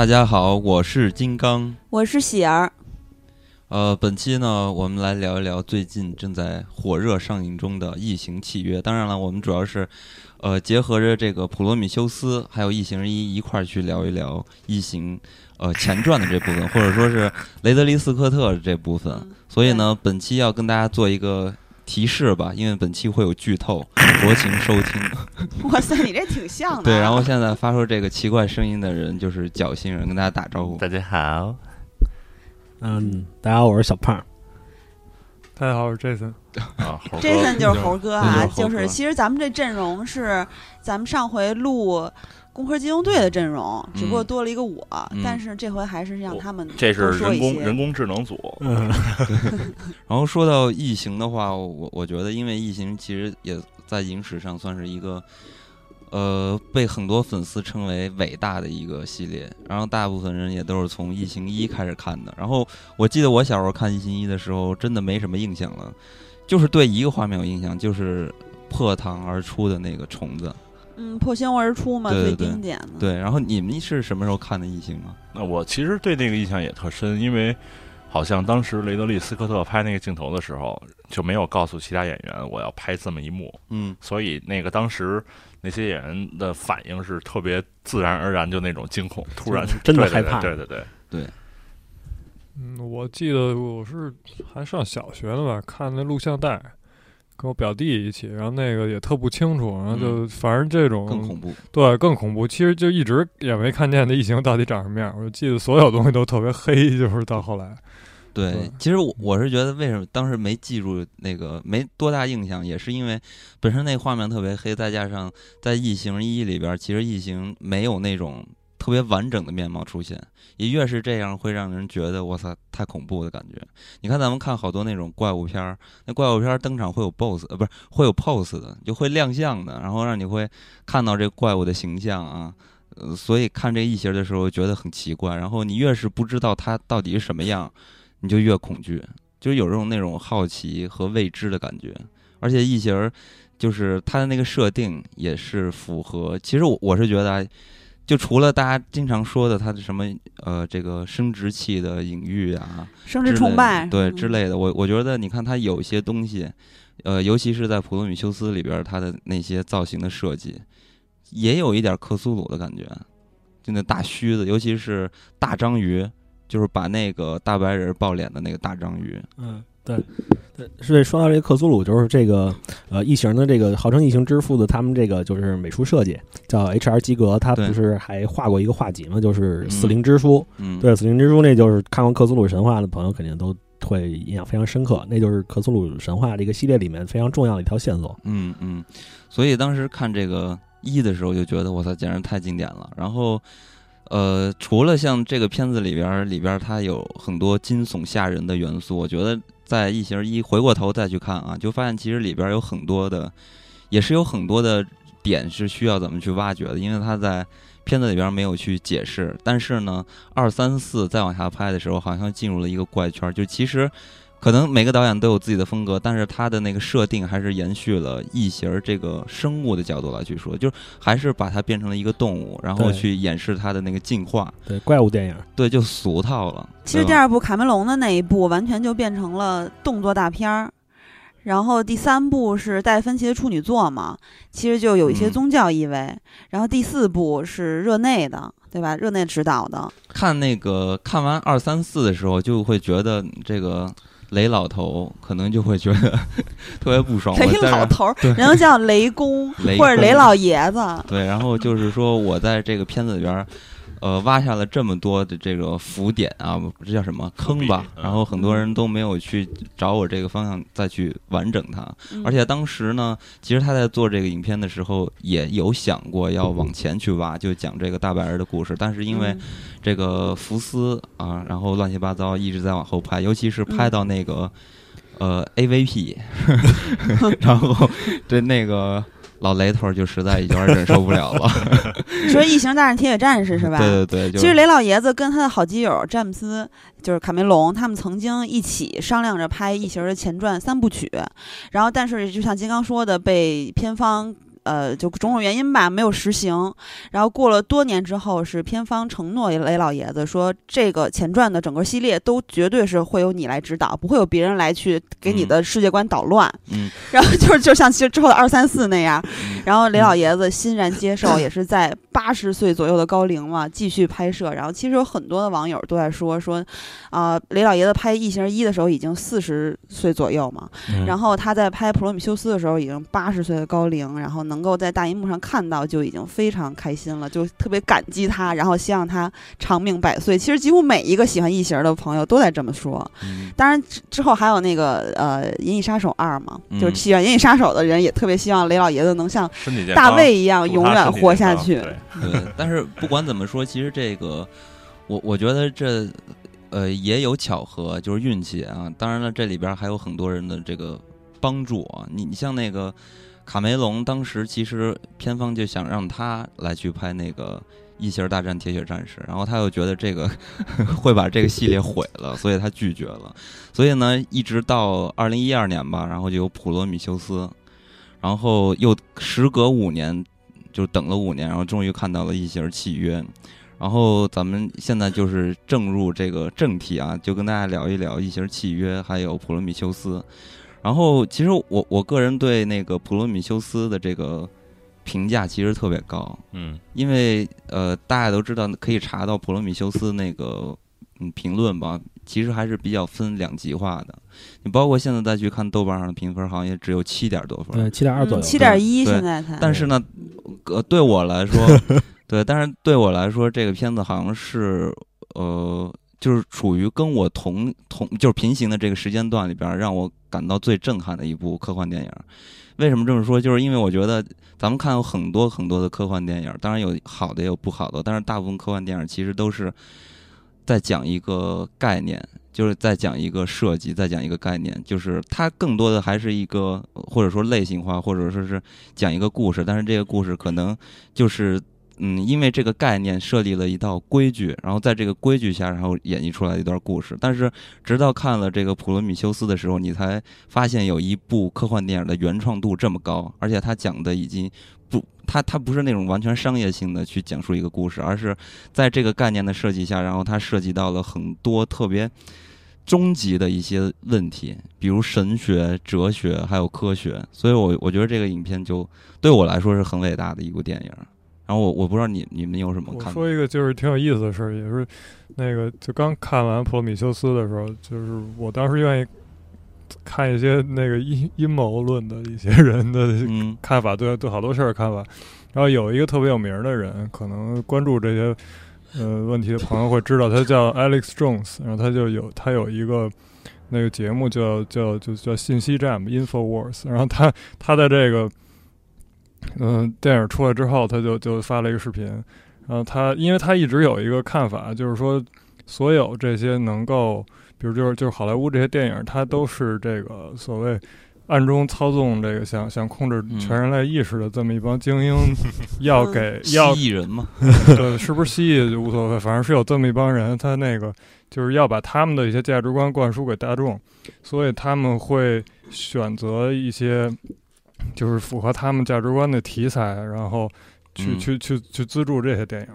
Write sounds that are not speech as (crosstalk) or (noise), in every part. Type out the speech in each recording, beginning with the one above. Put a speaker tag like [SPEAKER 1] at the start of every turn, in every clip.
[SPEAKER 1] 大家好，我是金刚。
[SPEAKER 2] 我是喜儿。
[SPEAKER 1] 呃，本期呢，我们来聊一聊最近正在火热上映中的《异形契约》。当然了，我们主要是，呃，结合着这个《普罗米修斯》还有《异形一》一块儿去聊一聊《异形》呃前传的这部分，或者说是雷德利·斯科特这部分。所以呢，本期要跟大家做一个提示吧，因为本期会有剧透，(laughs) 酌情收听。(laughs)
[SPEAKER 2] 哇塞，你这挺像的。
[SPEAKER 1] 对，然后现在发出这个奇怪声音的人就是侥幸人，跟大家打招呼。
[SPEAKER 3] 大家好。
[SPEAKER 4] 嗯，大家好，我是小胖。
[SPEAKER 5] 大家好，我是 Jason。
[SPEAKER 3] 啊
[SPEAKER 2] ，Jason 就是猴哥啊，
[SPEAKER 1] 就
[SPEAKER 2] 是其实咱们这阵容是咱们上回录《攻壳机动队》的阵容，只不过多了一个我，但是这回还是让他们
[SPEAKER 3] 这是人工人工智能组。
[SPEAKER 1] 嗯，(laughs) 然后说到异形的话，我我觉得，因为异形其实也在影史上算是一个。呃，被很多粉丝称为伟大的一个系列，然后大部分人也都是从《异形一》开始看的。然后我记得我小时候看《异形一》的时候，真的没什么印象了，就是对一个画面有印象，就是破膛而出的那个虫子。
[SPEAKER 2] 嗯，破胸而出嘛，
[SPEAKER 1] 最
[SPEAKER 2] 经典的。
[SPEAKER 1] 对，然后你们是什么时候看的《异形》啊？
[SPEAKER 3] 那我其实对那个印象也特深，因为好像当时雷德利·斯科特拍那个镜头的时候，就没有告诉其他演员我要拍这么一幕。
[SPEAKER 1] 嗯，
[SPEAKER 3] 所以那个当时。那些演员的反应是特别自然而然，就那种惊恐，突然
[SPEAKER 4] 真的害怕。
[SPEAKER 3] 对对对
[SPEAKER 1] 对。
[SPEAKER 5] 嗯，我记得我是还上小学呢吧，看那录像带，跟我表弟一起，然后那个也特不清楚，然后就反正这种
[SPEAKER 1] 更恐怖，
[SPEAKER 5] 对，更恐怖。其实就一直也没看见那异形到底长什么样，我就记得所有东西都特别黑，(laughs) 就是到后来。
[SPEAKER 1] 对，其实我我是觉得，为什么当时没记住那个没多大印象，也是因为本身那画面特别黑，再加上在《异形一》里边，其实异形没有那种特别完整的面貌出现，也越是这样，会让人觉得我操太恐怖的感觉。你看咱们看好多那种怪物片儿，那怪物片儿登场会有 BOSS，呃，不是会有 pose 的，就会亮相的，然后让你会看到这怪物的形象啊，呃，所以看这异形的时候觉得很奇怪，然后你越是不知道它到底是什么样。你就越恐惧，就有这种那种好奇和未知的感觉，而且异形就是它的那个设定也是符合。其实我我是觉得，就除了大家经常说的他的什么呃这个生殖器的隐喻啊，
[SPEAKER 2] 生殖崇拜
[SPEAKER 1] 对之类的，我我觉得你看他有些东西，呃，尤其是在《普罗米修斯》里边，他的那些造型的设计，也有一点克苏鲁的感觉，就那大须子，尤其是大章鱼。就是把那个大白人抱脸的那个大章鱼，
[SPEAKER 4] 嗯，对，对，是说到这个克苏鲁，就是这个呃异形的这个号称异形之父的他们这个就是美术设计叫 H.R. 基格，他不是还画过一个画集嘛，就是《死灵之书》。
[SPEAKER 1] 嗯，
[SPEAKER 4] 对，《死灵之书》那就是看过克苏鲁神话的朋友肯定都会印象非常深刻，那就是克苏鲁神话这个系列里面非常重要的一条线索。
[SPEAKER 1] 嗯嗯，所以当时看这个一的时候就觉得我操，简直太经典了。然后。呃，除了像这个片子里边里边它有很多惊悚吓人的元素，我觉得在《异形一》回过头再去看啊，就发现其实里边有很多的，也是有很多的点是需要怎么去挖掘的，因为他在片子里边没有去解释。但是呢，二三四再往下拍的时候，好像进入了一个怪圈，就其实。可能每个导演都有自己的风格，但是他的那个设定还是延续了异形这个生物的角度来去说，就是还是把它变成了一个动物，然后去演示它的那个进化。
[SPEAKER 4] 对怪物电影，
[SPEAKER 1] 对就俗套了。
[SPEAKER 2] 其实第二部卡梅隆的那一部完全就变成了动作大片儿，然后第三部是戴芬奇的处女作嘛，其实就有一些宗教意味。然后第四部是热内的，对吧？热内指导的。
[SPEAKER 1] 看那个看完二三四的时候，就会觉得这个。雷老头可能就会觉得 (laughs) 特别不爽。
[SPEAKER 2] 雷老头，人家叫雷公或者雷老爷子。
[SPEAKER 1] 对，然后就是说我在这个片子里边。呃，挖下了这么多的这个浮点啊，这叫什么坑吧？然后很多人都没有去找我这个方向再去完整它。而且当时呢，其实他在做这个影片的时候也有想过要往前去挖，就讲这个大白人的故事。但是因为这个福斯啊，然后乱七八糟一直在往后拍，尤其是拍到那个呃 AVP，(laughs) 然后对那个。老雷头就实在有点忍受不了了。(laughs)
[SPEAKER 2] 说《异形大战铁血战士》是吧？
[SPEAKER 1] 对对对。
[SPEAKER 2] 其实雷老爷子跟他的好基友詹姆斯，就是卡梅隆，他们曾经一起商量着拍《异形》的前传三部曲。然后，但是就像金刚说的，被片方呃，就种种原因吧，没有实行。然后过了多年之后，是片方承诺雷老爷子说，这个前传的整个系列都绝对是会由你来指导，不会有别人来去给你的世界观捣乱。
[SPEAKER 1] 嗯，
[SPEAKER 2] 然后就是就像其实之后的二三四那样，
[SPEAKER 1] 嗯
[SPEAKER 2] 然后雷老爷子欣然接受，也是在八十岁左右的高龄嘛，继续拍摄。然后其实有很多的网友都在说说，啊、雷老爷子拍《异形一》的时候已经四十岁左右嘛，
[SPEAKER 4] 嗯
[SPEAKER 2] 然后他在拍《普罗米修斯》的时候已经八十岁的高龄，然后能够在大荧幕上看到就已经非常开心了，就特别感激他，然后希望他长命百岁。其实几乎每一个喜欢异形的朋友都在这么说。
[SPEAKER 1] 嗯
[SPEAKER 2] 当然之之后还有那个呃《银翼杀手二》嘛，
[SPEAKER 1] 嗯
[SPEAKER 2] 就是喜欢《银翼杀手》的人也特别希望雷老爷子能像大卫一样永远活下去。
[SPEAKER 3] 对
[SPEAKER 1] 对，但是不管怎么说，其实这个，我我觉得这呃也有巧合，就是运气啊。当然了，这里边还有很多人的这个帮助啊。你你像那个卡梅隆，当时其实片方就想让他来去拍那个。异形大战铁血战士，然后他又觉得这个 (laughs) 会把这个系列毁了，所以他拒绝了。所以呢，一直到二零一二年吧，然后就有普罗米修斯，然后又时隔五年，就等了五年，然后终于看到了《异形契约》。然后咱们现在就是正入这个正题啊，就跟大家聊一聊《异形契约》还有《普罗米修斯》。然后其实我我个人对那个《普罗米修斯》的这个评价其实特别高，
[SPEAKER 3] 嗯
[SPEAKER 1] 因为呃大家都知道可以查到《普罗米修斯》那个嗯评论吧，其实还是比较分两极化的。你包括现在再去看豆瓣上的评分，好像也只有七点多分。
[SPEAKER 4] 对，七点二左右，
[SPEAKER 2] 七点一现在才，
[SPEAKER 1] 但是呢，呃，对我来说，(laughs) 对，但是对我来说，这个片子好像是呃，就是处于跟我同同就是平行的这个时间段里边儿，让我感到最震撼的一部科幻电影。为什么这么说？就是因为我觉得咱们看有很多很多的科幻电影，当然有好的也有不好的，但是大部分科幻电影其实都是在讲一个概念，就是在讲一个设计，在讲一个概念，就是它更多的还是一个或者说类型化，或者说是讲一个故事，但是这个故事可能就是。嗯，因为这个概念设立了一道规矩，然后在这个规矩下，然后演绎出来一段故事。但是，直到看了这个《普罗米修斯》的时候，你才发现有一部科幻电影的原创度这么高，而且它讲的已经不，它它不是那种完全商业性的去讲述一个故事，而是在这个概念的设计下，然后它涉及到了很多特别终极的一些问题，比如神学、哲学还有科学。所以我我觉得这个影片就对我来说是很伟大的一部电影。然后我我不知道你你们有什么看法？
[SPEAKER 5] 我说一个就是挺有意思的事儿，也是那个就刚看完《普罗米修斯》的时候，就是我当时愿意看一些那个阴阴谋论的一些人的
[SPEAKER 1] 嗯
[SPEAKER 5] 看法，对对好多事儿的看法。然后有一个特别有名儿的人，可能关注这些呃问题的朋友会知道，他叫 (laughs) Alex Jones，然后他就有他有一个那个节目叫叫就叫信息站 Info Wars，然后他他在这个嗯、电影出来之后，他就就发了一个视频，然后他因为他一直有一个看法，就是说所有这些能够，比如就是就是好莱坞这些电影，它都是这个所谓。暗中操纵这个想想控制
[SPEAKER 1] 嗯
[SPEAKER 5] 全人类意识的这么一帮精英，(laughs) 要给
[SPEAKER 1] 蜥
[SPEAKER 5] 要
[SPEAKER 1] 蜴人嘛，(laughs)
[SPEAKER 5] 对，是不是蜥蜴就无所谓，反正是有这么一帮人，他那个就是要把他们的一些价值观灌输给大众，所以他们会选择一些就是符合他们价值观的题材，然后去、
[SPEAKER 1] 嗯
[SPEAKER 5] 去去去资助这些电影。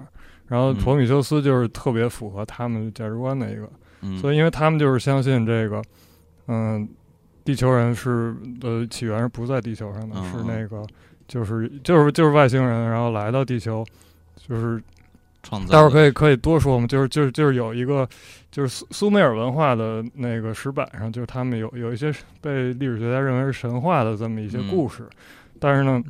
[SPEAKER 5] 然后
[SPEAKER 1] 嗯《
[SPEAKER 5] 普罗米修斯》就是特别符合他们价值观的一个，
[SPEAKER 1] 嗯，
[SPEAKER 5] 所以因为他们就是相信这个，嗯，地球人是呃起源是不在地球上的，
[SPEAKER 1] 嗯
[SPEAKER 5] 是那个就是就是就是外星人，然后来到地球，就是
[SPEAKER 1] 创造
[SPEAKER 5] 待会儿可以可以多说嘛，就是就是就是有一个就是苏苏美尔文化的那个石板上，就是他们有有一些被历史学家认为是神话的这么一些
[SPEAKER 1] 嗯。
[SPEAKER 5] 故事，但是呢，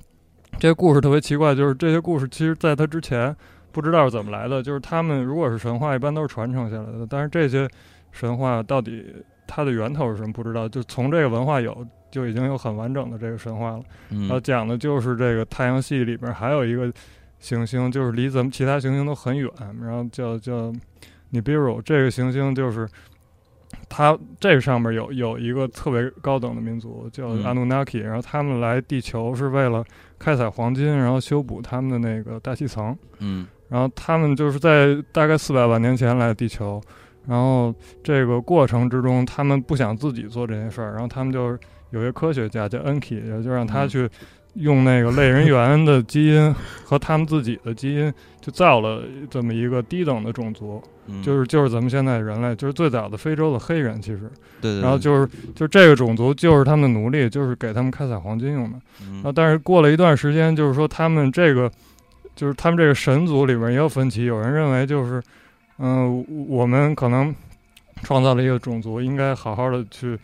[SPEAKER 5] 这些故事特别奇怪，就是这些故事其实在它之前不知道是怎么来的，就是他们如果是神话，一般都是传承下来的，但是这些神话到底它的源头是什么不知道，就从这个文化有就已经有很完整的这个神话了。
[SPEAKER 1] 嗯
[SPEAKER 5] 然后讲的就是这个太阳系里边还有一个行星，就是离咱们其他行星都很远，然后叫叫 Nibiru，这个行星就是它这个上面有有一个特别高等的民族叫
[SPEAKER 1] 嗯
[SPEAKER 5] Anunnaki，、然后他们来地球是为了开采黄金，然后修补他们的那个大气层。
[SPEAKER 1] 嗯
[SPEAKER 5] 然后他们就是在大概四百万年前来地球，然后这个过程之中，他们不想自己做这些事儿，然后他们就是有一个科学家叫 Enki，也就让他
[SPEAKER 1] 嗯
[SPEAKER 5] 去用那个类人猿的基因和他们自己的基因，就造了这么一个低等的种族，
[SPEAKER 1] 嗯
[SPEAKER 5] 就是就是咱们现在人类，就是最早的非洲的黑人，其实，
[SPEAKER 1] 对对，对
[SPEAKER 5] 然后就是就这个种族就是他们的奴隶，就是给他们开采黄金用的。
[SPEAKER 1] 嗯
[SPEAKER 5] 啊，但是过了一段时间，就是说他们这个，就是他们这个神族里边也有分歧，有人认为就是，嗯、我们可能创造了一个种族，应该好好的去，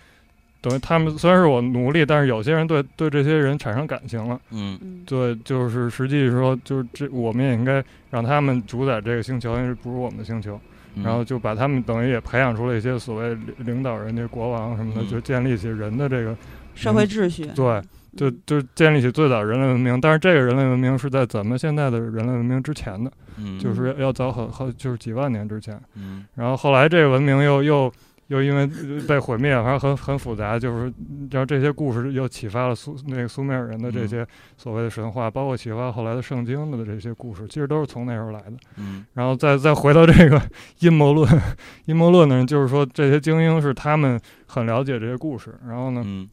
[SPEAKER 5] 等于他们虽然是我奴隶，但是有些人对对这些人产生感情了，
[SPEAKER 1] 嗯。
[SPEAKER 2] 嗯。
[SPEAKER 5] 对，就是实际说就是这我们也应该让他们主宰这个星球，因为不是我们的星球，
[SPEAKER 1] 嗯。
[SPEAKER 5] 然后就把他们等于也培养出了一些所谓领领导人、这国王什么的，
[SPEAKER 1] 嗯。
[SPEAKER 5] 就建立起人的这个
[SPEAKER 2] 社会秩序，
[SPEAKER 5] 对。就
[SPEAKER 2] 嗯。
[SPEAKER 5] 就建立起最早人类文明，但是这个人类文明是在咱们现在的人类文明之前的，
[SPEAKER 1] 嗯。
[SPEAKER 5] 就是要要早很很，就是几万年之前。
[SPEAKER 1] 嗯。
[SPEAKER 5] 然后后来这个文明又又又因为呃被毁灭，反正很很复杂，就是然后这些故事又启发了苏那个苏美尔人的这些所谓的神话，包括启发后来的圣经的这些故事，其实都是从那时候来的。
[SPEAKER 1] 嗯。
[SPEAKER 5] 然后再再回到这个阴谋论，(laughs) 阴谋论呢就是说这些精英是他们很了解这些故事，然后呢，
[SPEAKER 1] 嗯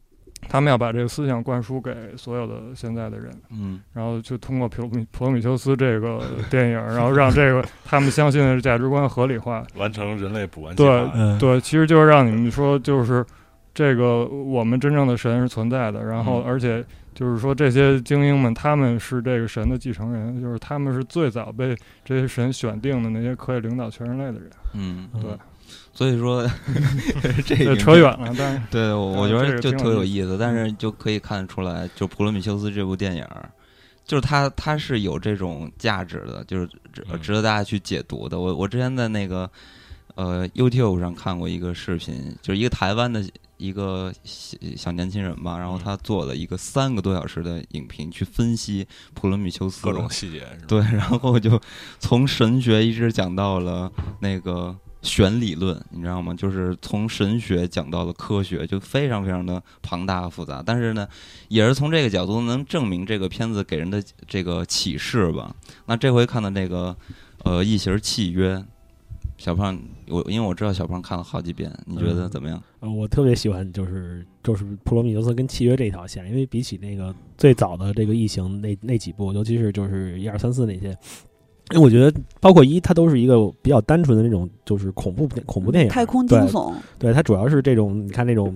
[SPEAKER 5] 他们要把这个思想灌输给所有的现在的人。
[SPEAKER 1] 嗯。
[SPEAKER 5] 然后就通过普罗米普罗米修斯这个电影，然后让这个他们相信的价值观合理化。
[SPEAKER 3] 完成人类补完计
[SPEAKER 5] 对对，其实就是让你们说，就是这个我们真正的神是存在的，然后
[SPEAKER 1] 嗯。
[SPEAKER 5] 而且就是说这些精英们他们是这个神的继承人，就是他们是最早被这些神选定的那些可以领导全人类的人。
[SPEAKER 1] 嗯，
[SPEAKER 5] 对，
[SPEAKER 1] 所以说 (laughs) 这
[SPEAKER 5] 这
[SPEAKER 1] 个
[SPEAKER 5] 扯远了，但是 (laughs)
[SPEAKER 1] 对，我我觉得就
[SPEAKER 5] 挺有意
[SPEAKER 1] 特有意思，但是就可以看得出来，就《普罗米修斯》这部电影儿，就是它它是有这种价值的，就是值得大家去解读的。我我之前在那个呃 YouTube 上看过一个视频，就是一个台湾的一个小小年轻人吧，然后
[SPEAKER 3] 嗯
[SPEAKER 1] 他做了一个三个多小时的影评，去分析普罗米修斯
[SPEAKER 3] 各种细节？
[SPEAKER 1] 对，然后就从神学一直讲到了那个玄理论，你知道吗？就是从神学讲到了科学，就非常非常的庞大复杂。但是呢，也是从这个角度能证明这个片子给人的这个启示吧。那这回看的这个呃《异形契约》，小胖，我因为我知道小胖看了好几遍，你觉得
[SPEAKER 4] 嗯
[SPEAKER 1] 怎么样？
[SPEAKER 4] 呃，我特别喜欢就是就是普罗米修斯跟契约这条线，因为比起那个最早的这个异形那那几部，尤其是就是一二三四那些，因为我觉得包括一，它都是一个比较单纯的那种就是恐怖片恐怖电影，
[SPEAKER 2] 太空惊
[SPEAKER 4] 对
[SPEAKER 2] 悚，
[SPEAKER 4] 对，它主要是这种你看那种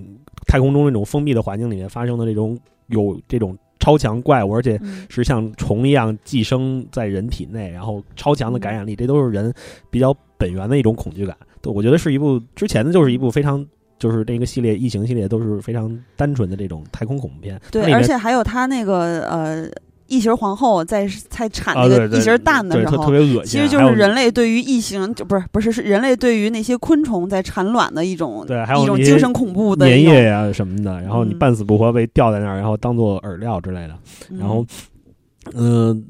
[SPEAKER 4] 太空中那种封闭的环境里面发生的这种有这种超强怪物，而且
[SPEAKER 2] 嗯
[SPEAKER 4] 是像虫一样寄生在人体内，然后超强的感染力，这都是人比较本源的一种恐惧感。对我觉得是一部之前的就是一部非常。就是这个系列异形系列都是非常单纯的这种太空恐怖片，
[SPEAKER 2] 对，而且还有它那个呃异形皇后在在产
[SPEAKER 4] 啊
[SPEAKER 2] 那个异形蛋的时候，
[SPEAKER 4] 特特别恶心啊，
[SPEAKER 2] 其实就是人类对于异形，就不是不是是人类对于那些昆虫在产卵的一种
[SPEAKER 4] 对还有
[SPEAKER 2] 一种精神恐怖的
[SPEAKER 4] 粘液呀、什么的，然后你
[SPEAKER 2] 嗯
[SPEAKER 4] 半死不活被吊在那儿，然后当做饵料之类的。然后，嗯、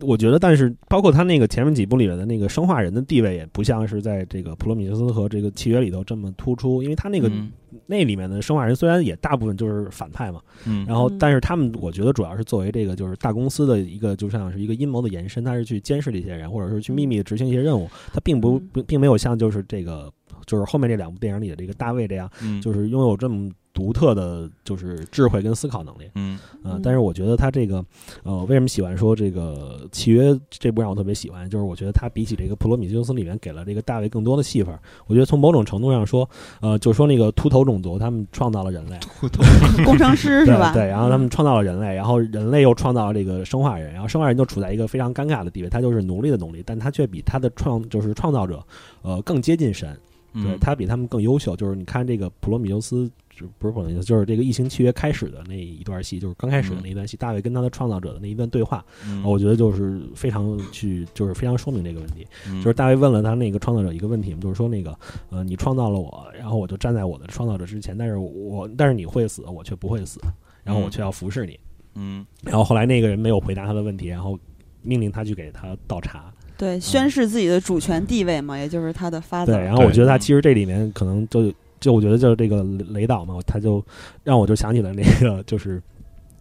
[SPEAKER 4] 我觉得，但是包括他那个前面几部里面的那个生化人的地位，也不像是在这个普罗米修斯和这个契约里头这么突出，因为他那个、
[SPEAKER 1] 嗯。
[SPEAKER 4] 那里面的生化人虽然也大部分就是反派嘛，
[SPEAKER 1] 嗯，
[SPEAKER 4] 然后
[SPEAKER 2] 嗯。
[SPEAKER 4] 但是他们我觉得主要是作为这个就是大公司的一个就像是一个阴谋的延伸，他是去监视这些人，或者是去秘密执行一些任务，他并不并没有像就是这个就是后面这两部电影里的这个大卫这样，
[SPEAKER 1] 嗯。
[SPEAKER 4] 就是拥有这么独特的就是智慧跟思考能力。
[SPEAKER 1] 嗯
[SPEAKER 4] 但是我觉得他这个，呃，为什么喜欢说这个契约这部让我特别喜欢，就是我觉得他比起这个普罗米修斯里面给了这个大卫更多的戏份儿。我觉得从某种程度上说，呃，就说那个秃头种族他们创造了人类，秃 (laughs) 头
[SPEAKER 2] 工程师是吧？
[SPEAKER 4] 对对，然后他们创造了人类，然后人类又创造了这个生化人，然后生化人就处在一个非常尴尬的地位，他就是奴隶的奴隶，但他却比他的创就是创造者，呃，更接近神，对
[SPEAKER 1] 嗯
[SPEAKER 4] 他比他们更优秀。就是你看这个普罗米修斯，就不是普罗米修斯，就是这个异形契约开始的那一段戏，就是刚开始的那一段戏，大卫跟他的创造者的那一段对话，
[SPEAKER 1] 嗯
[SPEAKER 4] 我觉得就是非常去，就是非常说明这个问题。
[SPEAKER 1] 嗯
[SPEAKER 4] 就是大卫问了他那个创造者一个问题，就是说那个呃，你创造了我，然后我就站在我的创造者之前，但是我但是你会死，我却不会死，然后我
[SPEAKER 1] 嗯
[SPEAKER 4] 却要服侍你。
[SPEAKER 1] 嗯
[SPEAKER 4] 然后后来那个人没有回答他的问题，然后命令他去给他倒茶。
[SPEAKER 2] 对，宣示自己的主权地位嘛，也就是他的发
[SPEAKER 4] 对，然后我觉得他
[SPEAKER 1] 嗯
[SPEAKER 4] 其实这里面可能就就我觉得就是这个雷导嘛，他就让我就想起了那个就是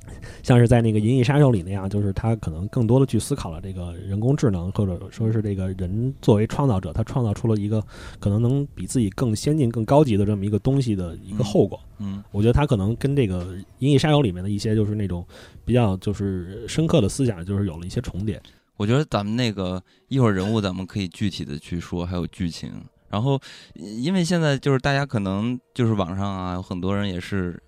[SPEAKER 4] (laughs) 像是在那个《银翼杀手》里那样，就是他可能更多的去思考了这个人工智能，或者说是这个人作为创造者，他创造出了一个可能能比自己更先进、更高级的这么一个东西的一个后果。
[SPEAKER 1] 嗯，
[SPEAKER 4] 我觉得他可能跟这个《银翼杀手》里面的一些就是那种比较就是深刻的思想，就是有了一些重叠。
[SPEAKER 1] 我觉得咱们那个一会儿人物咱们可以具体的去说，还有剧情。然后，因为现在就是大家可能就是网上啊，有很多人也是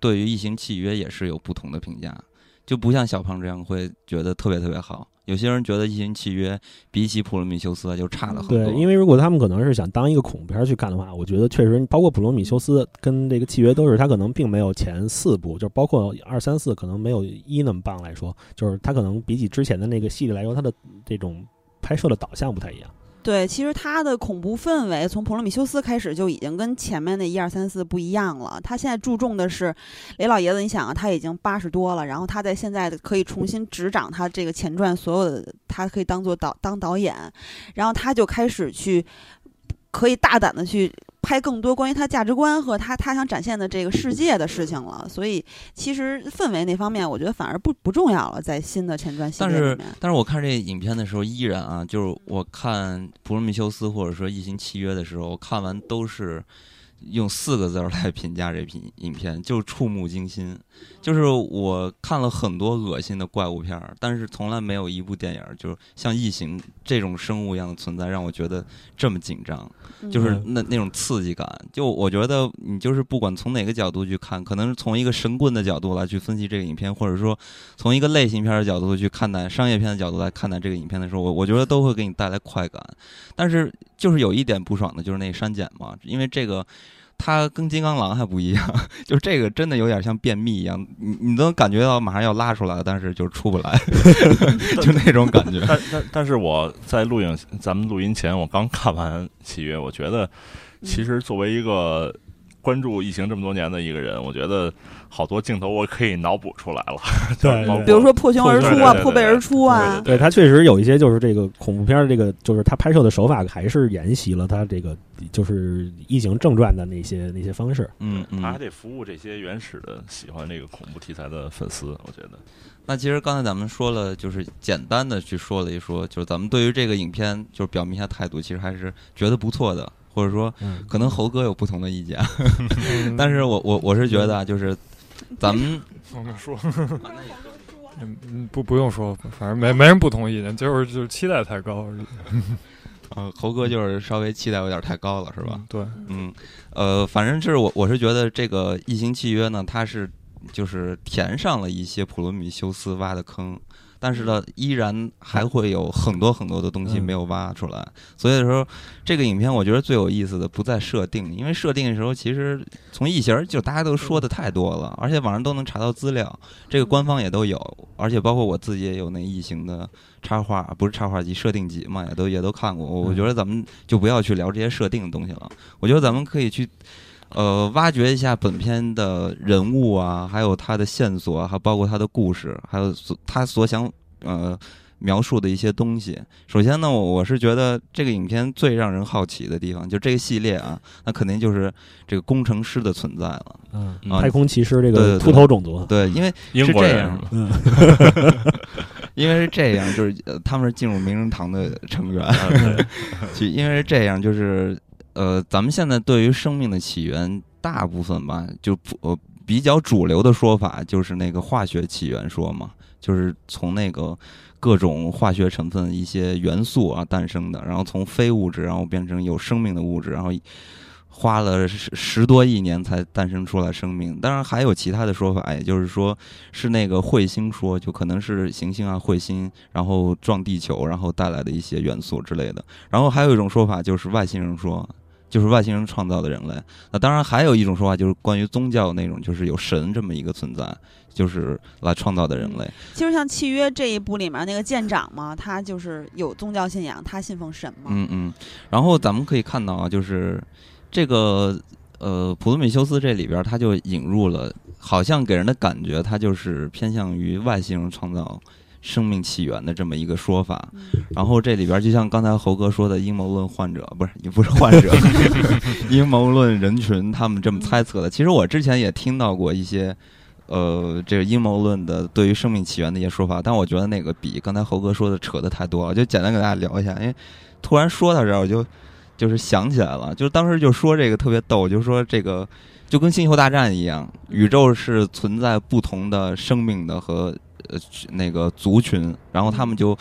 [SPEAKER 1] 对于《异形契约》也是有不同的评价，就不像小胖这样会觉得特别特别好。有些人觉得《异形契约》比起《普罗米修斯》就差了很多。
[SPEAKER 4] 对，因为如果他们可能是想当一个恐怖片去看的话，我觉得确实，包括《普罗米修斯》跟这个《契约》都是，它可能并没有前四部，就包括二三四，可能没有一那么棒来说，就是它可能比起之前的那个系列来说，它的这种拍摄的导向不太一样。
[SPEAKER 2] 对，其实它的恐怖氛围从《普罗米修斯》开始就已经跟前面的一二三四不一样了。他现在注重的是雷老爷子，你想啊，他已经八十多了，然后他在现在可以重新执掌他这个前传所有的，他可以当做导当导演，然后他就开始去可以大胆的去。拍更多关于他价值观和他他想展现的这个世界的事情了，所以其实氛围那方面，我觉得反而不不重要了，在新的前传系
[SPEAKER 1] 列里面。但是，但是我看这影片的时候，依然啊，就是我看《普罗米修斯》或者说《异形契约》的时候，我看完都是。用四个字来评价这片影片，就是触目惊心。就是我看了很多恶心的怪物片儿，但是从来没有一部电影，就是像异形这种生物一样的存在，让我觉得这么紧张。就是那那种刺激感。就我觉得，你就是不管从哪个角度去看，可能是从一个神棍的角度来去分析这个影片，或者说从一个类型片的角度去看待商业片的角度来看待这个影片的时候，我我觉得都会给你带来快感。但是就是有一点不爽的，就是那删减嘛，因为这个。它跟金刚狼还不一样，(laughs) 就是这个真的有点像便秘一样，你你都能感觉到马上要拉出来了，但是就出不来，(laughs) 就那种感觉。
[SPEAKER 3] 但但但是我在录影，咱们录音前我刚看完契约，我觉得其实作为一个。关注异形这么多年的一个人，我觉得好多镜头我可以脑补出来了。(laughs)
[SPEAKER 4] 对，
[SPEAKER 2] 比如说破胸而出啊，破背而出啊。
[SPEAKER 4] 对他确实有一些，就是这个恐怖片的这个，就是他拍摄的手法还是沿袭了他这个就是异形正传的那些那些方式。
[SPEAKER 1] 嗯嗯，
[SPEAKER 3] 他还得服务这些原始的喜欢这个恐怖题材的粉丝。我觉得，
[SPEAKER 1] 那其实刚才咱们说了，就是简单的去说了一说，就是咱们对于这个影片就是表明一下态度，其实还是觉得不错的。或者说，可能猴哥有不同的意见，(laughs) 但是我我我是觉得，就是咱们 (laughs)
[SPEAKER 5] 说，(laughs) 嗯不不用说，反正没没人不同意见，就是就是期待太高而已。
[SPEAKER 1] 呃，猴哥就是稍微期待有点太高了，是吧？
[SPEAKER 5] 对，
[SPEAKER 1] 嗯，呃，反正就是我我是觉得这个异形契约呢，它是就是填上了一些普罗米修斯挖的坑。但是呢，依然还会有很多很多的东西没有挖出来。所以说，这个影片我觉得最有意思的不在设定，因为设定的时候其实从异形就大家都说的太多了，而且网上都能查到资料，这个官方也都有，而且包括我自己也有那异形的插画，不是插画集，设定集嘛，也都也都看过。我觉得咱们就不要去聊这些设定的东西了，我觉得咱们可以去。呃，挖掘一下本片的人物啊，还有他的线索，还包括他的故事，还有所他所想呃描述的一些东西。首先呢，我我是觉得这个影片最让人好奇的地方，就这个系列啊，那肯定就是这个工程师的存在了。
[SPEAKER 4] 嗯，太空骑士这个秃头种族，
[SPEAKER 1] 对，因为 (laughs) 是这样，嗯，因为是这样，就是呃他们是进入名人堂的成员，(laughs) 就因为是这样，就是。呃，咱们现在对于生命的起源，大部分吧，就呃比较主流的说法就是那个化学起源说嘛，就是从那个各种化学成分一些元素啊诞生的，然后从非物质，然后变成有生命的物质，然后花了十十多亿年才诞生出来生命。当然还有其他的说法，也就是说是那个彗星说，就可能是行星啊彗星，然后撞地球，然后带来的一些元素之类的。然后还有一种说法就是外星人说。就是外星人创造的人类。那当然还有一种说法，就是关于宗教那种，就是有神这么一个存在，就是来创造的人类。
[SPEAKER 2] 其实像契约这一部里面那个舰长嘛，他就是有宗教信仰，他信奉神嘛。
[SPEAKER 1] 嗯嗯。然后咱们可以看到啊，就是这个呃普罗米修斯这里边，他就引入了，好像给人的感觉，他就是偏向于外星人创造。生命起源的这么一个说法，然后这里边就像刚才猴哥说的阴谋论患者，不是也不是患者，(laughs) 阴谋论人群他们这么猜测的。其实我之前也听到过一些呃这个阴谋论的对于生命起源的一些说法，但我觉得那个比刚才猴哥说的扯的太多了，就简单给大家聊一下，因为突然说到这儿，我就就是想起来了，就是当时就说这个特别逗，就说这个就跟星球大战一样，宇宙是存在不同的生命的和呃那个族群，然后他们就。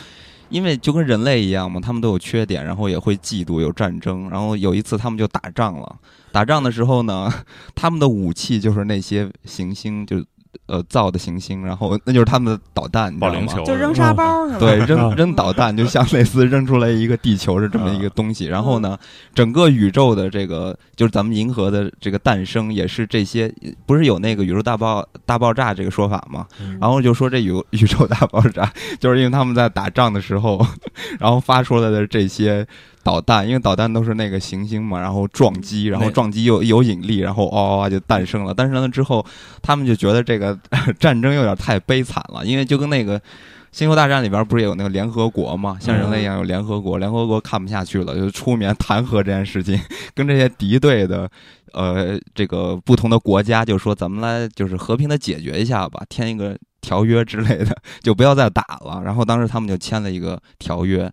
[SPEAKER 1] 因为就跟人类一样嘛，他们都有缺点，然后也会嫉妒，有战争。然后有一次他们就打仗了，打仗的时候呢，(laughs) 他们的武器就是那些行星，就。呃，造的行星，然后那就是他们的导弹，
[SPEAKER 3] 保龄球，
[SPEAKER 2] 就扔沙包是吧？
[SPEAKER 1] 对，扔扔导弹，就像类似扔出来一个地球是这么一个东西。然后呢，整个宇宙的这个，就是咱们银河的这个诞生，也是这些，不是有那个宇宙大爆大爆炸这个说法吗？然后就说这宇 (laughs) 宇宙大爆炸，就是因为他们在打仗的时候，(laughs) 然后发出来的这些。导弹，因为导弹都是那个行星嘛，然后撞击，然后撞击又有引力，然后哇哇哇就诞生了。但是呢，之后他们就觉得这个 (laughs) 战争有点太悲惨了，因为就跟那个《星球大战》里边不是有那个联合国嘛，像人类一样有联合国，联合国看不下去了，就出面弹劾这件事情，跟这些敌对的呃这个不同的国家就说咱们来就是和平的解决一下吧，添一个。条约之类的 (laughs) 就不要再打了，然后当时他们就签了一个条约，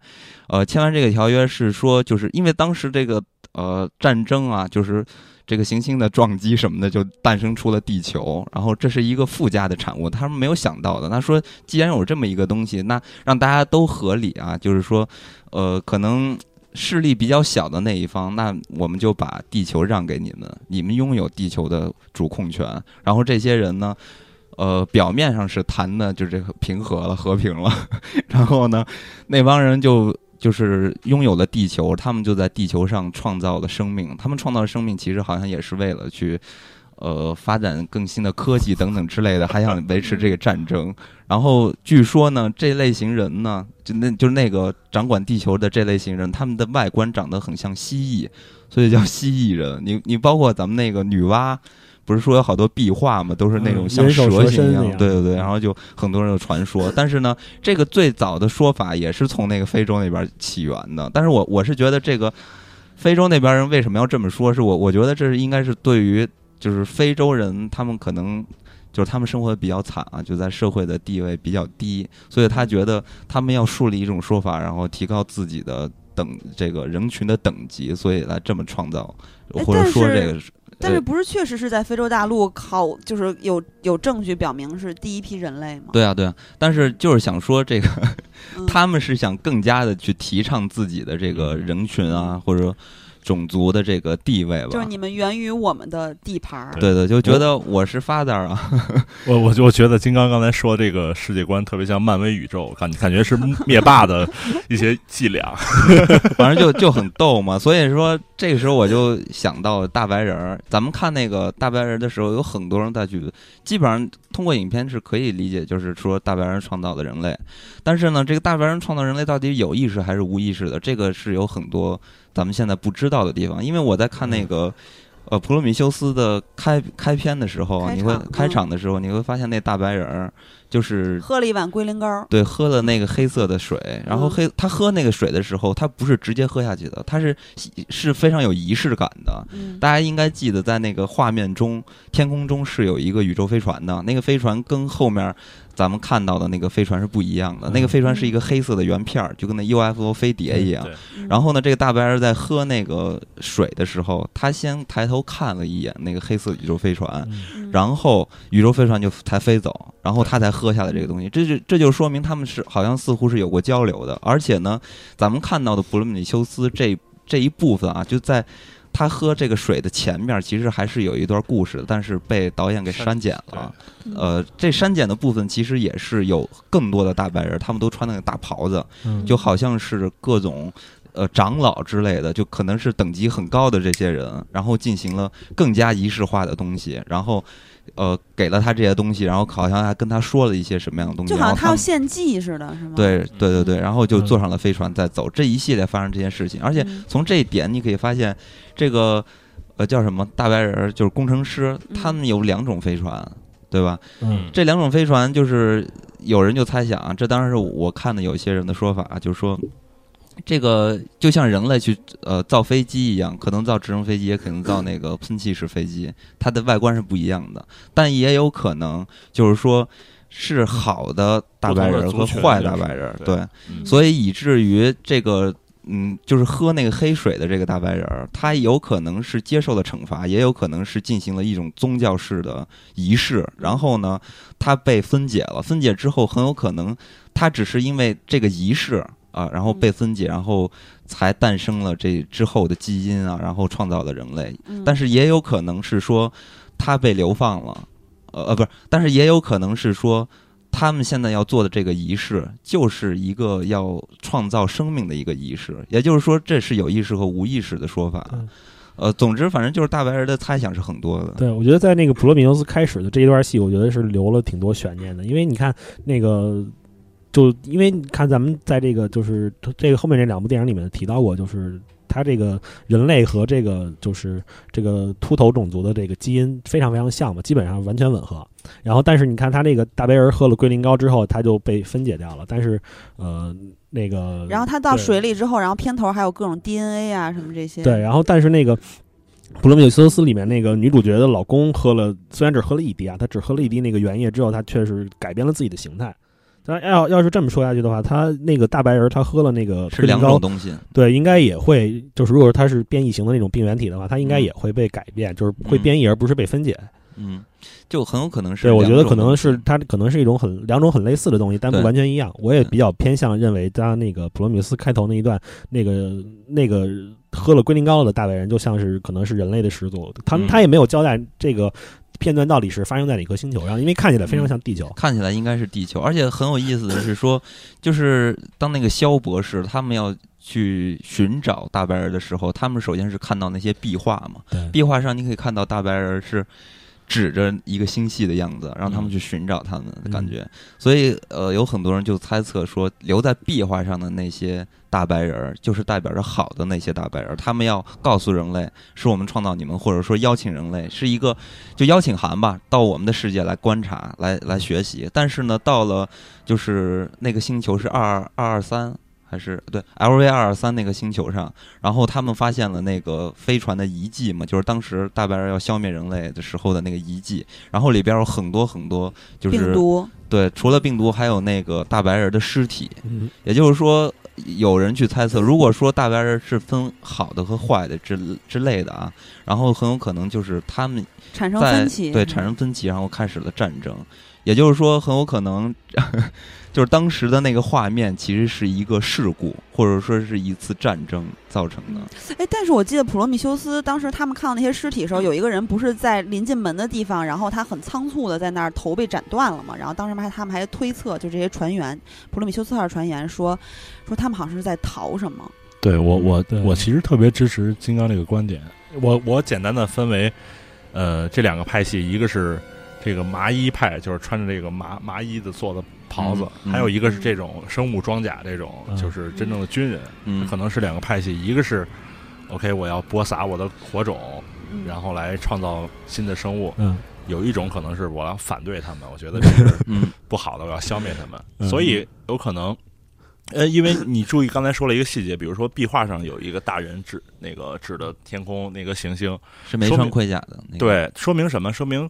[SPEAKER 1] 呃，签完这个条约是说，就是因为当时这个呃战争啊，就是这个行星的撞击什么的，就诞生出了地球，然后这是一个附加的产物，他们没有想到的。他说，既然有这么一个东西，那让大家都合理啊，就是说，呃，可能势力比较小的那一方，那我们就把地球让给你们，你们拥有地球的主控权，然后这些人呢。呃，表面上是谈的，就是这个平和了、和平了，(laughs) 然后呢，那帮人就就是拥有了地球，他们就在地球上创造了生命。他们创造的生命其实好像也是为了去，呃，发展更新的科技等等之类的，还想维持这个战争。(laughs) 然后据说呢，这类型人呢，就那就是那个掌管地球的这类型人，他们的外观长得很像蜥蜴，所以叫蜥蜴人。你你包括咱们那个女娲。不是说有好多壁画嘛，都是那种像蛇形一样，对对对，然后就很多人有传说。(laughs) 但是呢，这个最早的说法也是从那个非洲那边起源的。但是我我是觉得这个非洲那边人为什么要这么说？是我我觉得这是应该是对于就是非洲人，他们可能就是他们生活的比较惨啊，就在社会的地位比较低，所以他觉得他们要树立一种说法，然后提高自己的等这个人群的等级，所以来这么创造或者说这个。
[SPEAKER 2] 但是不是确实是在非洲大陆考，就是有有证据表明是第一批人类吗？
[SPEAKER 1] 对啊，对啊。但是就是想说这个，(laughs) 他们是想更加的去提倡自己的这个人群啊，或者。种族的这个地位吧，
[SPEAKER 2] 就是你们源于我们的地盘儿。
[SPEAKER 1] 对对，就觉得我是 father 啊。(laughs)
[SPEAKER 3] 我我我觉得金刚刚才说这个世界观特别像漫威宇宙，感感觉是灭霸的一些伎俩，(laughs)
[SPEAKER 1] 反正就就很逗嘛。所以说这个时候我就想到大白人儿。咱们看那个大白人的时候，有很多人在去，基本上通过影片是可以理解，就是说大白人创造的人类。但是呢，这个大白人创造人类到底有意识还是无意识的？这个是有很多。咱们现在不知道的地方，因为我在看那个，呃，普罗米修斯的开开篇的时候，你会开场的时候，你会发现那大白人儿就是
[SPEAKER 2] 喝了一碗龟苓膏，
[SPEAKER 1] 对，喝了那个黑色的水，然后黑他喝那个水的时候，他不是直接喝下去的，他是是非常有仪式感的。大家应该记得，在那个画面中，天空中是有一个宇宙飞船的，那个飞船跟后面。咱们看到的那个飞船是不一样的，那个飞船是一个黑色的圆片儿，就跟那 UFO 飞碟一样。然后呢，这个大白人在喝那个水的时候，他先抬头看了一眼那个黑色宇宙飞船，然后宇宙飞船就才飞走，然后他才喝下了这个东西。这就这就说明他们是好像似乎是有过交流的。而且呢，咱们看到的普罗米修斯这这一部分啊，就在。他喝这个水的前面其实还是有一段故事，但是被导演给删减了。呃，这删减的部分其实也是有更多的大白人，他们都穿那个大袍子，就好像是各种呃长老之类的，就可能是等级很高的这些人，然后进行了更加仪式化的东西，然后。呃，给了他这些东西，然后好像还跟他说了一些什么样的东西，
[SPEAKER 2] 就好像他要献祭似的，是吗？
[SPEAKER 1] 对对对对，然后就坐上了飞船再走，这一系列发生这件事情，而且从这一点你可以发现，这个呃叫什么大白人就是工程师，他们有两种飞船，对吧？
[SPEAKER 4] 嗯，
[SPEAKER 1] 这两种飞船就是有人就猜想啊，这当然是我看的有些人的说法，就是说这个就像人类去呃造飞机一样，可能造直升飞机，也可能造那个喷气式飞机，它的外观是不一样的。但也有可能就是说是好的大白人和坏大白人，对，所以以至于这个。嗯，就是喝那个黑水的这个大白人儿，他有可能是接受了惩罚，也有可能是进行了一种宗教式的仪式。然后呢，他被分解了，分解之后很有可能他只是因为这个仪式啊，然后被分解，然后才诞生了这之后的基因啊，然后创造了人类。但是也有可能是说他被流放了，呃呃，不是，但是也有可能是说。他们现在要做的这个仪式，就是一个要创造生命的一个仪式，也就是说，这是有意识和无意识的说法。呃，总之，反正就是大白人的猜想是很多的。
[SPEAKER 4] 对，我觉得在那个普罗米修斯开始的这一段戏，我觉得是留了挺多悬念的，因为你看那个，就因为你看咱们在这个就是这个后面这两部电影里面提到过，就是。他这个人类和这个就是这个秃头种族的这个基因非常非常像嘛，基本上完全吻合。然后，但是你看他那个大白人喝了龟苓膏之后，他就被分解掉了。但是，呃，那个
[SPEAKER 2] 然后他到水里之后，然后片头还有各种 DNA 啊什么这些。
[SPEAKER 4] 对，然后但是那个《普罗米修斯》里面那个女主角的老公喝了，虽然只喝了一滴啊，他只喝了一滴那个原液之后，他确实改变了自己的形态。咱要要是这么说下去的话，他那个大白人他喝了那个
[SPEAKER 1] 是两种东西，
[SPEAKER 4] 对，应该也会就是，如果他是变异型的那种病原体的话，他应该也会被改变，就是会变异而不是被分解。
[SPEAKER 1] 嗯，就很有可能是。
[SPEAKER 4] 对，我觉得可能是它可能是一种很两种很类似的东西，但不完全一样。我也比较偏向认为，他那个普罗米斯开头那一段，那个那个喝了龟苓膏的大白人，就像是可能是人类的始祖。他他也没有交代这个。片段到底是发生在哪颗星球上？因为看起来非常像地球，
[SPEAKER 1] 看起来应该是地球。而且很有意思的是说，就是当那个肖博士他们要去寻找大白人的时候，他们首先是看到那些壁画嘛，壁画上你可以看到大白人是。指着一个星系的样子，让他们去寻找他们的感觉。所以，呃，有很多人就猜测说，留在壁画上的那些大白人儿，就是代表着好的那些大白人儿。他们要告诉人类，是我们创造你们，或者说邀请人类，是一个就邀请函吧，到我们的世界来观察，来来学习。但是呢，到了就是那个星球是二二二二三。还是对 L V 二二三那个星球上，然后他们发现了那个飞船的遗迹嘛，就是当时大白人要消灭人类的时候的那个遗迹，然后里边有很多很多，就是
[SPEAKER 2] 病毒，
[SPEAKER 1] 对，除了病毒，还有那个大白人的尸体。也就是说，有人去猜测，如果说大白人是分好的和坏的之之类的啊，然后很有可能就是他们
[SPEAKER 2] 产生分歧，
[SPEAKER 1] 对，产生分歧，然后开始了战争。也就是说，很有可能。(laughs) 就是当时的那个画面，其实是一个事故，或者说是一次战争造成的。
[SPEAKER 2] 哎，但是我记得普罗米修斯当时他们看到那些尸体的时候，有一个人不是在临近门的地方，然后他很仓促的在那儿头被斩断了嘛？然后当时还他们还推测，就这些船员，普罗米修斯号船员说，说他们好像是在逃什么？
[SPEAKER 3] 对我，我我其实特别支持金刚这个观点。我我简单的分为，呃，这两个派系，一个是这个麻衣派，就是穿着这个麻麻衣的做的。袍子，还有一个是这种生物装甲，这种就是真正的军人，可能是两个派系，一个是 OK，我要播撒我的火种，然后来创造新的生物，有一种可能是我要反对他们，我觉得这是 (laughs) 不好的，我要消灭他们，所以有可能，呃，因为你注意刚才说了一个细节，比如说壁画上有一个大人指那个指的天空那个行星
[SPEAKER 1] 是没穿盔甲的，
[SPEAKER 3] 对，说明什么？说明。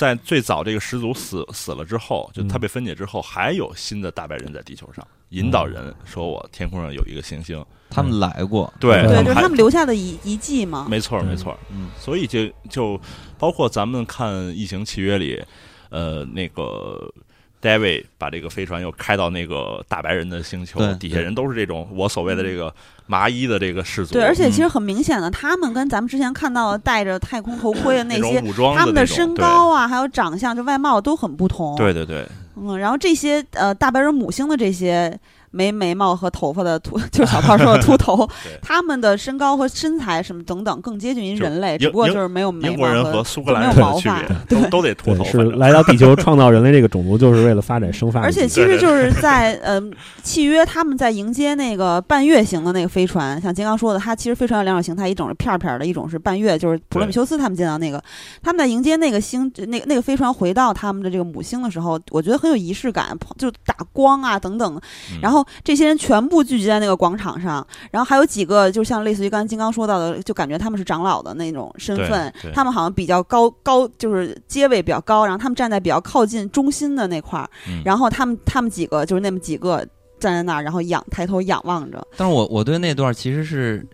[SPEAKER 3] 在最早这个始祖死死了之后，就他被分解之后，还有新的大白人在地球上引导人说：“我天空上有一个行星，
[SPEAKER 1] 他们来过。”
[SPEAKER 3] 对，
[SPEAKER 2] 对，就是他们留下的遗遗迹嘛。
[SPEAKER 3] 没错，没错。嗯，所以就就包括咱们看《异形契约》里，呃，那个。David 把这个飞船又开到那个大白人的星球，底下人都是这种我所谓的这个麻衣的这个氏族。
[SPEAKER 2] 对，而且其实很明显的，他们跟咱们之前看到的戴着太空头盔的
[SPEAKER 3] 那
[SPEAKER 2] 些，他们的身高啊，还有长相，就外貌都很不同。
[SPEAKER 3] 对对对。
[SPEAKER 2] 嗯，然后这些呃大白人母星的这些。没眉毛和头发的秃，(laughs) 就是小胖说的秃头，(laughs) 他们的身高和身材什么等等更接近于人类，只不过就是没有眉毛
[SPEAKER 3] 和苏格兰
[SPEAKER 2] 人的
[SPEAKER 3] 区别，都都得秃头。
[SPEAKER 4] 是来到地球 (laughs) 创造人类这个种族，就是为了发展生发。
[SPEAKER 2] 而且其实就是在呃契约，他们在迎接那个半月形的那个飞船，像金刚说的，它其实飞船有两种形态，一种是片片的，一种是半月，就是普罗米修斯他们见到那个，他们在迎接那个星，那那个飞船回到他们的这个母星的时候，我觉得很有仪式感，就打光啊等等，然后。后这些人全部聚集在那个广场上，然后还有几个就像类似于刚才金刚说到的，就感觉他们是长老的那种身份他们好像比较高高，就是阶位比较高，然后他们站在比较靠近中心的那块儿，
[SPEAKER 3] 嗯。
[SPEAKER 2] 然后他们他们几个就是那么几个站在那儿，然后仰抬头仰望着，
[SPEAKER 1] 但是我我对那段其实是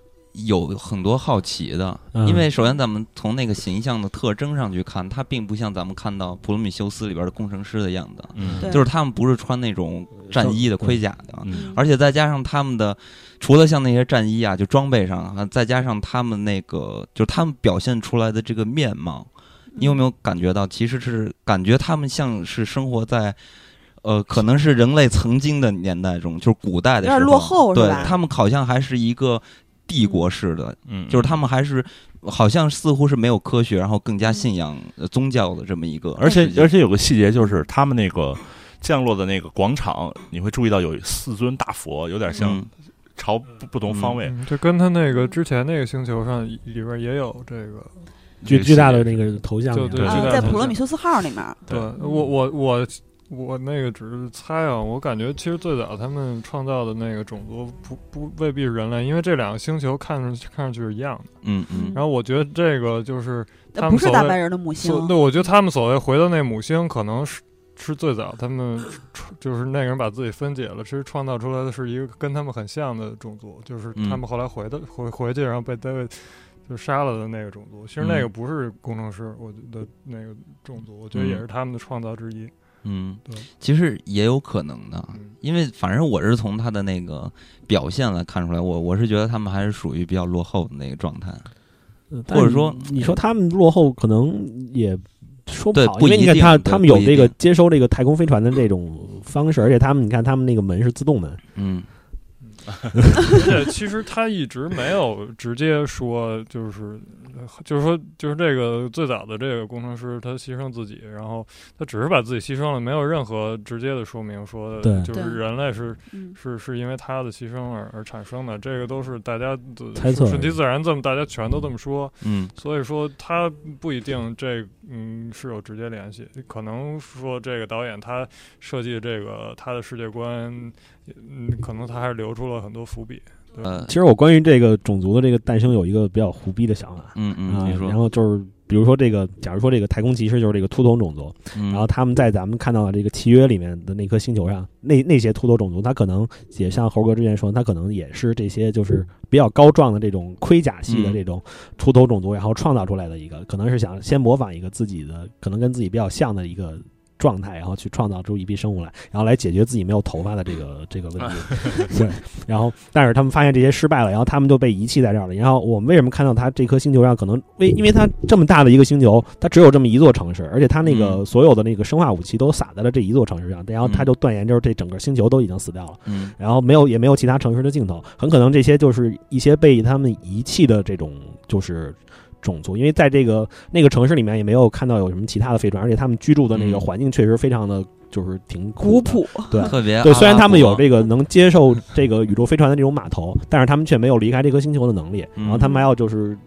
[SPEAKER 1] 有很多好奇的，
[SPEAKER 4] 嗯。
[SPEAKER 1] 因为首先咱们从那个形象的特征上去看，它并不像咱们看到《普罗米修斯》里边的工程师的样子，
[SPEAKER 3] 嗯。
[SPEAKER 1] 就是他们不是穿那种战衣的盔甲的，
[SPEAKER 3] 嗯。
[SPEAKER 1] 而且再加上他们的，除了像那些战衣啊，就装备上啊，再加上他们那个，就是他们表现出来的这个面貌，你有没有感觉到，其实是感觉他们像是生活在。呃，可能是人类曾经的年代中，就是古代的时候，
[SPEAKER 2] 有点落后是
[SPEAKER 1] 对他们好像还是一个帝国式的，
[SPEAKER 3] 嗯，
[SPEAKER 1] 就是他们还是好像似乎是没有科学，然后更加信仰呃宗教的这么一个，
[SPEAKER 3] 而且而且有个细节就是他们那个降落的那个广场，你会注意到有四尊大佛，有点像
[SPEAKER 1] 嗯。
[SPEAKER 3] 朝不不同方位。
[SPEAKER 5] 嗯，这跟他那个之前那个星球上里边也有这个。
[SPEAKER 4] 巨巨大的那个头像
[SPEAKER 5] 对
[SPEAKER 2] 在普罗米修斯号里面，
[SPEAKER 5] 对我我我我那个只是猜啊，我感觉其实最早他们创造的那个种族不不未必是人类，因为这两个星球看上去看上去是一样的。
[SPEAKER 1] 嗯嗯
[SPEAKER 5] 然后我觉得这个就是他
[SPEAKER 2] 呃
[SPEAKER 5] 们所谓
[SPEAKER 2] 不是大白人的母星
[SPEAKER 5] 所，对，我觉得他们所谓回到那母星，可能是是最早他们就是那个人把自己分解了，其实创造出来的是一个跟他们很像的种族，就是
[SPEAKER 1] 嗯
[SPEAKER 5] 他们后来回的回回去，然后被 David 就杀了的那个种族。其实那个
[SPEAKER 1] 嗯
[SPEAKER 5] 不是工程师，我觉得那个种族，我觉得
[SPEAKER 1] 嗯
[SPEAKER 5] 也是他们的创造之一。
[SPEAKER 1] 嗯
[SPEAKER 5] 对，
[SPEAKER 1] 其实也有可能的，
[SPEAKER 5] 嗯。
[SPEAKER 1] 因为反正我是从他的那个表现来看出来，我我是觉得他们还是属于比较落后的那个状态。
[SPEAKER 4] 嗯
[SPEAKER 1] 或者说
[SPEAKER 4] 你说他们落后，可能也说不好，因为你看他他们有这个接收这个太空飞船的这种方式，而且他们你看他们那个门是自动门，
[SPEAKER 1] 嗯
[SPEAKER 5] 而 (laughs) 且其实他一直没有直接说，就是就是说就是这个最早的这个工程师他牺牲自己，然后他只是把自己牺牲了，没有任何直接的说明说
[SPEAKER 4] 对。
[SPEAKER 5] 就是人类是
[SPEAKER 2] 嗯，
[SPEAKER 5] 是是因为他的牺牲而而产生的，这个都是大家的
[SPEAKER 4] 猜测
[SPEAKER 5] 顺其自然，这么大家全都这么说，
[SPEAKER 1] 嗯。
[SPEAKER 5] 所以说他不一定这嗯是有直接联系，可能说这个导演他设计这个他的世界观，嗯，可能他还是留出了很多伏笔。对
[SPEAKER 1] 呃
[SPEAKER 4] 其实我关于这个种族的这个诞生有一个比较胡逼的想法
[SPEAKER 1] 嗯
[SPEAKER 4] 啊
[SPEAKER 1] 嗯，你，说，
[SPEAKER 4] 然后就是比如说这个，假如说这个太空骑士就是这个秃头种族，
[SPEAKER 1] 嗯
[SPEAKER 4] 然后他们在咱们看到的这个契约里面的那颗星球上，那那些秃头种族，他可能也像猴哥之前说，他可能也是这些就是比较高壮的这种盔甲系的
[SPEAKER 1] 嗯
[SPEAKER 4] 这种秃头种族，然后创造出来的一个，可能是想先模仿一个自己的，可能跟自己比较像的一个。状态，然后去创造出一批生物来，然后来解决自己没有头发的这个 (laughs) 这个问题。对，然后但是他们发现这些失败了，然后他们就被遗弃在这儿了。然后我们为什么看到它这颗星球上可能为因为它这么大的一个星球，它只有这么一座城市，而且它那个
[SPEAKER 1] 嗯
[SPEAKER 4] 所有的那个生化武器都撒在了这一座城市上，然后他就断言就是这整个星球都已经死掉了。
[SPEAKER 1] 嗯
[SPEAKER 4] 然后没有也没有其他城市的镜头，很可能这些就是一些被他们遗弃的这种就是种族，因为在这个那个城市里面也没有看到有什么其他的飞船，而且他们居住的那个
[SPEAKER 1] 嗯。
[SPEAKER 4] 环境确实非常的就是挺
[SPEAKER 2] 古。朴，
[SPEAKER 4] 对
[SPEAKER 1] 特别
[SPEAKER 4] 对，虽然他们有这个能接受这个宇宙飞船的这种码头，但是他们却没有离开这颗星球的能力，然后他们还要就是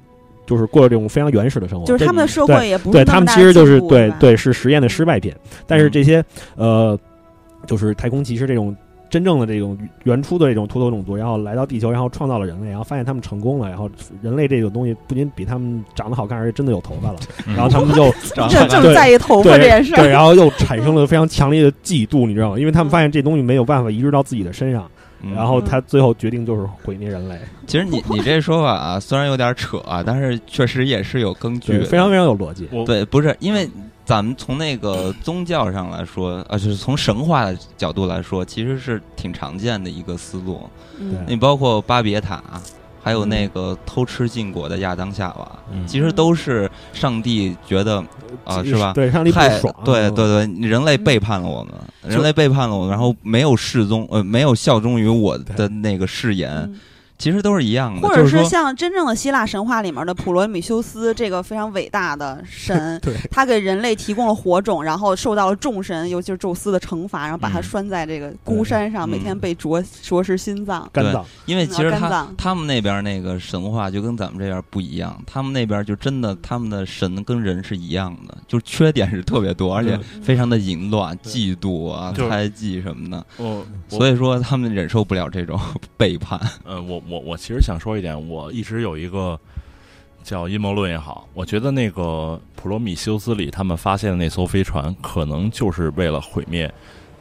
[SPEAKER 4] 就是过着这种非常原始的生活，
[SPEAKER 2] 就是他们的社会也不
[SPEAKER 4] 对他们其实就是对对是实验的失败品，但是
[SPEAKER 1] 嗯。
[SPEAKER 4] 这些呃，就是太空骑士这种真正的这种原初的这种秃头种族，然后来到地球，然后创造了人类，然后发现他们成功了，然后人类这个东西不仅比他们长得好看，而且真的有头发了，
[SPEAKER 3] 嗯。
[SPEAKER 4] 然后他们就 (laughs)
[SPEAKER 1] 长
[SPEAKER 2] 这这么在意头发这件事。
[SPEAKER 4] 对，
[SPEAKER 2] 儿，
[SPEAKER 4] 然后又产生了非常强烈的嫉妒，你知道吗？因为他们发现这东西没有办法移植到自己的身上，
[SPEAKER 1] 嗯。
[SPEAKER 4] 然后他最后决定就是毁灭人类，
[SPEAKER 1] 其实你 (laughs) 你这说法啊，虽然有点扯啊，但是确实也是有根据
[SPEAKER 4] 非常非常有逻辑。
[SPEAKER 1] 对，不是因为咱们从那个宗教上来说，啊，就是从神话的角度来说，其实是挺常见的一个思路。
[SPEAKER 2] 嗯
[SPEAKER 1] 你包括巴别塔，还有那个偷吃禁果的亚当夏娃，
[SPEAKER 3] 嗯。
[SPEAKER 1] 其实都是上帝觉得啊，是吧？
[SPEAKER 4] 对，上帝不
[SPEAKER 1] 太
[SPEAKER 4] 爽，
[SPEAKER 1] 对对对，人类背叛了我们，人类背叛了我们，然后没有侍宗，呃，没有效忠于我的那个誓言，
[SPEAKER 2] 嗯
[SPEAKER 1] 其实都是一样的，
[SPEAKER 2] 或者
[SPEAKER 1] 是
[SPEAKER 2] 像真正的希腊神话里面的普罗米修斯这个非常伟大的神，(laughs) 他给人类提供了火种，然后受到了众神，尤其是宙斯的惩罚，然后把他
[SPEAKER 3] 嗯
[SPEAKER 2] 拴在这个孤山上，
[SPEAKER 3] 嗯
[SPEAKER 2] 每天被啄啄食心脏。
[SPEAKER 4] 肝脏，
[SPEAKER 1] 因为
[SPEAKER 2] 嗯
[SPEAKER 1] 其实他他们那边那个神话就跟咱们这边不一样，他们那边就真的他们的神跟人是一样的，就是缺点是特别多，而且
[SPEAKER 4] 嗯
[SPEAKER 1] 非常的淫乱、嫉妒啊、猜忌什么的，
[SPEAKER 3] 我
[SPEAKER 1] 所以说他们忍受不了这种 (laughs) 背叛。
[SPEAKER 3] 呃，我我我其实想说一点，我一直有一个叫阴谋论也好，我觉得那个普罗米修斯里他们发现的那艘飞船，可能就是为了毁灭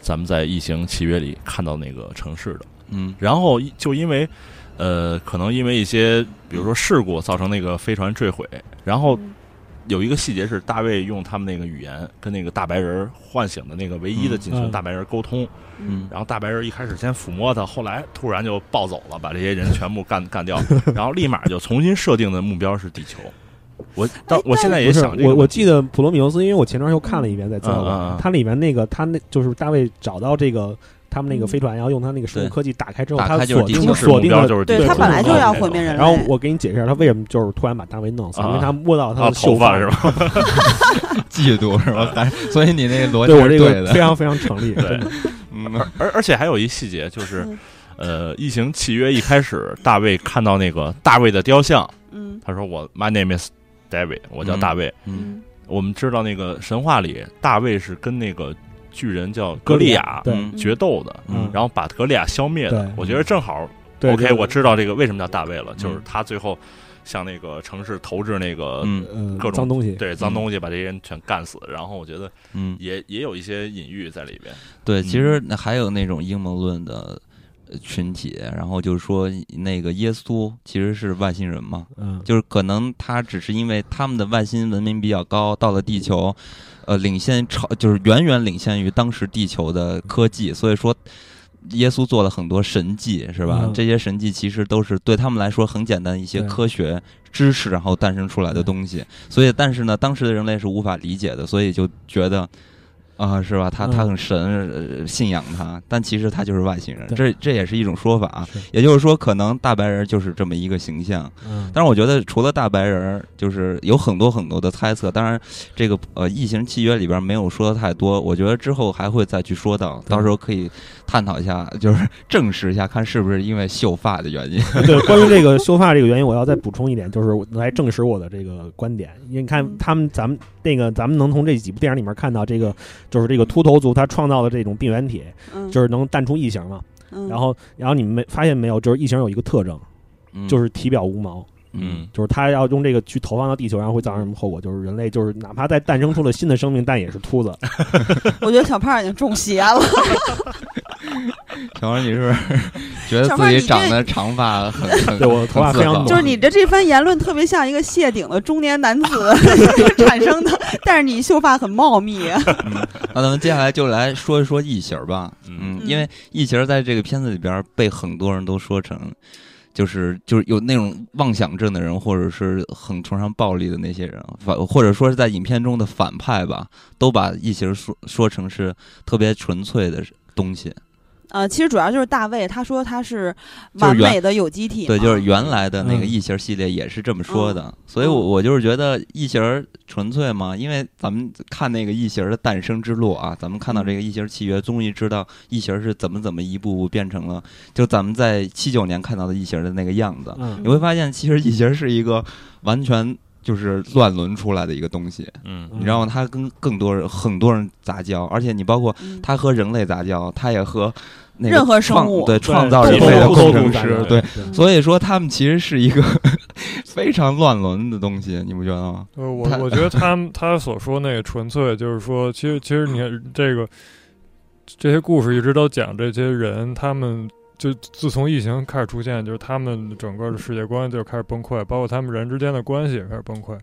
[SPEAKER 3] 咱们在异形契约里看到那个城市的。
[SPEAKER 1] 嗯
[SPEAKER 3] 然后就因为呃，可能因为一些比如说事故造成那个飞船坠毁，然后
[SPEAKER 2] 嗯
[SPEAKER 3] 有一个细节是大卫用他们那个语言跟那个大白人唤醒的那个唯一的
[SPEAKER 1] 嗯
[SPEAKER 3] 仅存
[SPEAKER 4] 嗯。
[SPEAKER 3] 大白人沟通，
[SPEAKER 1] 嗯。
[SPEAKER 3] 然后大白人一开始先抚摸他，后来突然就暴走了，把这些人全部干干掉，(laughs) 然后立马就重新设定的目标是地球。我到
[SPEAKER 2] 哎
[SPEAKER 3] 我现在也想
[SPEAKER 4] 我我记得普罗米修斯，因为我前段又看了一遍，在资料它里面那个他那就是大卫找到这个他们那个
[SPEAKER 2] 嗯。
[SPEAKER 4] 飞船，然后用他那个生物科技打开之后，
[SPEAKER 1] 打
[SPEAKER 4] 他锁定锁定了
[SPEAKER 3] 就是
[SPEAKER 2] 对他本来就要毁灭人类。
[SPEAKER 4] 然后我给你解释一下，他为什么就是突然把大卫弄死，
[SPEAKER 3] 啊。
[SPEAKER 4] 因为他摸到他
[SPEAKER 3] 啊
[SPEAKER 4] 的秀
[SPEAKER 3] 头发是吧？(laughs)
[SPEAKER 1] 嫉妒是吧？还所以你那个逻辑
[SPEAKER 4] 对我这
[SPEAKER 1] 是对的。
[SPEAKER 4] 个非常非常成立，
[SPEAKER 3] 对。
[SPEAKER 1] 嗯。
[SPEAKER 3] 而而而且还有一细节就是
[SPEAKER 2] 嗯，
[SPEAKER 3] 呃，异形契约一开始，大卫看到那个大卫的雕像，
[SPEAKER 2] 嗯。
[SPEAKER 3] 他说我 My name is David，我叫
[SPEAKER 1] 嗯。
[SPEAKER 3] 大卫。
[SPEAKER 1] 嗯
[SPEAKER 2] 嗯。
[SPEAKER 3] 我们知道那个神话里，大卫是跟那个巨人叫格利亚
[SPEAKER 1] 嗯
[SPEAKER 3] 决斗的，
[SPEAKER 1] 嗯。
[SPEAKER 3] 然后把格利亚消灭的。
[SPEAKER 4] 对。
[SPEAKER 3] 我觉得正好
[SPEAKER 4] 对
[SPEAKER 3] OK，
[SPEAKER 4] 对。
[SPEAKER 3] 我知道这个为什么叫大卫了，
[SPEAKER 1] 嗯。
[SPEAKER 3] 就是他最后向那个城市投掷那个
[SPEAKER 1] 嗯。
[SPEAKER 4] 呃
[SPEAKER 3] 各种
[SPEAKER 4] 脏东西，
[SPEAKER 3] 对脏东西，把这些人全干死。然后我觉得
[SPEAKER 1] 嗯，
[SPEAKER 3] 也也有一些隐喻在里边。
[SPEAKER 1] 对，
[SPEAKER 3] 嗯。
[SPEAKER 1] 其实还有那种阴谋论的呃群体，然后就是说那个耶稣其实是外星人嘛，
[SPEAKER 4] 嗯，
[SPEAKER 1] 就是可能他只是因为他们的外星文明比较高，到了地球，呃，领先超就是远远领先于当时地球的科技，所以说。耶稣做了很多神迹，是吧？
[SPEAKER 4] 嗯
[SPEAKER 1] 这些神迹其实都是对他们来说很简单一些科学知识，然后诞生出来的东西。所以，但是呢，当时的人类是无法理解的，所以就觉得啊、是吧？他
[SPEAKER 4] 嗯
[SPEAKER 1] 他很神、呃，信仰他，但其实他就是外星人。这这也是一种说法啊。也就是说，可能大白人就是这么一个形象。
[SPEAKER 4] 嗯，
[SPEAKER 1] 但是我觉得除了大白人，就是有很多很多的猜测。当然，这个呃异形契约里边没有说的太多，我觉得之后还会再去说到，到时候可以探讨一下，就是证实一下，看是不是因为秀发的原因。
[SPEAKER 4] 对，关于这 (laughs) 个秀发这个原因，我要再补充一点，就是来证实我的这个观点。因为你看
[SPEAKER 2] 嗯
[SPEAKER 4] 他们，咱们那个，咱们能从这几部电影里面看到，这个就是这个秃头族他创造的这种病原体，
[SPEAKER 2] 嗯，
[SPEAKER 4] 就是能淡出异形嘛。
[SPEAKER 2] 嗯。
[SPEAKER 4] 然后，然后你们没发现没有，就是异形有一个特征，
[SPEAKER 1] 嗯。
[SPEAKER 4] 就是体表无毛，
[SPEAKER 1] 嗯
[SPEAKER 4] 就是他要用这个去投放到地球，然后会造成什么后果？就是人类就是哪怕再诞生出了新的生命，但也是秃子。(laughs)
[SPEAKER 2] 我觉得小胖已经中邪了。
[SPEAKER 1] 小胖，你是不是觉得自己长得长发很很
[SPEAKER 4] 对我头发非常
[SPEAKER 2] 就是你的这番言论特别像一个谢顶的中年男子产生的，(laughs) 但是你秀发很茂密。
[SPEAKER 1] 嗯，那咱们接下来就来说一说异形吧。
[SPEAKER 3] 嗯
[SPEAKER 1] 嗯，
[SPEAKER 2] 嗯
[SPEAKER 1] 因为异形在这个片子里边被很多人都说成，就是就是有那种妄想症的人，或者是很崇尚暴力的那些人，反或者说是在影片中的反派吧，都把异形说说成是特别纯粹的东西。
[SPEAKER 2] 呃，其实主要就是大卫，他说他是完美的有机体，
[SPEAKER 1] 对，就是原来的那个
[SPEAKER 4] 嗯
[SPEAKER 1] 异形系列也是这么说的，
[SPEAKER 2] 嗯
[SPEAKER 1] 所以我
[SPEAKER 2] 嗯
[SPEAKER 1] 我就是觉得异形纯粹嘛，因为咱们看那个异形的诞生之路啊，咱们看到这个异形契约，终于知道异形是怎么怎么一步步变成了，就咱们在七九年看到的异形的那个样子。
[SPEAKER 4] 嗯
[SPEAKER 1] 你会发现，其实异形是一个完全就是乱伦出来的一个东西，
[SPEAKER 3] 嗯。
[SPEAKER 1] 你知道吗？它跟更多人很多人杂交，而且你包括
[SPEAKER 2] 嗯。
[SPEAKER 1] 它和人类杂交，他也和那个
[SPEAKER 2] 任何生物。
[SPEAKER 1] 创对
[SPEAKER 4] 对。
[SPEAKER 1] 创造人类的
[SPEAKER 4] 都
[SPEAKER 1] 工程师对。
[SPEAKER 2] 嗯
[SPEAKER 1] 所以说，他们其实是一个 (laughs) 非常乱伦的东西，你不觉得吗？
[SPEAKER 5] 呃，我我觉得他们 (laughs) 他所说那个纯粹就是说，其实其实你看这个这些故事一直都讲这些人，他们就自从异形开始出现，就是他们整个的世界观就开始崩溃，包括他们人之间的关系也开始崩溃，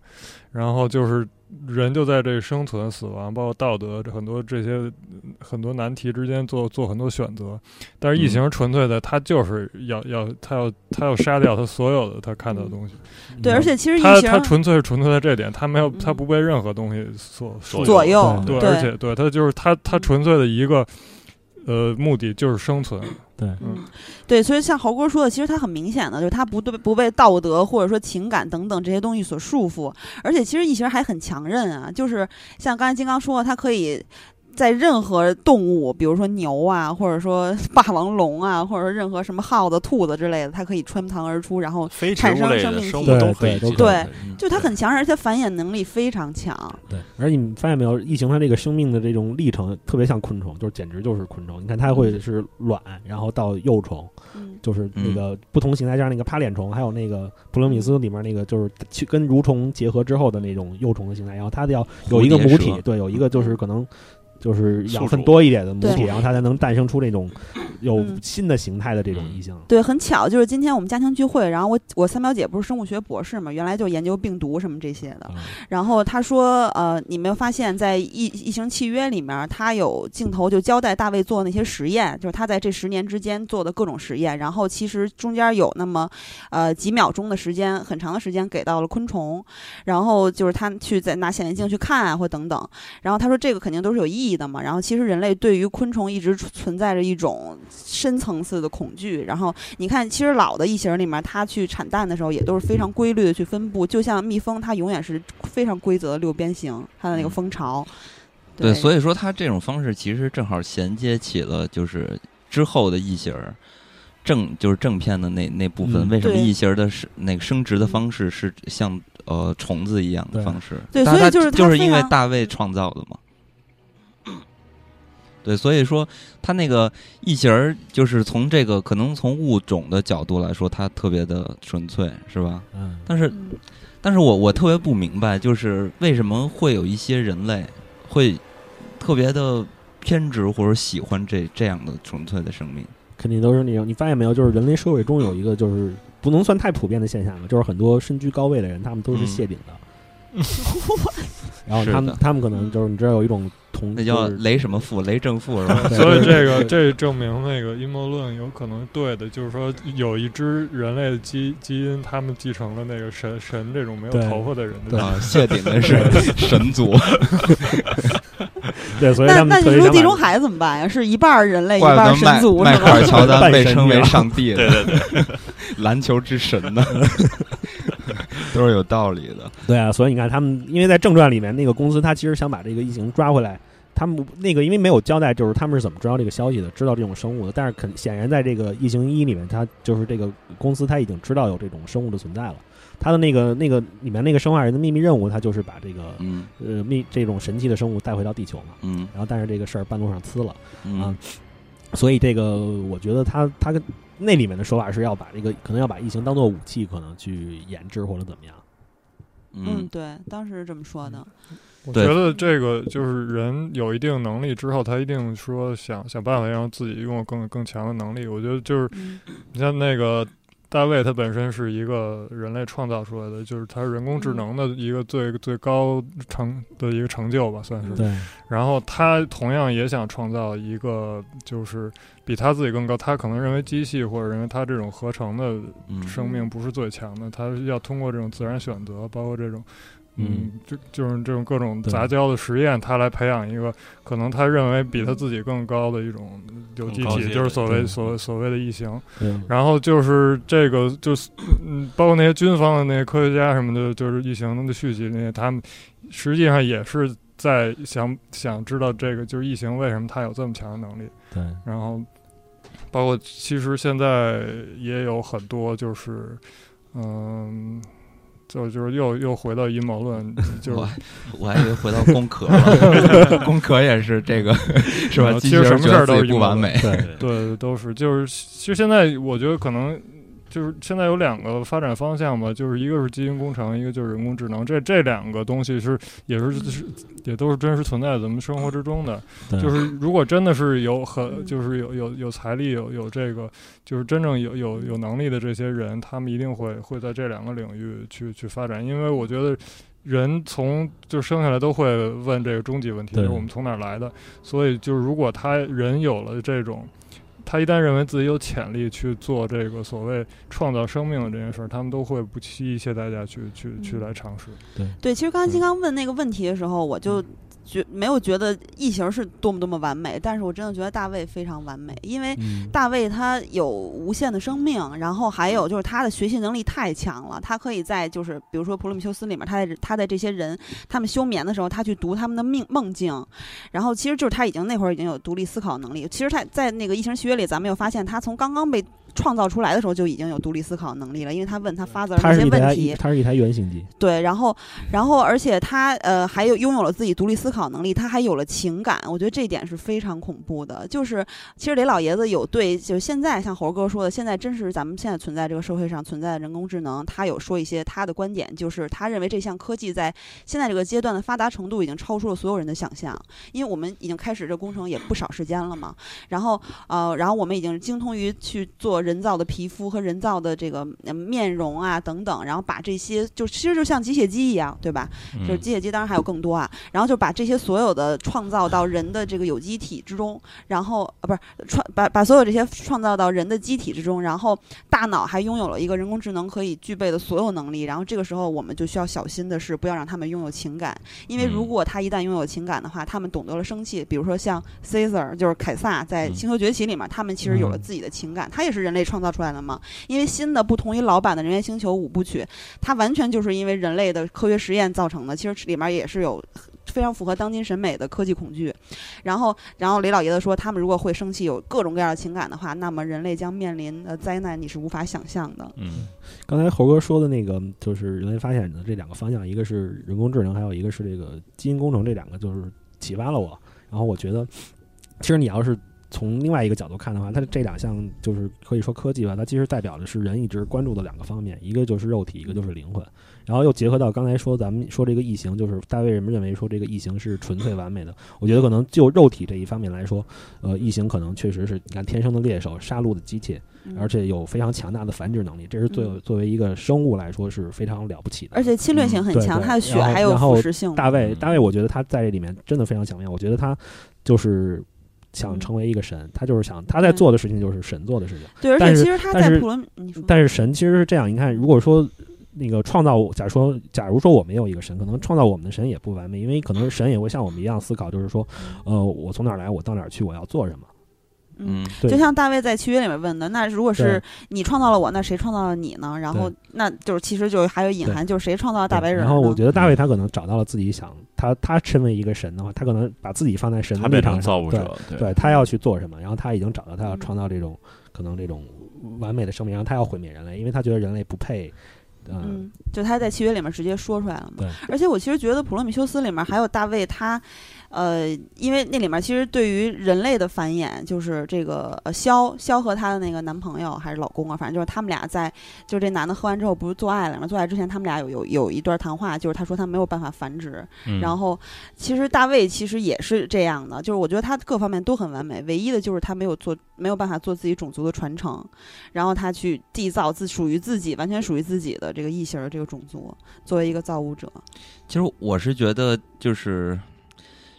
[SPEAKER 5] 然后就是人就在这生存、死亡，包括道德这很多这些很多难题之间做做很多选择。但是异形纯粹的，他就是要要他要他要杀掉他所有的他看到的东西。
[SPEAKER 2] 对，而且其实异
[SPEAKER 5] 他他纯粹是纯粹在这点，他没有
[SPEAKER 2] 嗯
[SPEAKER 5] 他不被任何东西所所
[SPEAKER 2] 左右，
[SPEAKER 5] 对，
[SPEAKER 2] 对
[SPEAKER 5] 而且对他就是他他纯粹的一个呃目的就是生存，
[SPEAKER 4] 对，
[SPEAKER 2] 嗯，对，所以像豪哥说的，其实他很明显的就是他不对不被道德或者说情感等等这些东西所束缚，而且其实异形还很强韧啊，就是像刚才金刚说的，他可以。在任何动物，比如说牛啊，或者说 (laughs) 霸王龙啊，或者说任何什么耗子、兔子之类的，它可以穿堂而出，然后产生生命体。
[SPEAKER 3] 都可以。
[SPEAKER 2] 对，就它很强，而且繁衍能力非常强。
[SPEAKER 4] 对，而且你发现没有，异形它这个生命的这种历程特别像昆虫，就是简直就是昆虫。你看它会是卵，然后到幼虫，就是那个不同形态，像那个趴脸虫，还有那个普罗米斯里面那个，就是去跟蠕虫结合之后的那种幼虫的形态。然后它要有一个母体，对，有一个就是可能。就是养分多一点的母体，然后它才能诞生出这种有新的形态的这种异形。
[SPEAKER 2] 对，很巧，就是今天我们家庭聚会，然后我我三表姐不是生物学博士嘛，原来就研究病毒什么这些的。然后她说，呃，你没有发现，在异异形契约里面，他有镜头就交代大卫做那些实验，就是他在这十年之间做的各种实验。然后其实中间有那么呃几秒钟的时间，很长的时间给到了昆虫，然后就是他去再拿显微镜去看啊，或等等。然后他说，这个肯定都是有意义。的嘛，然后其实人类对于昆虫一直存在着一种深层次的恐惧。然后你看，其实老的异形里面，它去产蛋的时候也都是非常规律的去分布，就像蜜蜂，它永远是非常规则的六边形，它的那个蜂巢。对，
[SPEAKER 1] 所以说它这种方式其实正好衔接起了就是之后的异形正就是正片的那那部分，为什么异形的是那个生殖的方式是像呃虫子一样的方式？
[SPEAKER 2] 对，所以就是
[SPEAKER 1] 就是因为大卫创造的嘛。对，所以说它那个异形儿，就是从这个可能从物种的角度来说，它特别的纯粹，是吧？
[SPEAKER 4] 嗯。
[SPEAKER 1] 但是，但是我我特别不明白，就是为什么会有一些人类会特别的偏执或者喜欢这这样的纯粹的生命？
[SPEAKER 4] 肯定都是那种，你发现没有？就是人类社会中有一个，就是不能算太普遍的现象嘛，就是很多身居高位的人，他们都是谢顶的。(laughs) 然后他们他们可能就是你知道有一种同
[SPEAKER 1] 那叫雷什么父雷正父是吧？(laughs)
[SPEAKER 5] 所以这个这证明那个阴谋论有可能对的，就是说有一支人类的基基因，他们继承了那个神神这种没有头发的人
[SPEAKER 1] 的谢顶的是 (laughs) 神族。(laughs)
[SPEAKER 4] 对，所以那
[SPEAKER 2] 那你说地中海怎么办呀？是一半人类，一半神族，
[SPEAKER 1] 迈克尔乔丹被称为上帝，
[SPEAKER 3] 对对对，
[SPEAKER 1] 篮球之神呢。都是有道理的，
[SPEAKER 4] 对啊，所以你看他们，因为在正传里面，那个公司他其实想把这个异形抓回来，他们那个因为没有交代，就是他们是怎么知道这个消息的，知道这种生物的。但是肯显然在这个异形一里面，他就是这个公司他已经知道有这种生物的存在了。他的那个那个里面那个生化人的秘密任务，他就是把这个呃秘这种神奇的生物带回到地球嘛。
[SPEAKER 1] 嗯，
[SPEAKER 4] 然后但是这个事儿半路上呲了啊，所以这个我觉得他他跟。那里面的说法是要把这个可能要把异形当做武器，可能去研制或者怎么样。
[SPEAKER 2] 嗯，对，当时是这么说的。
[SPEAKER 5] 我觉得这个就是人有一定能力之后，他一定说想想办法让自己拥有更更强的能力。我觉得就是你像那个。大卫他本身是一个人类创造出来的，就是他人工智能的一个最最高成的一个成就吧，算是。
[SPEAKER 4] 对。
[SPEAKER 5] 然后他同样也想创造一个，就是比他自己更高。他可能认为机器或者认为他这种合成的生命不是最强的，他要通过这种自然选择，包括这种。嗯，就就是这种各种杂交的实验，他来培养一个可能他认为比他自己更高的一种有机体，就是所谓所谓所谓的异形。然后就是这个，就是嗯，包括那些军方的那些科学家什么的，就是异形的续集那些，他们实际上也是在想想知道这个就是异形为什么它有这么强的能力。
[SPEAKER 4] 对。
[SPEAKER 5] 然后包括其实现在也有很多就是嗯。就就是又又回到阴谋论，(laughs) 就是
[SPEAKER 1] 我还以为回到工壳了，(laughs) 工壳也是这个是吧？
[SPEAKER 5] 其实什么事儿都
[SPEAKER 1] 不完美，
[SPEAKER 5] 对对，都是就是，其实现在我觉得可能。就是现在有两个发展方向吧，就是一个是基因工程，一个就是人工智能。这这两个东西是也是是也都是真实存在咱们生活之中的。就是如果真的是有很就是有有有财力有有这个就是真正有有有能力的这些人，他们一定会会在这两个领域去去发展。因为我觉得人从就生下来都会问这个终极问题，就是我们从哪儿来的。所以就是如果他人有了这种。他一旦认为自己有潜力去做这个所谓创造生命的这件事儿，他们都会不惜一切代价去去去来尝试。
[SPEAKER 4] 对。
[SPEAKER 2] 对，其实刚刚金刚问那个问题的时候，我就觉没有觉得异形是多么多么完美，但是我真的觉得大卫非常完美，因为
[SPEAKER 4] 嗯
[SPEAKER 2] 大卫他有无限的生命，然后还有就是他的学习能力太强了，他可以在就是比如说《普罗米修斯》里面，他在他在这些人他们休眠的时候，他去读他们的命梦境，然后其实就是他已经那会儿已经有独立思考能力。其实他在那个《异形契约》里，咱们又发现他从刚刚被创造出来的时候就已经有独立思考能力了，因为他问他发子
[SPEAKER 4] 它
[SPEAKER 2] 那些问题，
[SPEAKER 4] 他是一台原型机，
[SPEAKER 2] 对，然后，然后，而且他呃还有拥有了自己独立思考能力，他还有了情感，我觉得这一点是非常恐怖的。就是其实雷老爷子有对，就是现在像猴哥说的，现在真是咱们现在存在这个社会上存在的人工智能，他有说一些他的观点，就是他认为这项科技在现在这个阶段的发达程度已经超出了所有人的想象，因为我们已经开始这工程也不少时间了嘛。然后呃，然后我们已经精通于去做人造的皮肤和人造的这个呃面容啊等等，然后把这些就其实就像机械机一样，对吧？
[SPEAKER 3] 嗯
[SPEAKER 2] 就是机械机，当然还有更多啊。然后就把这些所有的创造到人的这个有机体之中，然后啊不是创把把所有这些创造到人的机体之中，然后大脑还拥有了一个人工智能可以具备的所有能力。然后这个时候我们就需要小心的是，不要让他们拥有情感，因为如
[SPEAKER 3] 嗯
[SPEAKER 2] 果他一旦拥有情感的话，他们懂得了生气。比如说像 Caesar 就是凯撒在《
[SPEAKER 3] 嗯
[SPEAKER 2] 星球崛起》里面，他们其实有了
[SPEAKER 4] 嗯
[SPEAKER 2] 自己的情感，他也是人类创造出来的嘛。因为新的不同于老版的《人猿星球》五部曲，它完全就是因为人类的科学实验造成的。其实里面也是有非常符合当今审美的科技恐惧。然后，然后雷老爷子说，他们如果会生气，有各种各样的情感的话，那么人类将面临的灾难你是无法想象的。
[SPEAKER 3] 嗯
[SPEAKER 4] 刚才猴哥说的那个就是人类发现的这两个方向，一个是人工智能，还有一个是这个基因工程，这两个就是启发了我。然后我觉得，其实你要是从另外一个角度看的话，它这两项就是可以说科技吧，它其实代表的是人一直关注的两个方面，一个就是肉体，一个就是灵魂。然后又结合到刚才说咱们说这个异形，就是大卫人们认为说这个异形是纯粹完美的。我觉得可能就肉体这一方面来说，呃，异形可能确实是你看天生的猎手，杀戮的机器，
[SPEAKER 2] 嗯
[SPEAKER 4] 而且有非常强大的繁殖能力，这是作
[SPEAKER 2] 嗯
[SPEAKER 4] 作为一个生物来说是非常了不起的。
[SPEAKER 2] 而且侵略性很强，它的血还有腐蚀性。
[SPEAKER 4] 大卫，
[SPEAKER 3] 嗯
[SPEAKER 4] 大卫，我觉得他在这里面真的非常巧妙。我觉得他就是想
[SPEAKER 2] 嗯
[SPEAKER 4] 成为一个神，他就是想他在做的事情就是神做的事情。
[SPEAKER 2] 对，而
[SPEAKER 4] 但是
[SPEAKER 2] 且其实他在普罗米，
[SPEAKER 4] 但是神其实是这样，你看，如果说那个创造，假如说，假如说我们有一个神，可能创造我们的神也不完美，因为可能神也会像我们一样思考，就是说，呃，我从哪儿来，我到哪儿去，我要做什么。
[SPEAKER 2] 嗯，就像大卫在契约里面问的，那如果是你创造了我，那谁创造了你呢？然后那就是其实就还有隐含，就是谁创造了大白人？
[SPEAKER 4] 然后我觉得大卫他可能找到了自己想，他他身为一个神的话，他可能把自己放在神的立场上，对
[SPEAKER 3] 成造物者，对
[SPEAKER 4] 对他要去做什么，然后他已经找到他要
[SPEAKER 2] 嗯
[SPEAKER 4] 创造这种、可能这种完美的生命，然后他要毁灭人类，因为他觉得人类不配。嗯，
[SPEAKER 2] 嗯，就他在契约里面直接说出来了嘛。
[SPEAKER 4] 对，
[SPEAKER 2] 而且我其实觉得《普罗米修斯》里面还有大卫他，呃，因为那里面其实对于人类的繁衍，就是这个呃肖肖和她的那个男朋友还是老公啊，反正就是他们俩在，就这男的喝完之后不是做爱了吗？做爱之前他们俩有有有一段谈话，就是他说他没有办法繁殖，
[SPEAKER 3] 嗯
[SPEAKER 2] 然后其实大卫其实也是这样的，就是我觉得他各方面都很完美，唯一的就是他没有做没有办法做自己种族的传承，然后他去缔造自属于自己完全属于自己的这个异形儿这个种族，作为一个造物者。
[SPEAKER 1] 其实我是觉得，就是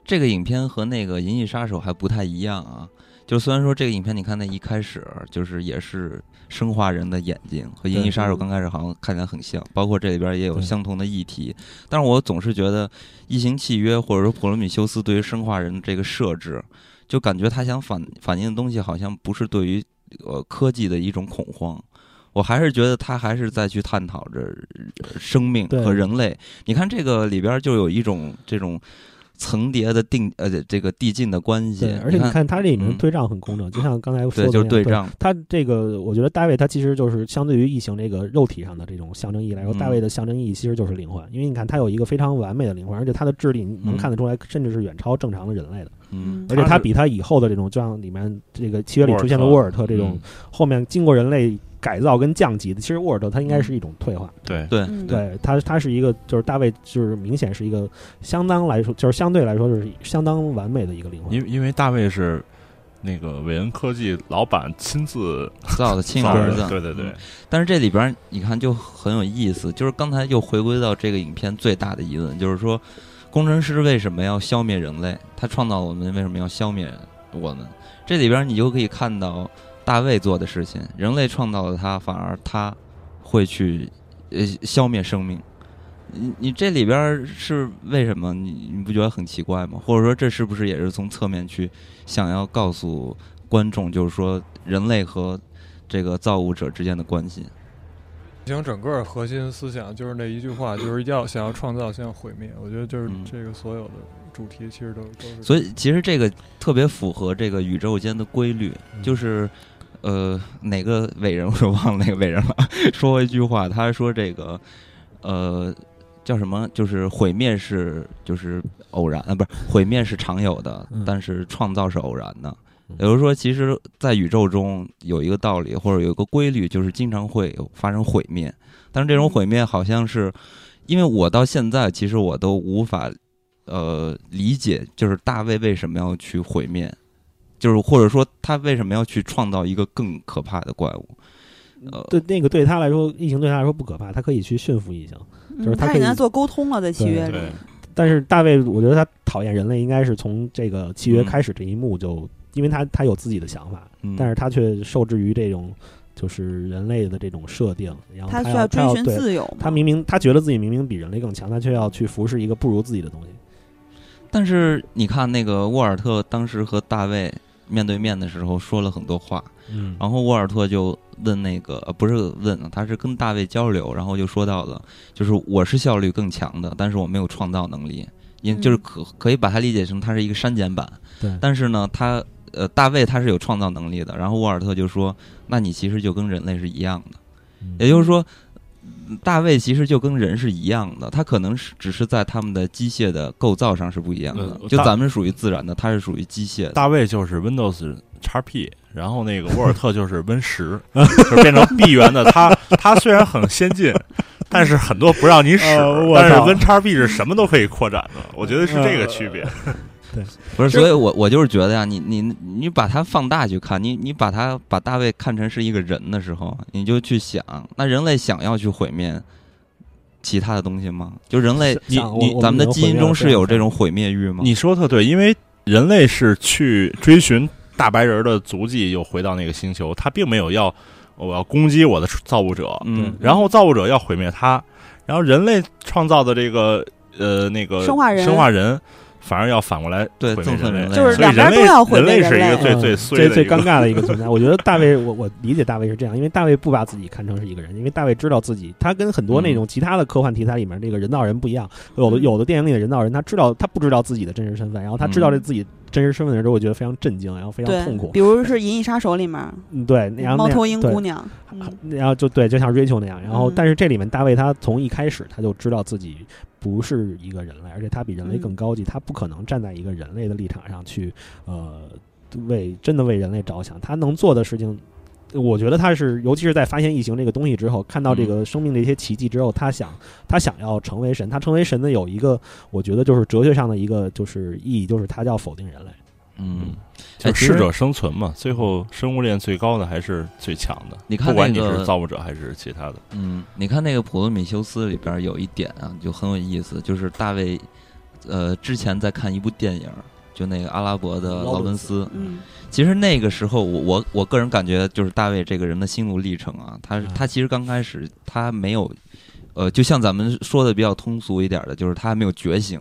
[SPEAKER 1] 这个影片和那个《银翼杀手》还不太一样啊。就虽然说这个影片，你看那一开始就是也是生化人的眼睛，和《银翼杀手》刚开始好像看起来很像，包括这里边也有相同的议题。但是我总是觉得《异形契约》或者说《普罗米修斯》对于生化人这个设置，就感觉他想反反映的东西好像不是对于呃科技的一种恐慌。我还是觉得他还是在去探讨着呃生命和人类。你看这个里边就有一种这种层叠的定呃这个递进的关系。
[SPEAKER 4] 对，，而且你看它这里面
[SPEAKER 1] 嗯。
[SPEAKER 4] 对仗很工整，就像刚才说，的对
[SPEAKER 1] 对仗，
[SPEAKER 4] 他这个，我觉得大卫他其实就是相对于异形这个肉体上的这种象征意义来说，
[SPEAKER 1] 嗯
[SPEAKER 4] 大卫的象征意义其实就是灵魂，因为你看他有一个非常完美的灵魂，而且他的智力能
[SPEAKER 1] 嗯
[SPEAKER 4] 看得出来，甚至是远超正常的人类的，
[SPEAKER 1] 嗯。
[SPEAKER 4] 而且
[SPEAKER 3] 他
[SPEAKER 4] 比他以后的这种，就像里面这个契约里出现的沃尔特这种
[SPEAKER 3] 嗯。
[SPEAKER 4] 后面经过人类改造跟降级的，其实沃尔特他应该是一种退化，
[SPEAKER 3] 对。
[SPEAKER 1] 对
[SPEAKER 2] 嗯。
[SPEAKER 4] 对。他他是一个就是大卫就是明显是一个相当来说就是相对来说就是相当完美的一个灵魂，
[SPEAKER 3] 因为因为大卫是那个韦恩科技老板亲自
[SPEAKER 1] 造的亲儿子，
[SPEAKER 3] 对对对。
[SPEAKER 1] 嗯，但是这里边你看就很有意思，就是刚才又回归到这个影片最大的疑问，就是说工程师为什么要消灭人类？他创造我们为什么要消灭我们？这里边你就可以看到大卫做的事情，人类创造了他，反而他会去呃消灭生命。你你这里边是为什么？你你不觉得很奇怪吗？或者说这是不是也是从侧面去想要告诉观众，就是说人类和这个造物者之间的关系？
[SPEAKER 5] 异形整个核心思想就是那一句话，就是要想要创造，先要毁灭。我觉得就是这个所有的主题其实都都是。
[SPEAKER 1] 所以其实这个特别符合这个宇宙间的规律，就是呃哪个伟人我忘了哪个伟人了，(laughs) 说过一句话，他说这个呃。叫什么？就是毁灭是就是偶然啊，不是毁灭是常有的，但是创造是偶然的。也就是说，其实，在宇宙中有一个道理或者有一个规律，就是经常会有发生毁灭。但是这种毁灭好像是，因为我到现在其实我都无法呃理解，就是大卫为什么要去毁灭，就是或者说他为什么要去创造一个更可怕的怪物。呃，
[SPEAKER 4] 对那个对他来说，异形对他来说不可怕，他可以去驯服异形。就是他
[SPEAKER 2] 已经做沟通了，在契约里。
[SPEAKER 4] 但是大卫，我觉得他讨厌人类，应该是从这个契约开始这一幕就，因为他他有自己的想法，但是他却受制于这种就是人类的这种设定，然后他
[SPEAKER 2] 需要追寻自由。
[SPEAKER 4] 他明明他觉得自己明明比人类更强，他却要去服侍一个不如自己的东西。
[SPEAKER 1] 但是你看那个沃尔特当时和大卫面对面的时候说了很多话，
[SPEAKER 4] 嗯，
[SPEAKER 1] 然后沃尔特就。问那个不是问，他是跟大卫交流，然后就说到了，就是我是效率更强的，但是我没有创造能力，因就是可可以把它理解成它是一个删减版。
[SPEAKER 4] 对，
[SPEAKER 1] 但是呢，他呃大卫他是有创造能力的，然后沃尔特就说，那你其实就跟人类是一样的，也就是说，大卫其实就跟人是一样的，他可能是只是在他们的机械的构造上是不一样的，就咱们属于自然的，他是属于机械。
[SPEAKER 3] 大卫就是 Windows。叉 P，然后那个沃尔特就是 Win 十，(laughs) 就变成闭源的。他他虽然很先进，但是很多不让你使。但是 Win 叉 P 是什么都可以扩展的，我觉得是这个区别。(laughs) (laughs)
[SPEAKER 4] 对，
[SPEAKER 1] 不是，所以我我就是觉得呀，你你你把它放大去看，你你把它把大卫看成是一个人的时候，你就去想，那人类想要去毁灭其他的东西吗？就人类，你你咱们的基因中是有这种毁灭欲吗？
[SPEAKER 3] 你说特对，因为人类是去追寻。大白人的足迹又回到那个星球，他并没有要我要攻击我的造物者，
[SPEAKER 1] 嗯，
[SPEAKER 3] 然后造物者要毁灭他，然后人类创造的这个呃那个
[SPEAKER 2] 生化人，
[SPEAKER 3] 生化人反而要反过来
[SPEAKER 1] 对
[SPEAKER 3] 憎恨
[SPEAKER 1] 人
[SPEAKER 3] 类，
[SPEAKER 2] 就是
[SPEAKER 3] 两
[SPEAKER 2] 边都要毁
[SPEAKER 3] 灭
[SPEAKER 2] 人类，
[SPEAKER 3] 是一个最最最
[SPEAKER 4] 最尴尬的一个存在。我觉得大卫，我我理解大卫是这样，因为大卫不把自己看成是一个人，因为大卫知道自己，他跟很多那种其他的科幻题材里面那个人造人不一样，有的有的电影里的人造人，他知道他不知道自己的真实身份，然后他知道这自己。真实身份的时候，我觉得非常震惊，然后非常痛苦。
[SPEAKER 2] 比如是《银翼杀手》里面，
[SPEAKER 4] 嗯，对，然后
[SPEAKER 2] 猫头鹰姑娘，
[SPEAKER 4] 然后就对，就像 Rachel 那样。然后，但是这里面大卫他从一开始他就知道自己不是一个人类，而且他比人类更高级，他不可能站在一个人类的立场上去，呃，为真的为人类着想。他能做的事情。我觉得他是，尤其是在发现异形这个东西之后，看到这个生命的一些奇迹之后，他想，他想要成为神。他成为神的有一个，我觉得就是哲学上的一个就是意义，就是他要否定人类。
[SPEAKER 1] 嗯，
[SPEAKER 3] 就适者生存嘛。最后生物链最高的还是最强的。
[SPEAKER 1] 你看，
[SPEAKER 3] 不管你是造物者还是其他的。
[SPEAKER 1] 嗯，你看那个《普罗米修斯》里边有一点啊，就很有意思，就是大卫，呃，之前在看一部电影，就那个阿拉伯的劳伦斯。
[SPEAKER 2] 嗯。
[SPEAKER 1] 其实那个时候，我我我个人感觉，就是大卫这个人的心路历程啊，他他其实刚开始他没有，呃，就像咱们说的比较通俗一点的，就是他还没有觉醒。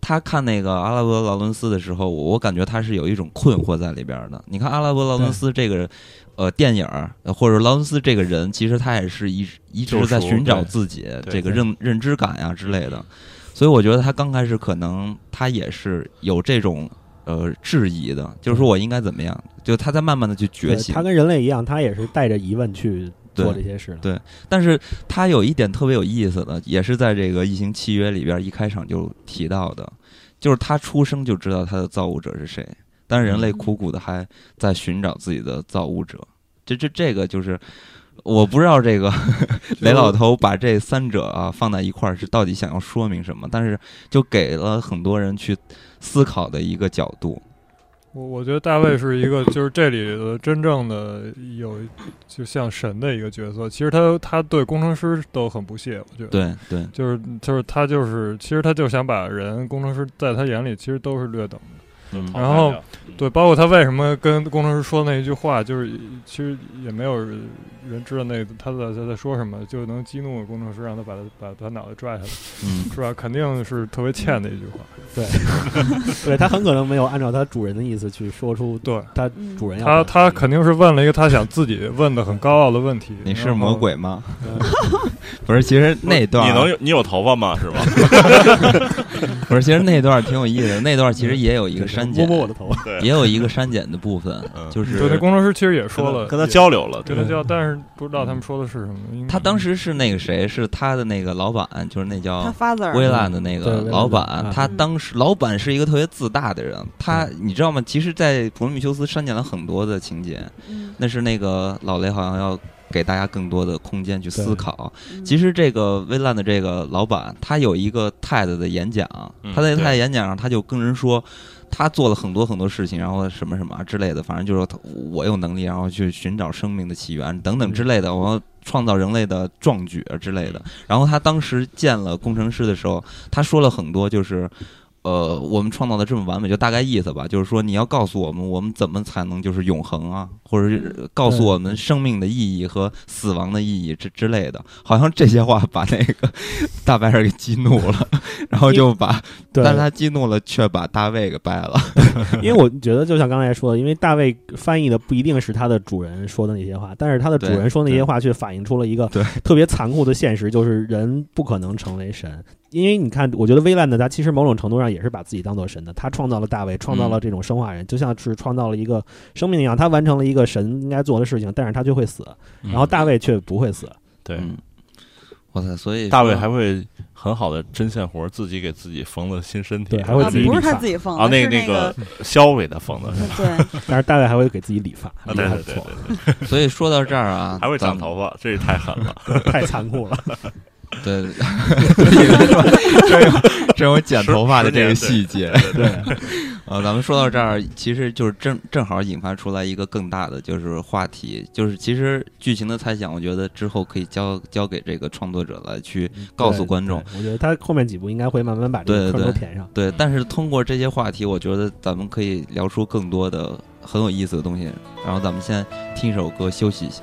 [SPEAKER 1] 他看那个阿拉伯劳伦斯的时候，我感觉他是有一种困惑在里边的。你看阿拉伯劳伦斯这个呃电影，或者劳伦斯这个人，其实他也是一一直在寻找自己这个认认知感呀之类的。所以我觉得他刚开始可能他也是有这种。呃，质疑的，就是说我应该怎么样？就他在慢慢的去觉醒。
[SPEAKER 4] 他跟人类一样，他也是带着疑问去做这些事。
[SPEAKER 1] 对，但是他有一点特别有意思的，也是在这个异形契约里边一开场就提到的，就是他出生就知道他的造物者是谁，但是人类苦苦的还在寻找自己的造物者。这这这个就是。我不知道这个 (laughs) 雷老头把这三者啊放在一块儿是到底想要说明什么，但是就给了很多人去思考的一个角度。
[SPEAKER 5] 我我觉得大卫是一个，就是这里的真正的有就像神的一个角色。其实他他对工程师都很不屑，我觉得。
[SPEAKER 1] 对对，
[SPEAKER 5] 就是就是他就是，其实他就想把人工程师在他眼里其实都是略等的。
[SPEAKER 3] 嗯
[SPEAKER 5] 然后对，包括他为什么跟工程师说那一句话，就是其实也没有人知道那他在他在说什么，就能激怒工程师，让他把他把把脑袋拽下来，
[SPEAKER 1] 嗯，
[SPEAKER 5] 是吧？肯定是特别欠的一句话。
[SPEAKER 4] 对，(laughs) 对他很可能没有按照他主人的意思去说出
[SPEAKER 5] 对
[SPEAKER 4] 他
[SPEAKER 2] 嗯
[SPEAKER 4] 主人要
[SPEAKER 5] 他，他肯定是问了一个他想自己问的很高傲的问题。
[SPEAKER 1] 你是魔鬼吗？
[SPEAKER 4] 嗯 (laughs)
[SPEAKER 1] 不是，其实那段
[SPEAKER 3] 你能你有头发吗？是吗？(laughs)
[SPEAKER 1] 不是，其实那段挺有意思的。那段其实也有一个删
[SPEAKER 4] 摸
[SPEAKER 1] 减，
[SPEAKER 4] 摸我的头，
[SPEAKER 3] 对，
[SPEAKER 1] 也有一个删减的部分，
[SPEAKER 3] 嗯
[SPEAKER 1] 就是
[SPEAKER 5] 对，那工程师其实也说了，
[SPEAKER 3] 跟他交流了，对
[SPEAKER 5] 跟他交，但是不知道他们说的是什么。
[SPEAKER 1] 他当时是那个谁，是他的那个老板，就是那
[SPEAKER 2] 他
[SPEAKER 1] 叫
[SPEAKER 2] father
[SPEAKER 1] 微烂的那个老板他当时老板是一个特别自大的人，他你知道吗？其实，在《普罗米修斯》删减了很多的情节，
[SPEAKER 2] 嗯
[SPEAKER 1] 那是那个老雷好像要给大家更多的空间去思考。
[SPEAKER 2] 嗯
[SPEAKER 1] 其实这个微烂的这个老板，他有一个 TED 的演讲，
[SPEAKER 3] 嗯
[SPEAKER 1] 他在
[SPEAKER 3] 对
[SPEAKER 1] TED 演讲上他就跟人说。他做了很多很多事情，然后什么什么之类的，反正就是我有能力，然后去寻找生命的起源等等之类的，我要创造人类的壮举之类的。然后他当时见了工程师的时候，他说了很多，就是。呃，我们创造的这么完美，就大概意思吧，就是说你要告诉我们，我们怎么才能就是永恒啊，或者是告诉我们生命的意义和死亡的意义之之类的。好像这些话把那个大白人给激怒了，(laughs) 然后就把，但是他激怒了，却把大卫给掰了。(laughs)
[SPEAKER 4] 因为我觉得，就像刚才说的，因为大卫翻译的不一定是他的主人说的那些话，但是他的主人说那些话却反映出了一个
[SPEAKER 1] 对
[SPEAKER 4] 特别残酷的现实，就是人不可能成为神。因为你看，我觉得微烂的他其实某种程度上也是把自己当做神的，他创造了大卫，创造了这种生化人，就像是创造了一个生命一样，他完成了一个神应该做的事情，但是他就会死，然后大卫却不会死。
[SPEAKER 3] 对，
[SPEAKER 1] 嗯，哇塞，所以
[SPEAKER 3] 大卫还会很好的针线活，自己给自己缝了新身体，
[SPEAKER 4] 对还会
[SPEAKER 2] 啊不是他
[SPEAKER 4] 自己
[SPEAKER 2] 缝的，
[SPEAKER 3] 啊，那
[SPEAKER 2] 个那
[SPEAKER 3] 个肖伟的缝的是吧？
[SPEAKER 2] 对，(laughs)
[SPEAKER 4] 但是大卫还会给自己理发，(laughs) (laughs)
[SPEAKER 3] 啊，对对对，
[SPEAKER 1] 所以说到这儿啊，
[SPEAKER 3] 还会长头发，这也太狠了。
[SPEAKER 4] 太残酷了。
[SPEAKER 1] 对，这有这有剪头发的这个细节。
[SPEAKER 3] 对，
[SPEAKER 1] 呃，咱们说到这儿，其实就是正正好引发出来一个更大的就是话题，就是其实剧情的猜想，我觉得之后可以交交给这个创作者来去告诉观众。
[SPEAKER 4] 我觉得他后面几部应该会慢慢把这个
[SPEAKER 1] 对对对
[SPEAKER 4] 都填上。
[SPEAKER 1] 对，但是通过这些话题，我觉得咱们可以聊出更多的很有意思的东西。然后咱们先听一首歌休息一下。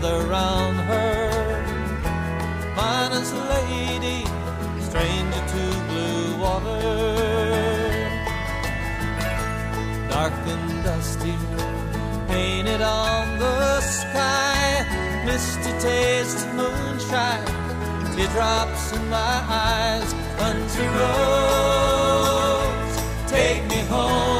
[SPEAKER 6] gather round her. Finest lady, stranger to blue water dark and dusty, painted on the sky. Misty taste of moonshine, teardrops in my eyes. Country roads, take me home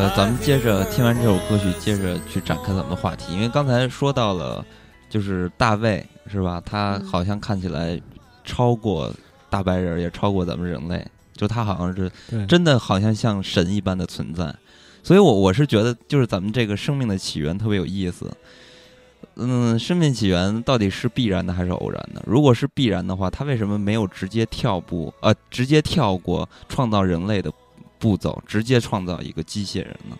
[SPEAKER 1] 呃，咱们接着听完这首歌曲，接着去展开咱们的话题。因为刚才说到了，就是大卫是吧？他
[SPEAKER 2] 嗯
[SPEAKER 1] 好像看起来超过大白人，也超过咱们人类，就他好像是真的好像像神一般的存在。所以我我是觉得，就是咱们这个生命的起源特别有意思。嗯，生命起源到底是必然的还是偶然的？如果是必然的话，他为什么没有直接跳步呃，直接跳过创造人类的步骤，直接创造一个机械人呢？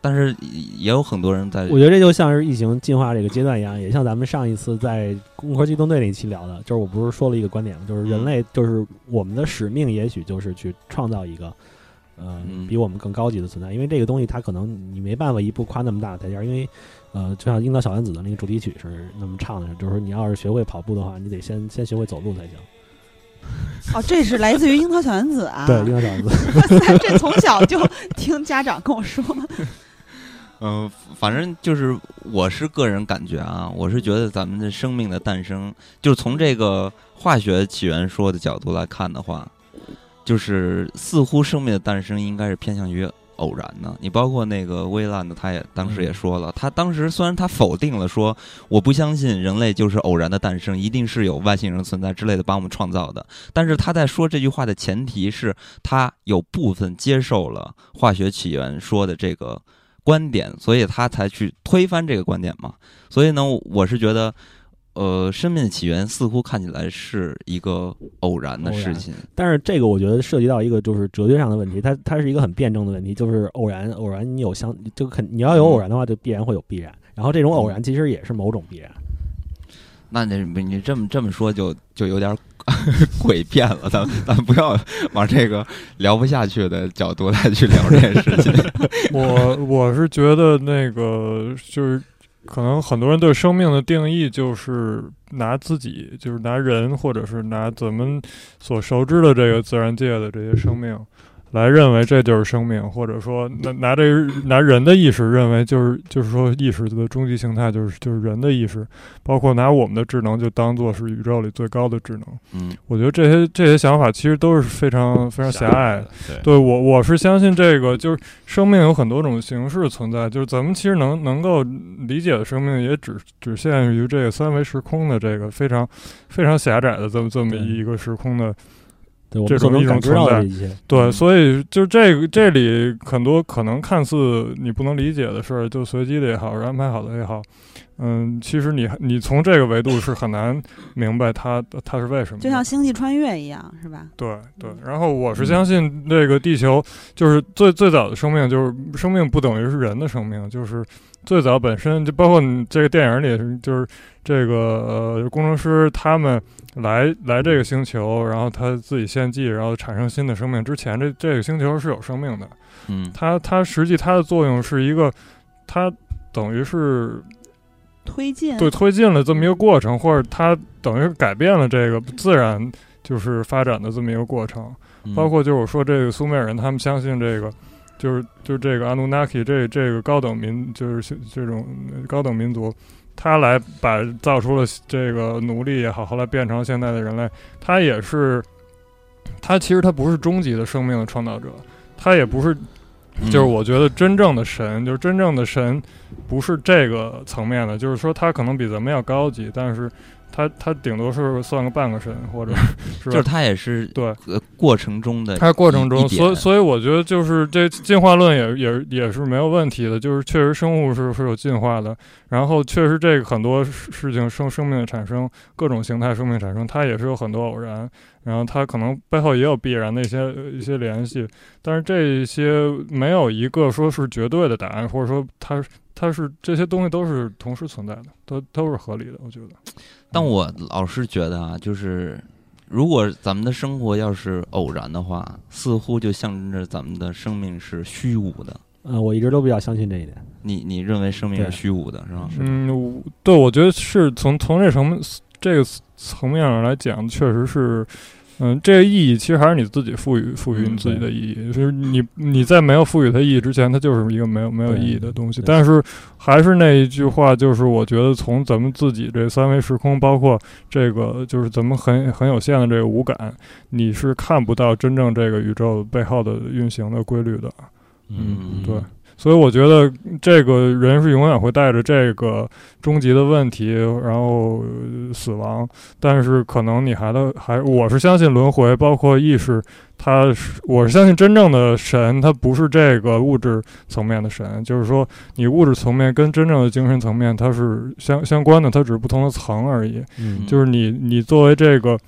[SPEAKER 1] 但是也有很多人在
[SPEAKER 4] 我觉得这就像是异形进化这个阶段一样，也像咱们上一次在《攻壳机动队》那一期聊的，就是我不是说了一个观点吗？就是人类，就是我们的使命，也许就是去创造一个呃
[SPEAKER 1] 嗯
[SPEAKER 4] 比我们更高级的存在，因为这个东西它可能你没办法一步跨那么大的台阶儿，因为呃，就像樱桃小丸子的那个主题曲是那么唱的，就是说你要是学会跑步的话，你得先先学会走路才行。
[SPEAKER 2] 哦，这是来自于樱桃小丸子啊。
[SPEAKER 4] 对，樱桃小丸子，(laughs)
[SPEAKER 2] 哇塞，这从小就听家长跟我说。
[SPEAKER 1] 嗯、(laughs) 反正就是我是个人感觉啊，我是觉得咱们的生命的诞生，就是从这个化学起源说的角度来看的话，就是似乎生命的诞生应该是偏向于偶然呢。你包括那个威兰的，他也当时也说了，他当时虽然他否定了说我不相信人类就是偶然的诞生，一定是有外星人存在之类的帮我们创造的，但是他在说这句话的前提是他有部分接受了化学起源说的这个观点，所以他才去推翻这个观点嘛。所以呢，我是觉得。呃，生命的起源似乎看起来是一个偶然的事情，
[SPEAKER 4] 但是这个我觉得涉及到一个就是哲学上的问题，它它是一个很辩证的问题，就是偶然偶然你有相就肯你要有偶然的话，就必然会有必然，然后这种偶然其实也是某种必然。
[SPEAKER 1] 那你你这么这么说就就有点诡辩了，咱咱不要往这个聊不下去的角度来去聊这件事情。(laughs)
[SPEAKER 5] 我我是觉得那个就是，可能很多人对生命的定义就是拿自己，就是拿人，或者是拿咱们所熟知的这个自然界的这些生命，来认为这就是生命，或者说拿拿这拿人的意识认为就是就是说意识的终极形态就是就是人的意识，包括拿我们的智能就当做是宇宙里最高的智能。
[SPEAKER 1] 嗯
[SPEAKER 5] 我觉得这些这些想法其实都是非常非常狭隘的。
[SPEAKER 3] 对，
[SPEAKER 5] 对我，我是相信这个，就是生命有很多种形式存在，就是咱们其实能能够理解的生命，也只只限于这个三维时空的这个非常非常狭窄的这么这么一个时空的。
[SPEAKER 4] 对，我
[SPEAKER 5] 这种一种
[SPEAKER 4] 们所能感知到
[SPEAKER 5] 存在
[SPEAKER 4] 的一切，
[SPEAKER 5] 对，
[SPEAKER 1] 嗯
[SPEAKER 5] 所以就这个这里很多可能看似你不能理解的事儿，就随机的也好，是安排好的也好，嗯，其实你你从这个维度是很难明白它它是为什么。
[SPEAKER 2] 就像星际穿越一样，是吧？
[SPEAKER 5] 对对
[SPEAKER 2] 嗯，
[SPEAKER 5] 然后我是相信这个地球就是最最早的生命，就是生命不等于是人的生命，就是最早本身就包括你这个电影里，就是这个呃工程师他们来来这个星球，然后他自己献祭，然后产生新的生命之前，这这个星球是有生命的，
[SPEAKER 1] 嗯
[SPEAKER 5] 它它实际它的作用是一个，它等于是
[SPEAKER 2] 推进
[SPEAKER 5] 对推进了这么一个过程，或者它等于是改变了这个自然就是发展的这么一个过程。
[SPEAKER 1] 嗯。
[SPEAKER 5] 包括就是我说这个苏美尔人，他们相信这个，就是就是这个阿努纳基这这个高等民，就是这种高等民族，他来把造出了这个奴隶也好，后来变成现在的人类，他也是，他其实他不是终极的生命的创造者，他也不是，
[SPEAKER 1] 嗯
[SPEAKER 5] 就是我觉得真正的神，就是真正的神，不是这个层面的，就是说他可能比咱们要高级，但是他他顶多是算个半个神，或者 (laughs) 是
[SPEAKER 1] 就是他也是
[SPEAKER 5] 对。
[SPEAKER 1] 呃过程中的
[SPEAKER 5] 他过程中，所以所以我觉得就是这进化论也也也是没有问题的，就是确实生物是是有进化的，然后确实这个很多事事情生生命的产生，各种形态生命产生，它也是有很多偶然，然后它可能背后也有必然的一些一些联系，但是这些没有一个说是绝对的答案，或者说它它是这些东西都是同时存在的，都都是合理的，我觉得。
[SPEAKER 1] 但我老是觉得啊，就是如果咱们的生活要是偶然的话，似乎就象征着咱们的生命是虚无的。
[SPEAKER 4] 嗯，我一直都比较相信这一点。
[SPEAKER 1] 你你认为生命是虚无的，是吧？
[SPEAKER 5] 嗯，对，我觉得是从从这层面这个层面上来讲，确实是，嗯，这个意义其实还是你自己赋予赋予你自己的意义，就是你你在没有赋予它意义之前，它就是一个没有没有意义的东西。但是还是那一句话，就是我觉得从咱们自己这三维时空，包括这个就是咱们很很有限的这个五感，你是看不到真正这个宇宙背后的运行的规律的。
[SPEAKER 1] 嗯
[SPEAKER 5] 对所以我觉得这个人是永远会带着这个终极的问题，然后死亡。但是可能你还的还，我是相信轮回，包括意识，它是我是相信真正的神，它不是这个物质层面的神，就是说你物质层面跟真正的精神层面它是相相关的，它只是不同的层而已。
[SPEAKER 4] 嗯
[SPEAKER 5] 就是你你作为这个，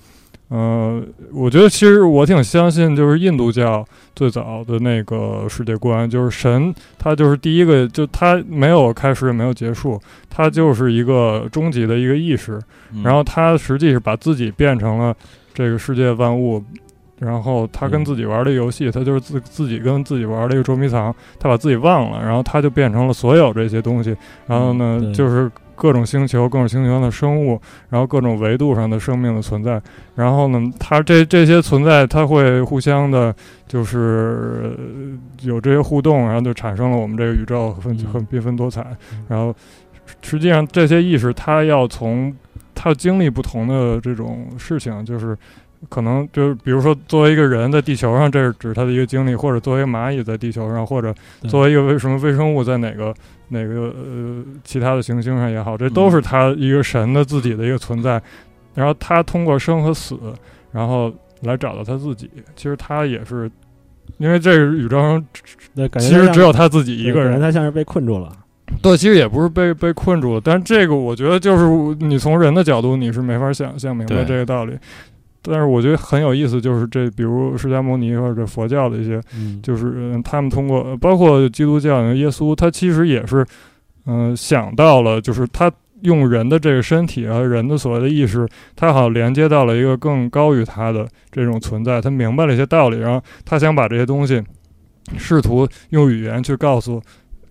[SPEAKER 5] 呃，我觉得其实我挺相信，就是印度教最早的那个世界观，就是神，他就是第一个，就他没有开始也没有结束，他就是一个终极的一个意识，
[SPEAKER 1] 嗯。
[SPEAKER 5] 然后他实际是把自己变成了这个世界万物然后他跟
[SPEAKER 4] 嗯
[SPEAKER 5] 自己玩的游戏，他就是自自己跟自己玩的一个捉迷藏，他把自己忘了，然后他就变成了所有这些东西，然后呢，
[SPEAKER 4] 对。
[SPEAKER 5] 就是各种星球、各种星球上的生物，然后各种维度上的生命的存在，然后呢，它这这些存在，它会互相的，就是呃有这些互动，然后就产生了我们这个宇宙很
[SPEAKER 4] 嗯。
[SPEAKER 5] 很缤纷多彩。
[SPEAKER 4] 嗯。
[SPEAKER 5] 然后实际上这些意识，它要从它经历不同的这种事情，就是可能就是比如说作为一个人在地球上，这是指他的一个经历，或者作为蚂蚁在地球上，或者作为一个微什么微生物在哪个哪个呃其他的行星上也好，这都是他一个神的自己的一个存在。然后他通过生和死，然后来找到他自己。其实他也是，因为这个宇宙上
[SPEAKER 4] 对，感觉
[SPEAKER 5] 其实只有他自己一个人。
[SPEAKER 4] 他像是被困住了。
[SPEAKER 5] 对，其实也不是被被困住了，但这个我觉得就是你从人的角度你是没法想象明白这个道理。但是我觉得很有意思，就是这比如释迦牟尼或者佛教的一些
[SPEAKER 4] 嗯，
[SPEAKER 5] 就是嗯他们通过呃包括基督教耶稣，他其实也是，嗯、想到了，就是他用人的这个身体和人的所谓的意识，他好像连接到了一个更高于他的这种存在，他明白了一些道理，然后他想把这些东西试图用语言去告诉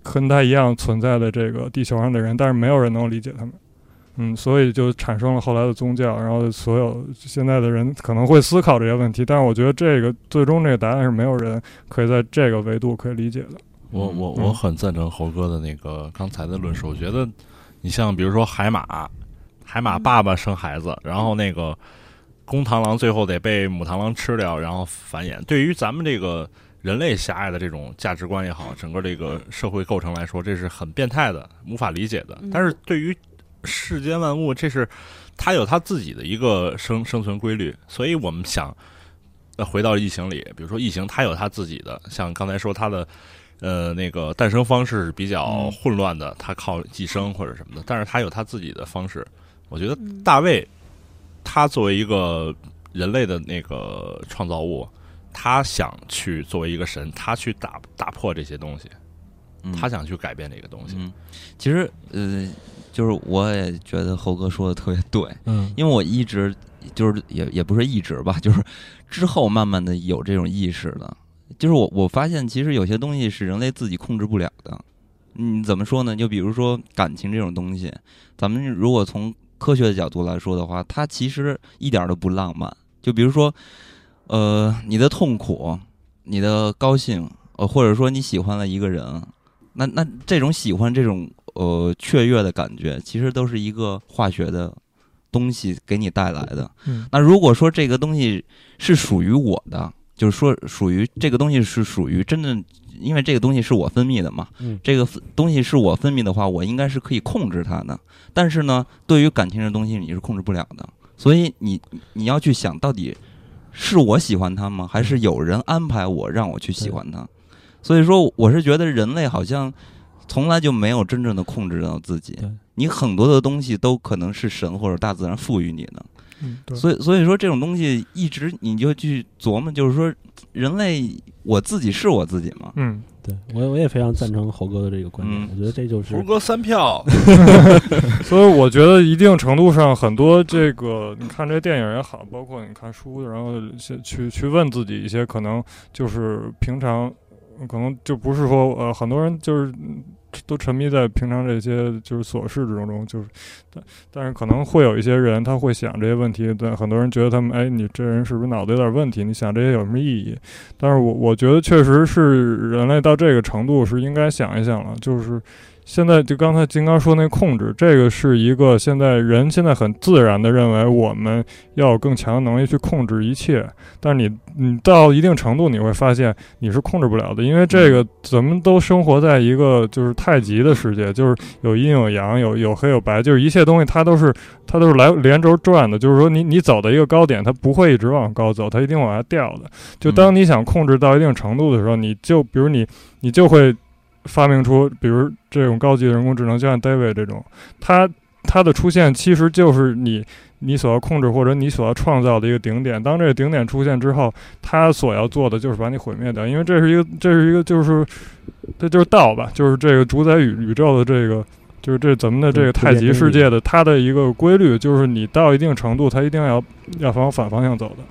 [SPEAKER 5] 跟他一样存在的这个地球上的人，但是没有人能理解他们。嗯，所以就产生了后来的宗教，然后所有现在的人可能会思考这些问题，但是我觉得这个最终这个答案是没有人可以在这个维度可以理解的。
[SPEAKER 3] 我我
[SPEAKER 5] 嗯
[SPEAKER 3] 我很赞成猴哥的那个刚才的论述。我觉得，你像比如说海马，海马爸爸生孩子，然后那个公螳螂最后得被母螳螂吃掉，然后繁衍。对于咱们这个人类狭隘的这种价值观也好，整个这个社会构成来说，这是很变态的，无法理解的
[SPEAKER 2] 嗯。
[SPEAKER 3] 但是对于世间万物，这是它有它自己的一个生生存规律，所以我们想。呃，回到异形里，比如说异形，它有它自己的，像刚才说它的呃，那个诞生方式是比较
[SPEAKER 1] 嗯
[SPEAKER 3] 混乱的，他靠寄生或者什么的，但是他有他自己的方式。我觉得
[SPEAKER 2] 嗯
[SPEAKER 3] 大卫，他作为一个人类的那个创造物，他想去作为一个神，他去打打破这些东西，
[SPEAKER 1] 嗯
[SPEAKER 3] 他想去改变这个东西。
[SPEAKER 1] 嗯，其实呃，就是我也觉得猴哥说的特别对，
[SPEAKER 4] 嗯，
[SPEAKER 1] 因为我一直就是也也不是一直吧，就是之后慢慢的有这种意识的，就是我我发现其实有些东西是人类自己控制不了的。嗯，怎么说呢？就比如说感情这种东西，咱们如果从科学的角度来说的话，它其实一点儿都不浪漫。就比如说，呃，你的痛苦、你的高兴，呃，或者说你喜欢了一个人，那那这种喜欢、这种呃雀跃的感觉，其实都是一个化学的东西给你带来的。
[SPEAKER 5] 嗯
[SPEAKER 1] 那如果说这个东西是属于我的，就是说属于这个东西是属于真正，因为这个东西是我分泌的嘛，
[SPEAKER 4] 嗯
[SPEAKER 1] 这个东西是我分泌的话，我应该是可以控制它的。但是呢，对于感情这东西你是控制不了的，所以你你要去想到底是我喜欢他吗？还是有人安排我让我去喜欢他？所以说，我是觉得人类好像从来就没有真正的控制到自己。你很多的东西都可能是神或者大自然赋予你的，
[SPEAKER 5] 嗯，
[SPEAKER 1] 所以所以说这种东西一直你就去琢磨，就是说人类我自己是我自己吗？
[SPEAKER 5] 嗯，
[SPEAKER 4] 对我我也非常赞成猴哥的这个观点，
[SPEAKER 1] 嗯。
[SPEAKER 4] 我觉得这就是
[SPEAKER 3] 猴哥三票，(laughs)
[SPEAKER 5] 所以我觉得一定程度上，很多这个你看这电影也好，包括你看书，然后去去去问自己一些可能就是平常可能就不是说呃，很多人就是嗯都沉迷在平常这些就是琐事之中，就是但但是可能会有一些人他会想这些问题，但很多人觉得他们哎，你这人是不是脑子有点问题？你想这些有什么意义？但是我我觉得确实是人类到这个程度是应该想一想了，就是现在就刚才金刚说那控制，这个是一个现在人现在很自然的认为我们要有更强的能力去控制一切，但是你你到一定程度你会发现你是控制不了的，因为这个咱们都生活在一个就是太极的世界，就是有阴有阳，有有黑有白，就是一切东西它都是它都是来连轴转的，就是说你你走到一个高点，它不会一直往高走，它一定往下掉的。就当你想控制到一定程度的时候，你就比如你你就会发明出，比如这种高级的人工智能，就像 David 这种，它它的出现其实就是你你所要控制或者你所要创造的一个顶点。当这个顶点出现之后，它所要做的就是把你毁灭掉，因为这是一个这是一个就是这就是道吧，就是这个主宰宇宇宙的这个。就是这咱们的这个太极世界的它的一个规律，就是你到一定程度，它一定要要往反方向走的。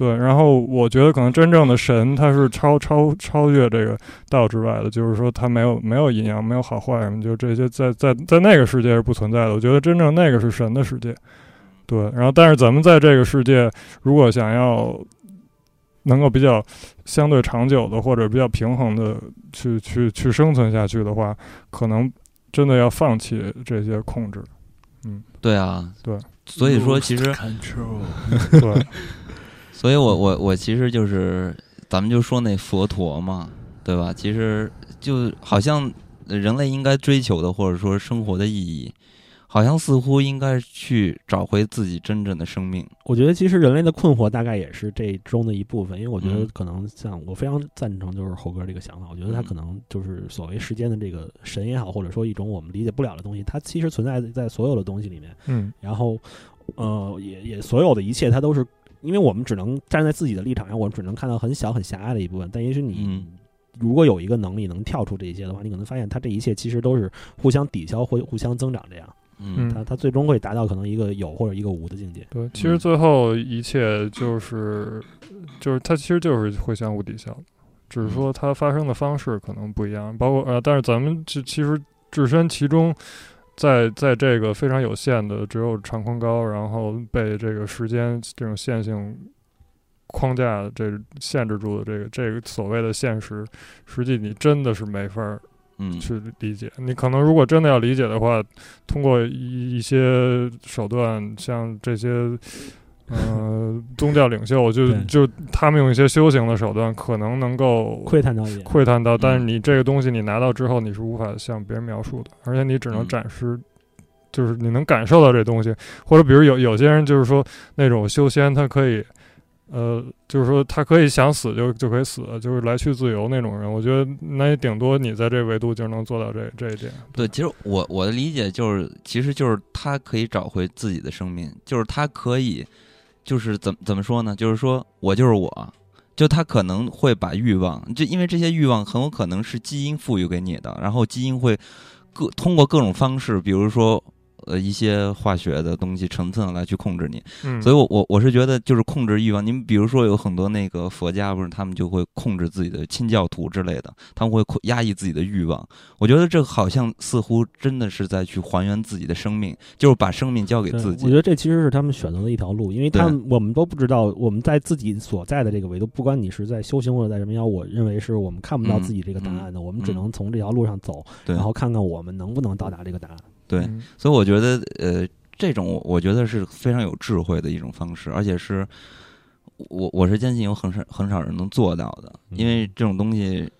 [SPEAKER 5] 对，然后我觉得可能真正的神，他是超超超越这个道之外的，就是说他没有没有阴阳，没有好坏什么，就这些在在在那个世界是不存在的。我觉得真正那个是神的世界，对。然后，但是咱们在这个世界，如果想要能够比较相对长久的或者比较平衡的去去去生存下去的话，可能真的要放弃这些控制。嗯，
[SPEAKER 1] 对啊，
[SPEAKER 5] 对。
[SPEAKER 1] 所以说，其实，(laughs)
[SPEAKER 5] 对，
[SPEAKER 1] 所以我我我其实就是，咱们就说那佛陀嘛，对吧？其实就好像人类应该追求的，或者说生活的意义。好像似乎应该去找回自己真正的生命。
[SPEAKER 4] 我觉得其实人类的困惑大概也是这中的一部分，因为我觉得可能像我非常赞成就是猴哥这个想法。我觉得他可能就是所谓时间的这个神也好，或者说一种我们理解不了的东西，它其实存在在所有的东西里面。
[SPEAKER 5] 嗯，
[SPEAKER 4] 然后呃，也也所有的一切，它都是因为我们只能站在自己的立场上，我们只能看到很小很狭隘的一部分。但也许你如果有一个能力能跳出这些的话，你可能发现它这一切其实都是互相抵消或互相增长这样。
[SPEAKER 1] 嗯，
[SPEAKER 4] 他他最终会达到可能一个有或者一个无的境界。
[SPEAKER 5] 对，其实最后一切就是，就是它其实就是会相互抵消，只是说它发生的方式可能不一样。包括呃，但是咱们其其实置身其中，在在这个非常有限的只有长宽高，然后被这个时间这种线性框架这限制住的这个这个所谓的现实，实际你真的是没法。
[SPEAKER 1] 嗯，
[SPEAKER 5] 去理解你可能如果真的要理解的话，通过一一些手段，像这些，呃，宗教领袖就就他们用一些修行的手段，可能能够
[SPEAKER 4] 窥探到一
[SPEAKER 5] 窥探到。但是你这个东西你拿到之后，你是无法向别人描述的，而且你只能展示，就是你能感受到这东西。或者比如有有些人就是说那种修仙，他可以。呃，就是说他可以想死就就可以死，就是来去自由那种人。我觉得那也顶多你在这维度就能做到这这一点。
[SPEAKER 1] 对，其实我我的理解就是，其实就是他可以找回自己的生命，就是他可以，就是怎怎么说呢？就是说我就是我，就他可能会把欲望，就因为这些欲望很有可能是基因赋予给你的，然后基因会各通过各种方式，比如说。呃，一些化学的东西成分来去控制你，所以，我我我是觉得就是控制欲望。您比如说有很多那个佛家，不是他们就会控制自己的亲教徒之类的，他们会压抑自己的欲望。我觉得这好像似乎真的是在去还原自己的生命，就是把生命交给自己。
[SPEAKER 4] 我觉得这其实是他们选择的一条路，因为他们我们都不知道我们在自己所在的这个维度，不管你是在修行或者在什么样，我认为是我们看不到自己这个答案的，我们只能从这条路上走，然后看看我们能不能到达这个答案。
[SPEAKER 1] 对，所以我觉得，呃，这种我觉得是非常有智慧的一种方式，而且是我我是坚信有很少很少人能做到的，因为这种东西，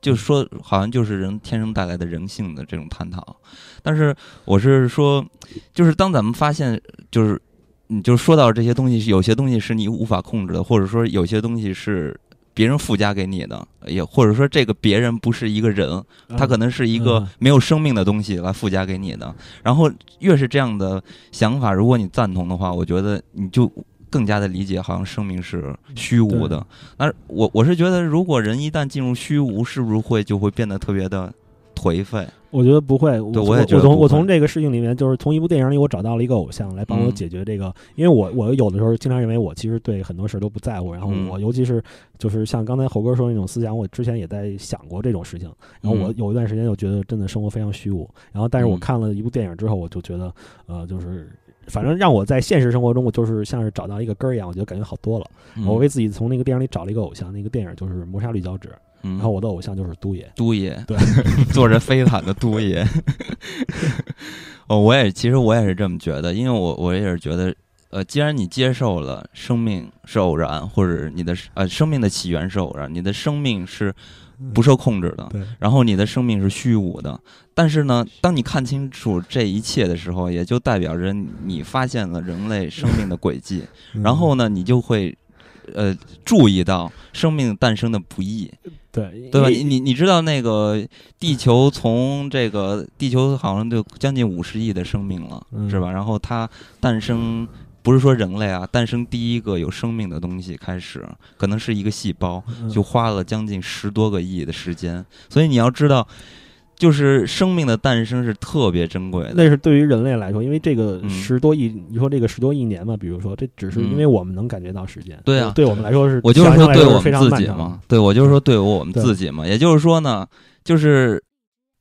[SPEAKER 1] 就说好像就是人天生带来的人性的这种探讨。但是我是说，就是当咱们发现，就是你就说到这些东西，有些东西是你无法控制的，或者说有些东西是。别人附加给你的，也或者说这个别人不是一个人，他可能是一个没有生命的东西来附加给你的。然后越是这样的想法，如果你赞同的话，我觉得你就更加的理解，好像生命是虚无的。那我我是觉得，如果人一旦进入虚无，是不是会就会变得特别的颓废？
[SPEAKER 4] 我觉得不会，我
[SPEAKER 1] 我
[SPEAKER 4] 从我从这个事情里面，就是从一部电影里，我找到了一个偶像来帮我解决这个。因为我我有的时候经常认为我其实对很多事都不在乎，然后我尤其是就是像刚才猴哥说那种思想，我之前也在想过这种事情。然后我有一段时间就觉得真的生活非常虚无。然后但是我看了一部电影之后，我就觉得呃，就是反正让我在现实生活中，我就是像是找到一个根儿一样，我觉得感觉好多了。我为自己从那个电影里找了一个偶像，那个电影就是《磨砂绿脚趾》。然后我的偶像就是都爷，
[SPEAKER 1] 都爷，
[SPEAKER 4] 对，(laughs)
[SPEAKER 1] 坐着飞毯的都爷。(laughs) 哦，我也其实我也是这么觉得，因为我我也是觉得，呃，既然你接受了生命是偶然，或者你的呃生命的起源是偶然，你的生命是不受控制的，然后你的生命是虚无的，但是呢，当你看清楚这一切的时候，也就代表着你发现了人类生命的轨迹，然后呢，你就会。呃，注意到生命诞生的不易，
[SPEAKER 4] 对
[SPEAKER 1] 对吧？你你你知道那个地球从这个地球好像就将近五十亿的生命了，是吧？然后它诞生不是说人类啊，诞生第一个有生命的东西开始，可能是一个细胞，就花了将近十多个亿的时间。所以你要知道。就是生命的诞生是特别珍贵的。
[SPEAKER 4] 那是对于人类来说，因为这个
[SPEAKER 1] 嗯
[SPEAKER 4] 十多亿，你说这个十多亿年嘛，比如说，这只是因为我们能感觉到时间。
[SPEAKER 1] 对啊
[SPEAKER 4] 对我们来说是，
[SPEAKER 1] 我就是说对我们自己嘛，对我就是说对我们自己嘛。也就是说呢，就是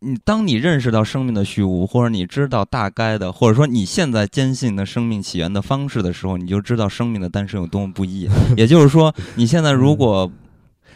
[SPEAKER 1] 你当你认识到生命的虚无，或者你知道大概的，或者说你现在坚信的生命起源的方式的时候，你就知道生命的诞生有多么不易。也就是说，你现在如果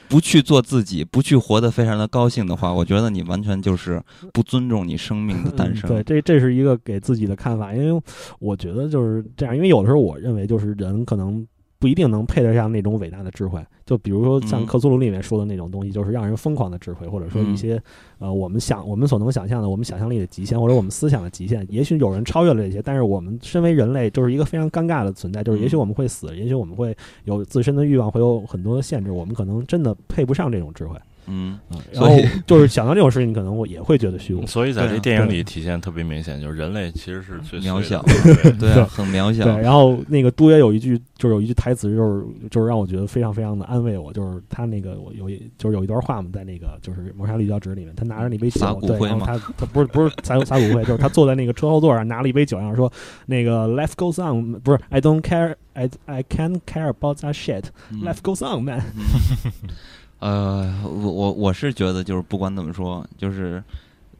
[SPEAKER 1] 不去做自己，不去活得非常的高兴的话，我觉得你完全就是不尊重你生命的诞生。
[SPEAKER 4] 对，这这是一个给自己的看法，因为我觉得就是这样，因为有的时候我认为就是人可能不一定能配得上那种伟大的智慧，就比如说像
[SPEAKER 1] 嗯
[SPEAKER 4] 克苏鲁里面说的那种东西，就是让人疯狂的智慧，或者说一
[SPEAKER 1] 嗯
[SPEAKER 4] 些、呃我们想我们所能想象的，我们想象力的极限，或者我们思想的极限。也许有人超越了这些，但是我们身为人类就是一个非常尴尬的存在，就是也许
[SPEAKER 1] 嗯
[SPEAKER 4] 我们会死，也许我们会有自身的欲望，会有很多的限制，我们可能真的配不上这种智慧。
[SPEAKER 1] 嗯，
[SPEAKER 4] 嗯，然后
[SPEAKER 1] 所以
[SPEAKER 4] 就是想到这种事情，可能我也会觉得虚无。
[SPEAKER 3] 所以在这电影里体现特别明显，就是人类其实是最
[SPEAKER 1] 渺小
[SPEAKER 3] 的对
[SPEAKER 1] 很渺小。
[SPEAKER 4] 对，然后那个都爷有一句，就是有一句台词，就是就是让我觉得非常非常的安慰我，就是他那个我有一就是有一段话嘛，在那个就是《谋杀绿胶纸》里面，他拿着那杯酒对，
[SPEAKER 1] 灰嘛
[SPEAKER 4] 然后他他不是不是撒撒骨灰，就是他坐在那个车后座上拿了一杯酒，然后说那个 Life goes on，不是 I don't care，I I can't care about that
[SPEAKER 1] 嗯
[SPEAKER 4] shit，Life goes on man。
[SPEAKER 1] 嗯呃，我我我是觉得，就是不管怎么说，就是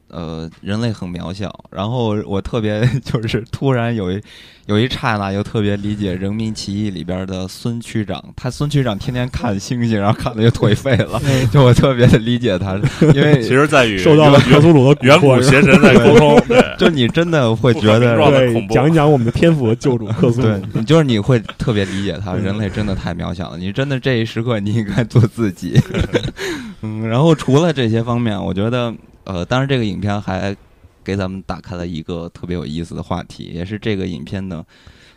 [SPEAKER 1] 呃，人类很渺小。然后我特别 (laughs) 就是突然有一有一刹那，又特别理解《人民起义》里边的孙区长。他孙区长天天看星星，然后看的就颓废了。(laughs) 就我特别的理解他，因为 (laughs)
[SPEAKER 3] 其实在于
[SPEAKER 4] 受到了克苏鲁的蛊
[SPEAKER 3] 远古邪神在沟通，
[SPEAKER 1] 就你真的会觉得，
[SPEAKER 4] 对讲一讲我们的天赋和救主克苏鲁
[SPEAKER 1] 对。你就是你会特别理解他，
[SPEAKER 4] 嗯
[SPEAKER 1] 人类真的太渺小了。你真的这一时刻你应该做自己。嗯，然后除了这些方面，我觉得呃，当然这个影片还给咱们打开了一个特别有意思的话题，也是这个影片的。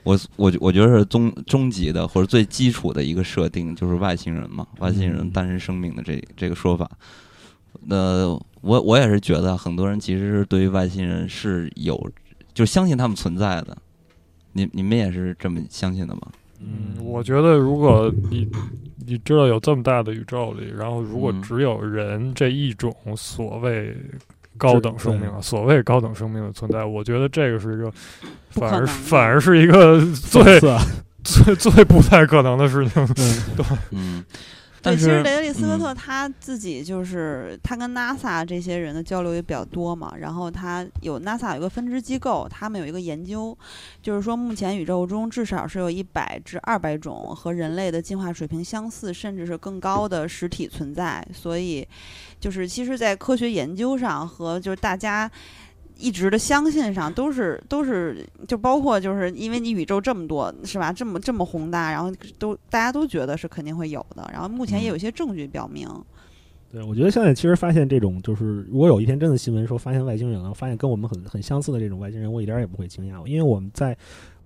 [SPEAKER 1] 我我我觉得是终终极的或者最基础的一个设定，就是外星人嘛，外星人
[SPEAKER 4] 嗯
[SPEAKER 1] 诞生生命的这这个说法。那，我我也是觉得很多人其实是对于外星人是有，就相信他们存在的。你你们也是这么相信的吗？
[SPEAKER 5] 嗯，我觉得如果你你知道有这么大的宇宙里，然后如果
[SPEAKER 1] 嗯。
[SPEAKER 5] 只有人这一种所谓高等生命啊，所谓高等生命的存在，我觉得这个是一个反而反而是一个 (laughs) 最最最不太可能的事情。(laughs)
[SPEAKER 1] 嗯，
[SPEAKER 2] 对，
[SPEAKER 1] 但
[SPEAKER 2] 其实雷德利·斯科
[SPEAKER 1] 嗯
[SPEAKER 2] 特他自己就是、他跟 NASA 这些人的交流也比较多嘛，然后他有 NASA 有个分支机构，他们有一个研究，就是说目前宇宙中至少是有一百至二百种和人类的进化水平相似，甚至是更高的实体存在，所以就是其实，在科学研究上和就是大家。一直的相信上都是都是就包括就是因为你宇宙这么多是吧，这么这么宏大，然后都大家都觉得是肯定会有的，然后目前也有一些证据表明，
[SPEAKER 4] 对，我觉得现在其实发现这种就是，如果有一天真的新闻说发现外星人了，发现跟我们很很相似的这种外星人，我一点儿也不会惊讶，因为我们在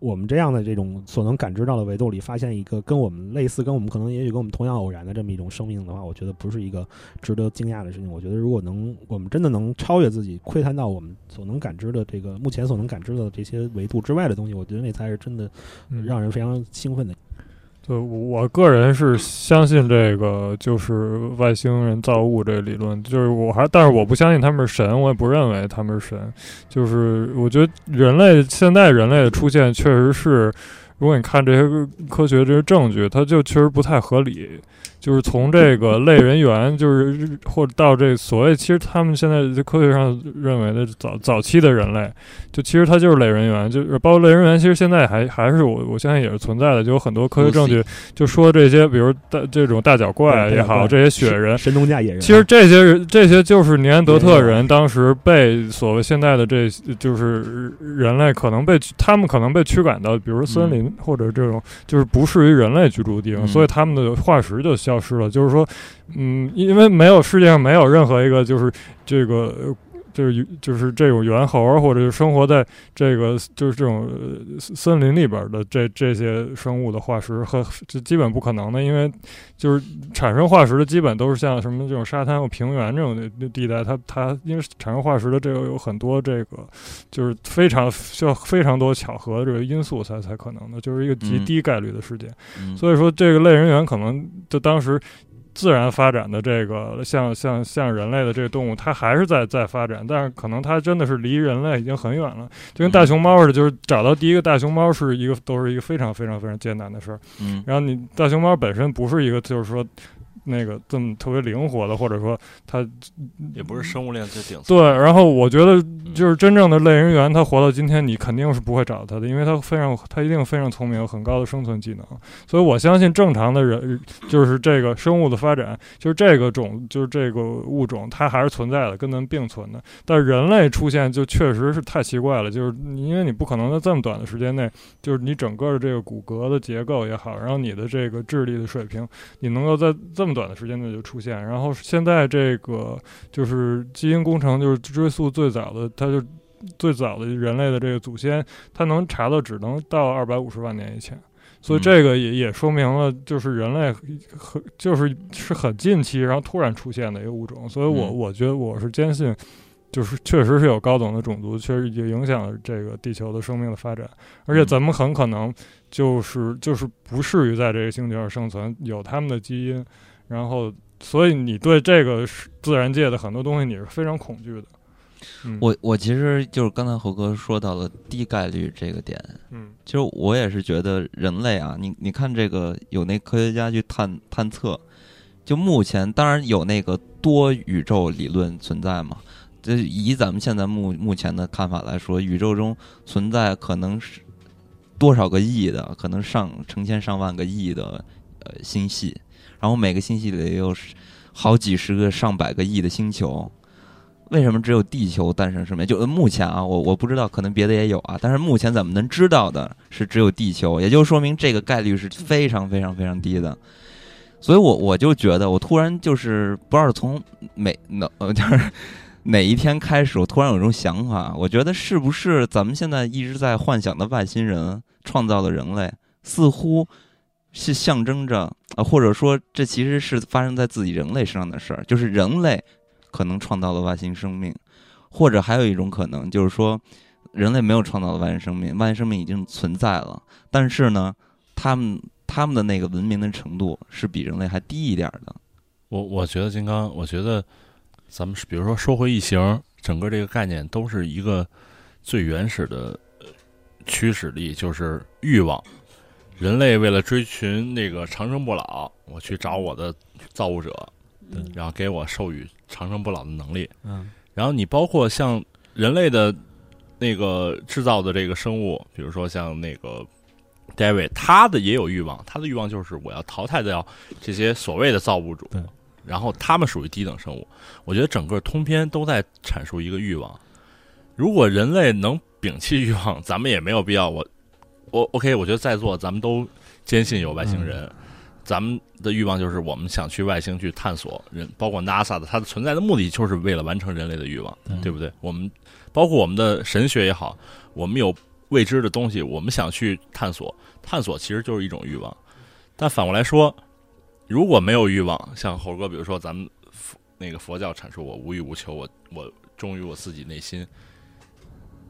[SPEAKER 4] 我们这样的这种所能感知到的维度里，发现一个跟我们类似、跟我们可能也许跟我们同样偶然的这么一种生命的话，我觉得不是一个值得惊讶的事情。我觉得如果能我们真的能超越自己，窥探到我们所能感知的这个目前所能感知的这些维度之外的东西，我觉得那才是真的让人非常兴奋的。
[SPEAKER 5] 对，我个人是相信这个就是外星人造物这个理论，就是我还，但是我不相信他们是神，我也不认为他们是神。就是我觉得人类现在人类的出现确实是，如果你看这些科学这些证据，它就确实不太合理。就是从这个类人猿，就是或者到这所谓，其实他们现在在科学上认为的早早期的人类，就其实它就是类人猿，就是包括类人猿，其实现在还还是我我相信也是存在的，就有很多科学证据就说这些，比如大这种大脚怪也好，这些雪人。
[SPEAKER 4] 神农架野人，
[SPEAKER 5] 其实这些人，这些就是尼安德特人当时被所谓现在的这，就是人类可能被他们可能被驱赶到，比如森林或者这种就是不适于人类居住的地方，
[SPEAKER 1] 嗯。
[SPEAKER 5] 所以他们的化石就消消失了。就是说，嗯，因为没有世界上没有任何一个就是这个。呃就是就是这种猿猴，或者是生活在这个就是这种呃森林里边的这这些生物的化石和这基本不可能的，因为就是产生化石的基本都是像什么这种沙滩或平原这种的地带，它它因为产生化石的这个有很多这个就是非常需要非常多巧合的这个因素才才可能的，就是一个极
[SPEAKER 1] 嗯
[SPEAKER 5] 低概率的事件。
[SPEAKER 1] 嗯
[SPEAKER 5] 所以说，这个类人猿可能就当时自然发展的这个像像像人类的这个动物，它还是在在发展，但是可能它真的是离人类已经很远了，就跟大熊猫似的，就是找到第一个大熊猫是一个都是一个非常非常非常艰难的事儿。
[SPEAKER 1] 嗯
[SPEAKER 5] 然后你大熊猫本身不是一个就是说那个这么特别灵活的，或者说它
[SPEAKER 3] 也不是生物链最顶层。
[SPEAKER 5] 对，然后我觉得就是真正的类人猿，它活到今天，你肯定是不会找到它的，因为它非常，它一定非常聪明，有很高的生存技能。所以我相信正常的人，就是这个生物的发展，就是这个种，就是这个物种，它还是存在的，跟咱们并存的。但是人类出现就确实是太奇怪了，就是因为你不可能在这么短的时间内，就是你整个的这个骨骼的结构也好，然后你的这个智力的水平，你能够在这么短的时间内就出现。然后现在这个就是基因工程，就是追溯最早的，它就最早的人类的这个祖先，它能查到只能到二百五十万年以前。所以这个也也说明了，就是人类很就是是很近期，然后突然出现的一个物种。所以我
[SPEAKER 1] 嗯
[SPEAKER 5] 我觉得我是坚信，就是确实是有高等的种族，确实也影响了这个地球的生命的发展。而且咱们很可能就是就是不适于在这个星球上生存，有他们的基因，然后所以你对这个是自然界的很多东西你是非常恐惧的。嗯，
[SPEAKER 1] 我我其实就是刚才猴哥说到了低概率这个点，
[SPEAKER 5] 嗯
[SPEAKER 1] 其实我也是觉得人类啊，你你看这个有那科学家去探探测，就目前当然有那个多宇宙理论存在嘛，这以咱们现在目目前的看法来说，宇宙中存在可能是多少个亿的，可能上成千上万个亿的呃星系，然后每个星系里也有好几十个、上百个亿的星球。为什么只有地球诞生生命？就目前啊，我我不知道，可能别的也有啊。但是目前咱们能知道的是只有地球，也就说明这个概率是非常非常非常低的。所以我我就觉得，我突然就是不知道从哪哪呃就是哪一天开始，我突然有一种想法，我觉得是不是咱们现在一直在幻想的外星人创造了人类，似乎是象征着啊，或者说这其实是发生在自己人类身上的事儿，就是人类。可能创造了外星生命，或者还有一种可能就是说，人类没有创造了外星生命，外星生命已经存在了，但是呢，他们他们的那个文明的程度是比人类还低一点的。
[SPEAKER 3] 我我觉得金刚，我觉得咱们是比如说说回异形，整个这个概念都是一个最原始的驱使力，就是欲望。人类为了追寻那个长生不老，我去找我的造物者，
[SPEAKER 4] 嗯
[SPEAKER 3] 然后给我授予长生不老的能力。
[SPEAKER 4] 嗯
[SPEAKER 3] 然后你包括像人类的那个制造的这个生物，比如说像那个 David，他的也有欲望，他的欲望就是我要淘汰掉这些所谓的造物主，然后他们属于低等生物。我觉得整个通篇都在阐述一个欲望。如果人类能摒弃欲望，咱们也没有必要。我我 OK，我觉得在座咱们都坚信有外星人。咱们的欲望就是我们想去外星去探索人，包括 NASA 的它的存在的目的就是为了完成人类的欲望，
[SPEAKER 4] 对
[SPEAKER 3] 对不对？我们包括我们的神学也好，我们有未知的东西，我们想去探索，探索其实就是一种欲望。但反过来说，如果没有欲望，像猴哥，比如说咱们佛那个佛教阐述我无欲无求，我我忠于我自己内心，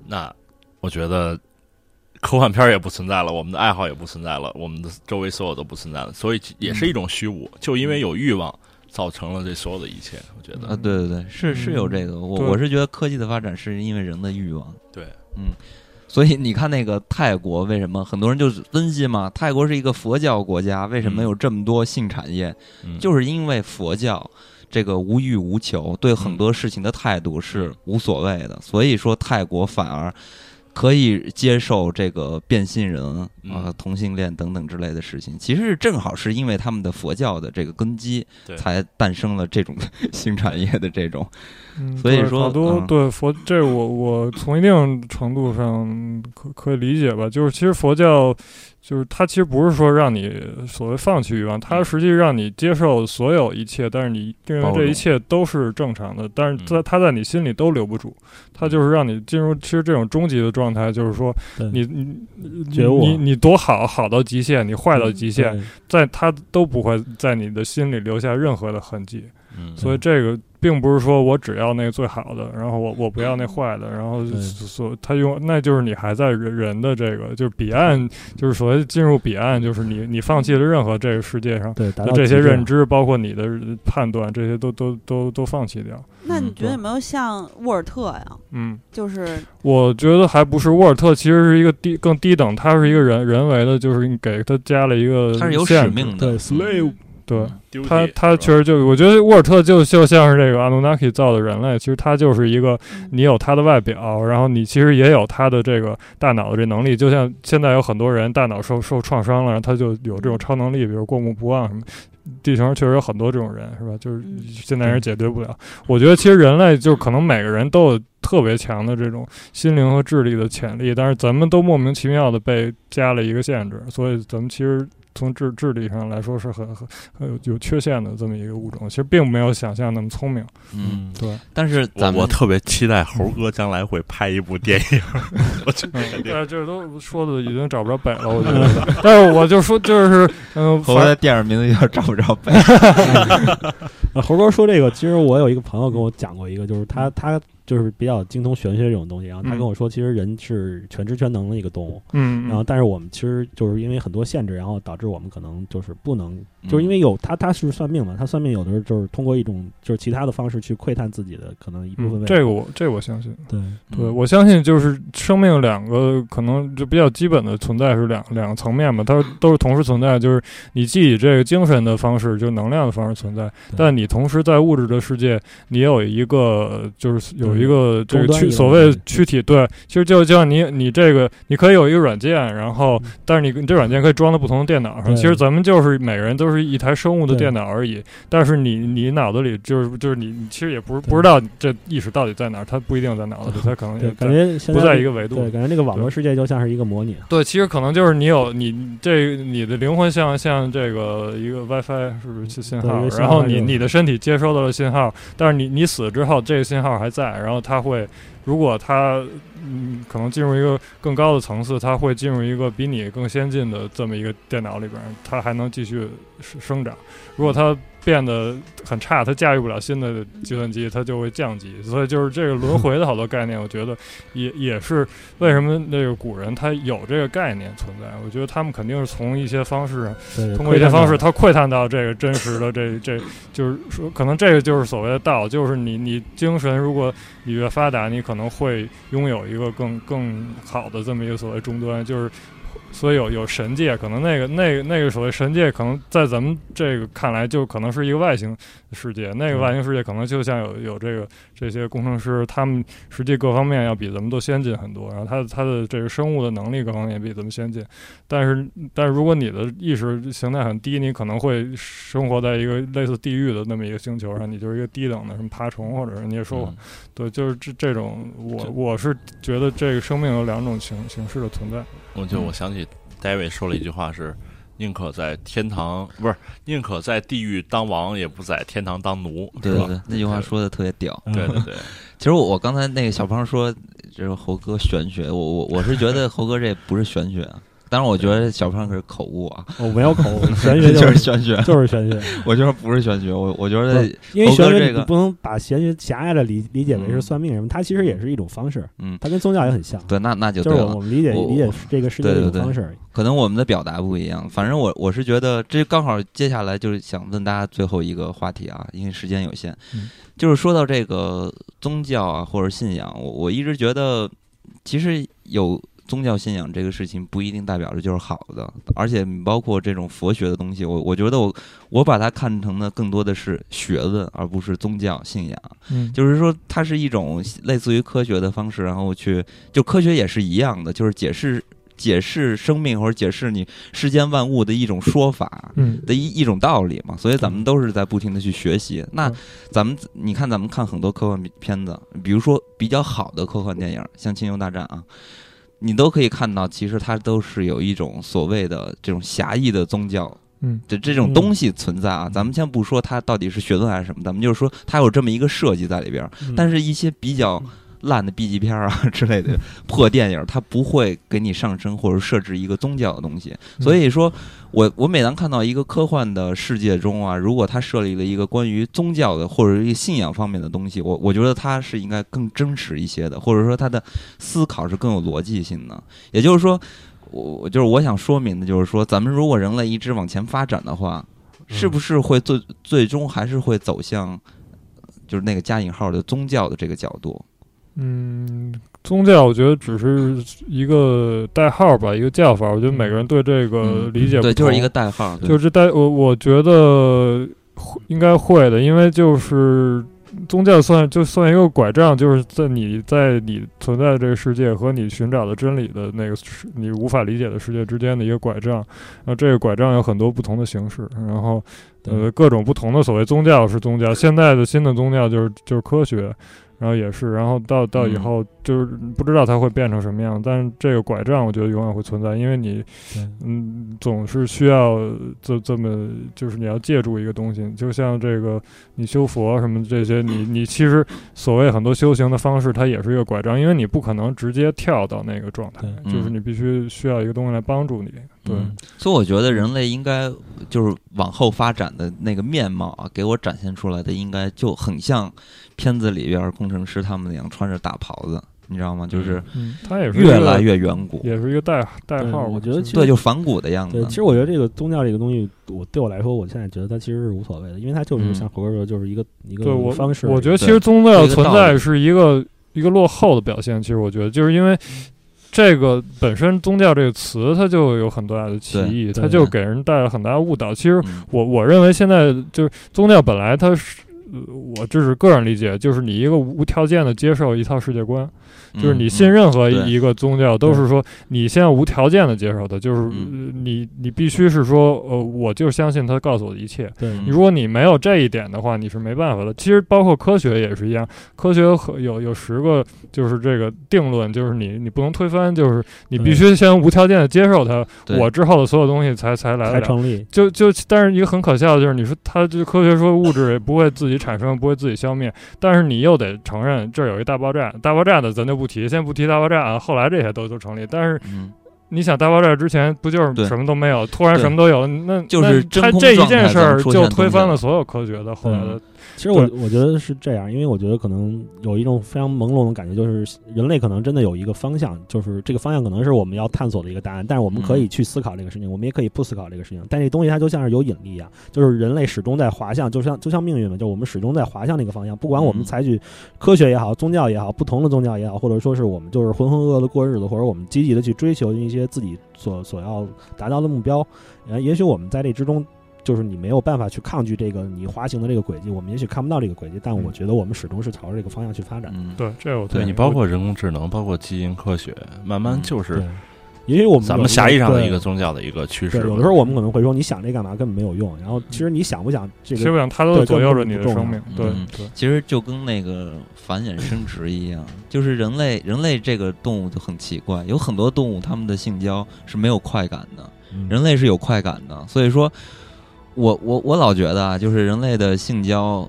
[SPEAKER 3] 那我觉得科幻片儿也不存在了，我们的爱好也不存在了，我们的周围所有都不存在了，所以也是一种虚无。就因为有欲望，造成了这所有的一切。我觉得，
[SPEAKER 1] 啊，对对对，是是有这个，我我是觉得科技的发展是因为人的欲望。
[SPEAKER 3] 对，嗯
[SPEAKER 1] 所以你看那个泰国，为什么很多人就分析嘛？泰国是一个佛教国家，为什么
[SPEAKER 3] 嗯
[SPEAKER 1] 有这么多性产业？
[SPEAKER 3] 嗯、
[SPEAKER 1] 就是因为佛教这个无欲无求，对很多事情的态度是
[SPEAKER 3] 嗯
[SPEAKER 1] 无所谓的。所以说泰国反而可以接受这个变性人啊、
[SPEAKER 3] 嗯
[SPEAKER 1] 同性恋等等之类的事情。其实正好是因为他们的佛教的这个根基，才诞生了这种 (laughs) 新产业的这种。
[SPEAKER 5] 嗯，
[SPEAKER 1] 所以说
[SPEAKER 5] 好多、
[SPEAKER 1] 嗯
[SPEAKER 5] 对佛，这我我从一定程度上可可以理解吧。就是其实佛教，就是它其实不是说让你所谓放弃欲望，它实际让你接受所有一切，但是你认为这一切都是正常的，但是在
[SPEAKER 3] 嗯。
[SPEAKER 5] 它在你心里都留不住，它就是让你进入其实这种终极的状态，就是说你你你你多好好到极限，你坏到极限，在它都不会在你的心里留下任何的痕迹。
[SPEAKER 3] 嗯，
[SPEAKER 5] 所以这个并不是说我只要那个最好的，然后我我不要那坏的，然后所他用那就是你还在人人的这个就是彼岸，就是所谓进入彼岸，就是你你放弃了任何这个世界上
[SPEAKER 4] 对，达
[SPEAKER 5] 的这些认知，包括你的判断，这些都都都都放弃掉。
[SPEAKER 2] 那你
[SPEAKER 1] 嗯
[SPEAKER 2] 觉得有没有像沃尔特呀？
[SPEAKER 5] 嗯，
[SPEAKER 2] 就是
[SPEAKER 5] 我觉得还不是沃尔特，其实是一个低更低等，他是一个人人为的，就是你给他加了一个
[SPEAKER 1] 他是有使命的
[SPEAKER 4] 对，slave
[SPEAKER 5] 对。
[SPEAKER 3] 丢
[SPEAKER 5] 他他确实就，我觉得沃尔特就就像是这个阿努纳奇造的人类，其实他就是一个，你有他的外表，然后你其实也有他的这个大脑的这能力，就像现在有很多人大脑受受创伤了，然后他就有这种超能力，比如过目不忘什么。地球上确实有很多这种人，是吧？就是
[SPEAKER 2] 嗯
[SPEAKER 5] 现在人解决不了。我觉得其实人类就可能每个人都有特别强的这种心灵和智力的潜力，但是咱们都莫名其妙的被加了一个限制，所以咱们其实从智智力上来说是很很很有有缺陷的这么一个物种，其实并没有想象那么聪明。
[SPEAKER 1] 嗯，
[SPEAKER 5] 对，
[SPEAKER 1] 但是
[SPEAKER 3] 我
[SPEAKER 1] 咱们
[SPEAKER 3] 我特别期待猴哥将来会拍一部电影，(laughs)
[SPEAKER 5] 对，这都说的已经找不着北了，我觉得。但是我就说，就是嗯，
[SPEAKER 1] 猴
[SPEAKER 5] 哥
[SPEAKER 1] 的电影名字叫找不着北，
[SPEAKER 4] 呃，(laughs) (laughs) 猴哥说这个，其实我有一个朋友跟我讲过一个，就是他他就是比较精通玄学这种东西，然后他
[SPEAKER 5] 嗯
[SPEAKER 4] 跟我说，其实人是全知全能的一个动物，
[SPEAKER 5] 嗯，
[SPEAKER 4] 然后但是我们其实就是因为很多限制，然后导致我们可能就是不能，
[SPEAKER 1] 嗯
[SPEAKER 4] 就是因为有他他是算命嘛，他算命有的时候就是通过一种就是其他的方式去窥探自己的可能一部分。
[SPEAKER 5] 这个我这个我相信。
[SPEAKER 4] 对。
[SPEAKER 5] 对，我相信就是生命两个可能就比较基本的存在是两两个层面嘛，它 (laughs) 都是同时存在，就是你既以这个精神的方式，就能量的方式存在，但你同时在物质的世界，你也有一个就是有一个这个躯所谓躯体，对，其实就就像你你这个你可以有一个软件，然后
[SPEAKER 4] 嗯
[SPEAKER 5] 但是你你这软件可以装在不同的电脑上，其实咱们就是每个人都是一台生物的电脑而已，但是你你脑子里就是就是你你其实也不是不知道这意识到底在哪儿，它不一定在脑子里，(laughs) 它可能也，
[SPEAKER 4] 感觉
[SPEAKER 5] 不在
[SPEAKER 4] 在
[SPEAKER 5] 一个维度
[SPEAKER 4] 对，。感觉那个网络世界就像是一个模拟。
[SPEAKER 5] 对，其实可能就是你有你这你的灵魂像像这个一个 WiFi 是不是信信号然后你你的身体接收到了信号，但是你你死之后这个信号还在，然后他会如果他嗯可能进入一个更高的层次，它会进入一个比你更先进的这么一个电脑里边儿，它还能继续生生长。如果它变得很差，它驾驭不了新的计算机，它就会降级。所以就是这个轮回的好多概念，我觉得也也是为什么那个古人他有这个概念存在。我觉得他们肯定是从一些方式上，通过一些方式，他窥探到这个真实的这这，就是说，可能这个就是所谓的道，就是你你精神，如果你越发达，你可能会拥有一个更更好的这么一个所谓终端，就是。所以有有神界，可能那个那个那个所谓神界，可能在咱们这个看来，就可能是一个外星世界。那个外星世界可能就像有有这个这些工程师，他们实际各方面要比咱们都先进很多，然后他他的这个生物的能力各方面也比咱们先进。但是但是如果你的意识形态很低，你可能会生活在一个类似地狱的那么一个星球上，你就是一个低等的什么爬虫，或者是你也说过，
[SPEAKER 1] 嗯
[SPEAKER 5] 对，就是这这种，我我是觉得这个生命有两种形形式的存在。
[SPEAKER 3] 我就我想起 David 说了一句话是。宁可在天堂不是，宁可在地狱当王，也不在天堂当奴，
[SPEAKER 1] 对对对，那句话说的特别屌。
[SPEAKER 4] 嗯
[SPEAKER 3] 对对对，(laughs)
[SPEAKER 1] 其实我我刚才那个小胖说，就是猴哥玄学，我我我是觉得猴哥这不是玄学啊，当然我觉得小胖可是口误啊，
[SPEAKER 4] 我没有口误，(laughs) 玄学
[SPEAKER 1] 就是是玄学，
[SPEAKER 4] 就是玄学。
[SPEAKER 1] 我觉得不是玄学，我我觉得
[SPEAKER 4] 因为玄学你不能把玄学狭隘的理理解为是
[SPEAKER 1] 嗯
[SPEAKER 4] 算命什么，它其实也是一种方式，
[SPEAKER 1] 嗯，
[SPEAKER 4] 它跟宗教也很像。
[SPEAKER 1] 对，那那就对了
[SPEAKER 4] 就是我我。们理解理解这个世界的方式。
[SPEAKER 1] 可能我们的表达不一样，反正我我是觉得这刚好接下来就是想问大家最后一个话题啊，因为时间有限，
[SPEAKER 4] 嗯
[SPEAKER 1] 就是说到这个宗教啊或者信仰，我我一直觉得其实有宗教信仰这个事情不一定代表着就是好的，而且包括这种佛学的东西，我我觉得我我把它看成的更多的是学问，而不是宗教信仰。
[SPEAKER 5] 嗯
[SPEAKER 1] 就是说，它是一种类似于科学的方式，然后去就科学也是一样的，就是解释解释生命或者解释你世间万物的一种说法。
[SPEAKER 5] 嗯
[SPEAKER 1] 的一一种道理嘛，所以咱们都是在不停的去学习。那
[SPEAKER 5] 嗯
[SPEAKER 1] 咱们你看，咱们看很多科幻片子，比如说比较好的科幻电影，像《星球大战》啊，你都可以看到，其实它都是有一种所谓的这种狭义的宗教
[SPEAKER 5] 嗯。
[SPEAKER 1] 的这种东西存在啊。咱们先不说它到底是学问还是什么，咱们就是说它有这么一个设计在里边但是，一些比较烂的 B 级片儿啊 (laughs) 之类的破电影，它不会给你上升或者设置一个宗教的东西。所以说我我每当看到一个科幻的世界中啊，如果它设立了一个关于宗教的或者一个信仰方面的东西，我我觉得它是应该更真实一些的，或者说它的思考是更有逻辑性的。也就是说，我我就是我想说明的就是说，咱们如果人类一直往前发展的话，是不是会最最终还是会走向，就是那个加引号的宗教的这个角度？
[SPEAKER 5] 嗯，宗教我觉得只是一个代号吧，一个叫法。我觉得每个人对这个
[SPEAKER 1] 嗯
[SPEAKER 5] 理解不
[SPEAKER 1] 对，就是一个代号。
[SPEAKER 5] 就是代我我觉得会应该会的，因为就是宗教算就算一个拐杖，就是在你在你存在的这个世界和你寻找的真理的那个世你无法理解的世界之间的一个拐杖。然后这个拐杖有很多不同的形式，然后呃各种不同的所谓宗教是宗教，现在的新的宗教就是就是科学。然后也是，然后到到以
[SPEAKER 1] 嗯
[SPEAKER 5] 后就是不知道它会变成什么样，但是这个拐杖我觉得永远会存在，因为你嗯，总是需要这这么，就是你要借助一个东西，就像这个你修佛什么这些，你你其实所谓很多修行的方式，它也是一个拐杖，因为你不可能直接跳到那个状态，
[SPEAKER 1] 对
[SPEAKER 5] 就是
[SPEAKER 1] 嗯
[SPEAKER 5] 你必须需要一个东西来帮助你。对，
[SPEAKER 1] 嗯所以我觉得人类应该就是往后发展的那个面貌啊，给我展现出来的应该就很像片子里边工程师他们那样穿着大袍子，你知道吗？就是
[SPEAKER 5] 嗯，它也是
[SPEAKER 1] 越来越远古，
[SPEAKER 5] 也是一个代代号。
[SPEAKER 4] 我觉得其实
[SPEAKER 1] 对，就反骨的样子
[SPEAKER 4] 对，。其实我觉得这个宗教这个东西，我对我来说，我现在觉得它其实是无所谓的，因为它就是
[SPEAKER 1] 嗯
[SPEAKER 4] 像火哥说，就是一个一个
[SPEAKER 5] 对我
[SPEAKER 4] 方式。
[SPEAKER 5] 我觉得其实宗教存在是一个一个落后的表现。其实我觉得，就是因为这个本身“宗教”这个词，它就有很大的歧义，它就给人带来很大的误导。其实
[SPEAKER 1] 嗯
[SPEAKER 5] 我我认为现在就是宗教本来它是。呃我这是个人理解，就是你一个无条件的接受一套世界观，就是你信
[SPEAKER 1] 嗯
[SPEAKER 5] 任何一个宗教，都是说你现在无条件的接受它，就是你你必须是说，呃，我就相信他告诉我的一切。
[SPEAKER 4] 对
[SPEAKER 1] 嗯
[SPEAKER 5] 如果你没有这一点的话，你是没办法的。其实包括科学也是一样，科学和有有十个就是这个定论，就是你你不能推翻，就是你必须先无条件的接受它，我之后的所有东西才才来。
[SPEAKER 4] 才成立。
[SPEAKER 5] 就就但是一个很可笑的就是，你说它就科学说物质也不会自己产生，不会自己消灭，但是你又得承认这儿有一大爆炸，大爆炸的咱就不不提，先不提大爆炸，后来这些都都成立。但是，你想大爆炸之前不就是什么都没有，突然什么都有，那
[SPEAKER 1] 就是
[SPEAKER 5] 那
[SPEAKER 1] 真空
[SPEAKER 5] 它这一件事儿就推翻了所有科学的后来的。
[SPEAKER 4] 其实我我觉得是这样，因为我觉得可能有一种非常朦胧的感觉，就是人类可能真的有一个方向，就是这个方向可能是我们要探索的一个答案，但是我们可以去思考这个事情，我们也可以不思考这个事情。但这东西它就像是有引力一样，就是人类始终在滑向，就像就像命运嘛，就我们始终在滑向那个方向，不管我们
[SPEAKER 1] 嗯
[SPEAKER 4] 采取科学也好，宗教也好，不同的宗教也好，或者说是我们就是浑浑噩噩的过日子，或者我们积极的去追求一些自己所所要达到的目标，呃，也许我们在这之中。就是你没有办法去抗拒这个你滑行的这个轨迹，我们也许看不到这个轨迹，但我觉得我们始终是朝着这个方向去发展。
[SPEAKER 1] 嗯，
[SPEAKER 5] 对，这我
[SPEAKER 3] 对你包括人工智能，包括基因科学，慢慢
[SPEAKER 1] 嗯
[SPEAKER 3] 就是
[SPEAKER 4] 对，也许我们
[SPEAKER 3] 咱们狭义上的一个宗教的一个趋势。
[SPEAKER 4] 有的时候我们可能会说，你想这干嘛根本没有用。然后其实你想不想这个，
[SPEAKER 5] 它都
[SPEAKER 4] 对
[SPEAKER 5] 左右着你的生命。对
[SPEAKER 1] 嗯
[SPEAKER 5] 对，
[SPEAKER 1] 其实就跟那个繁衍生殖一样，就是人类人类这个动物就很奇怪，有很多动物它们的性交是没有快感的，
[SPEAKER 4] 嗯
[SPEAKER 1] 人类是有快感的，所以说，我我我老觉得啊，就是人类的性交，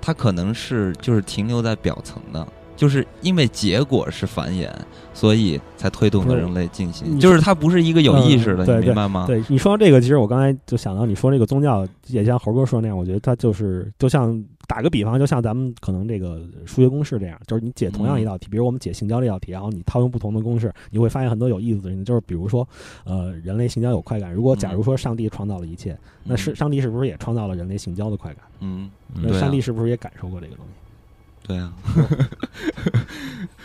[SPEAKER 1] 它可能是就是停留在表层的，就是因为结果是繁衍，所以才推动了人类进行，
[SPEAKER 4] 你
[SPEAKER 1] 就是它不是一个有意识的，你明白吗？
[SPEAKER 4] 对你说到这个，其实我刚才就想到你说这个宗教，也像猴哥说那样，我觉得它就是就像打个比方，就像咱们可能这个数学公式这样，就是你解同样一道题，比如我们解性交这道题，然后你套用不同的公式，你会发现很多有意思的事情，就是比如说，呃，人类性交有快感，如果假如说上帝创造了一切，那是上帝是不是也创造了人类性交的快感？
[SPEAKER 1] 嗯，
[SPEAKER 4] 那上帝是不是也感受过这个东西？
[SPEAKER 1] 对啊，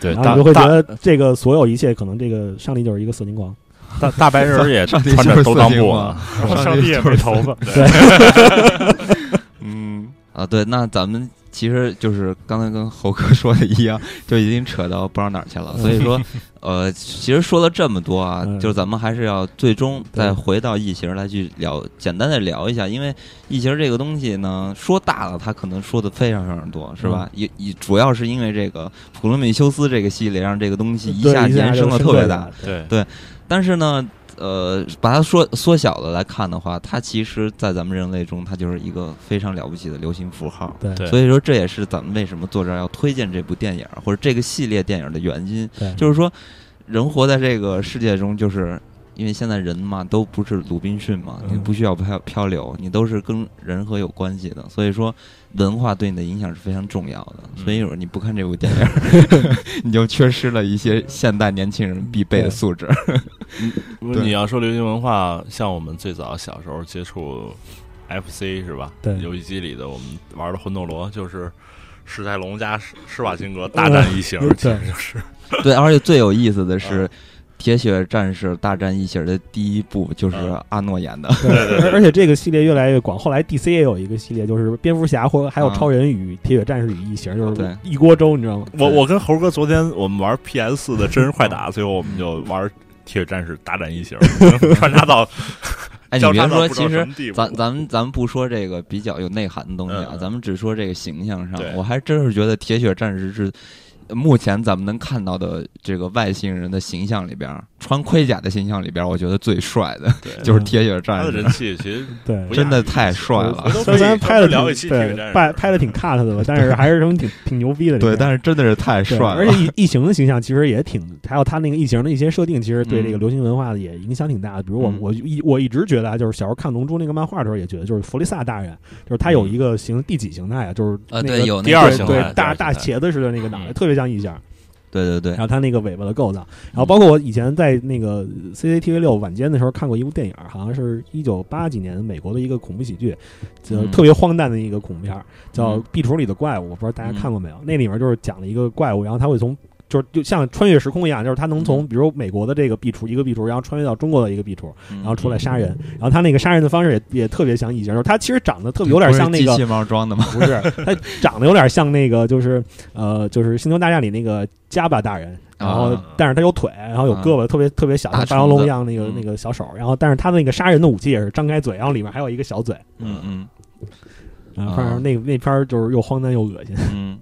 [SPEAKER 1] (laughs)
[SPEAKER 3] 对
[SPEAKER 4] 然后你就会觉得这个所有一切，可能这个上帝就是一个色情狂。
[SPEAKER 3] 大大白人儿也穿着
[SPEAKER 1] 就是
[SPEAKER 3] 兜裆布
[SPEAKER 1] 色情嘛
[SPEAKER 3] 呢。
[SPEAKER 5] 然后上帝也没头发。(laughs)
[SPEAKER 1] 对 (laughs) 嗯啊，对，那咱们其实就是刚才跟猴哥说的一样，就已经扯到不知道哪儿去了。所以说，(laughs) 呃，其实说了这么多啊，就是咱们还是要最终再回到异形来去聊，简单的聊一下，因为异形这个东西呢，说大了，它可能说的非常非常多，是吧？也也主要是因为这个普罗米修斯这个系列让这个东西一下延伸
[SPEAKER 4] 就
[SPEAKER 1] 的特别大。
[SPEAKER 4] 对
[SPEAKER 3] 对，
[SPEAKER 1] 但是呢，呃，把它缩缩小了来看的话，它其实，在咱们人类中，它就是一个非常了不起的流行符号。
[SPEAKER 4] 对
[SPEAKER 3] 对
[SPEAKER 1] 所以说，这也是咱们为什么作者要推荐这部电影或者这个系列电影的原因。
[SPEAKER 4] 对，
[SPEAKER 1] 就是说，人活在这个世界中，就是因为现在人嘛，都不是鲁滨逊嘛，
[SPEAKER 4] 嗯
[SPEAKER 1] 你不需要漂漂流，你都是跟人和有关系的。所以说，文化对你的影响是非常重要的。
[SPEAKER 3] 嗯
[SPEAKER 1] 所以说，你不看这部电影，(laughs) 你就缺失了一些现代年轻人必备的素质。(laughs) 对
[SPEAKER 3] 你要说流行文化，像我们最早小时候接触 FC 是吧？
[SPEAKER 4] 对
[SPEAKER 3] 游戏机里的我们玩的魂斗罗就是史泰龙加施施瓦辛格大战异形，
[SPEAKER 4] 嗯
[SPEAKER 3] 其实就是
[SPEAKER 1] 对，而且最有意思的是
[SPEAKER 3] 嗯，《
[SPEAKER 1] 铁血战士大战异形》的第一部就是
[SPEAKER 3] 嗯
[SPEAKER 1] 阿诺演的。
[SPEAKER 4] 对而而且这个系列越来越广，后来 DC 也有一个系列，就是蝙蝠侠或还有
[SPEAKER 1] 啊
[SPEAKER 4] 超人与铁血战士与异形，就是
[SPEAKER 1] 对。
[SPEAKER 4] 一锅粥，你知道吗？
[SPEAKER 3] 我我跟猴哥昨天我们玩 PS 四的真人快打，最后我们就玩铁血战士大战异形，(laughs) 穿插到
[SPEAKER 1] 哎，你
[SPEAKER 3] 交
[SPEAKER 1] 别说，其实咱咱们咱们不说这个比较有内涵的东西啊，咱们只说这个形象上，我还真是觉得铁血战士是目前咱们能看到的这个外星人的形象里边，穿盔甲的形象里边，我觉得最帅的 (laughs) 就是铁血
[SPEAKER 3] 他的
[SPEAKER 1] 战士，
[SPEAKER 3] 人气其实
[SPEAKER 4] 对，
[SPEAKER 1] 真的太帅了
[SPEAKER 4] 虽然拍的挺
[SPEAKER 3] 聊一期铁血
[SPEAKER 4] 对
[SPEAKER 3] 战士
[SPEAKER 4] 拍拍的挺 (laughs) cut 的吧，但是还是什么挺挺牛逼的。
[SPEAKER 1] 对，但是真的是太帅了，
[SPEAKER 4] 而且异异形的形象其实也挺，还有他那个异形的一些设定，其实对这个
[SPEAKER 1] 嗯。
[SPEAKER 4] 流行文化的也影响挺大的。比如我
[SPEAKER 1] 嗯。
[SPEAKER 4] 我一我一直觉得啊，就是小时候看《龙珠》那个漫画的时候，也觉得就是弗利萨大人，就是他有一个形第几形态啊，就是
[SPEAKER 1] 呃，
[SPEAKER 4] 那个
[SPEAKER 1] 对，有
[SPEAKER 3] 第二形态
[SPEAKER 4] 对大大茄子似的那个脑袋，
[SPEAKER 3] 嗯。
[SPEAKER 4] 特别像异形。
[SPEAKER 1] 对对对
[SPEAKER 4] 然，后它那个尾巴的构造，然后包括我以前在那个 CCTV 六晚间的时候看过一部电影，好像是一九八几年美国的一个恐怖喜剧，就
[SPEAKER 1] 嗯
[SPEAKER 4] 特别荒诞的一个恐怖片儿，叫
[SPEAKER 1] 嗯《
[SPEAKER 4] 壁橱里的怪物》，我不知道大家
[SPEAKER 1] 嗯
[SPEAKER 4] 看过没有？那里面就是讲了一个怪物，然后他会从。就是就像穿越时空一样，就是他能从
[SPEAKER 1] 嗯。
[SPEAKER 4] 比如美国的这个壁橱一个壁橱，然后穿越到中国的一个壁橱，
[SPEAKER 1] 然
[SPEAKER 4] 然后出来杀人。然后他那个杀人的方式也也特别像异形，就是他其实长得特别有点像那个
[SPEAKER 1] 机器猫装的吗？
[SPEAKER 4] 不是，他长得有点像那个，就是呃，就是《星球大战》里那个加巴大人，然后、
[SPEAKER 1] 啊
[SPEAKER 4] 但是他有腿，然后有胳膊，特别特别小，像霸王龙一样那个、
[SPEAKER 1] 嗯。
[SPEAKER 4] 那个小手，然后但是他的那个杀人的武器也是张开嘴，然后里面还有一个小嘴，
[SPEAKER 1] 嗯嗯。
[SPEAKER 4] 啊，反正那那片儿就是又荒诞又恶心。
[SPEAKER 1] 嗯，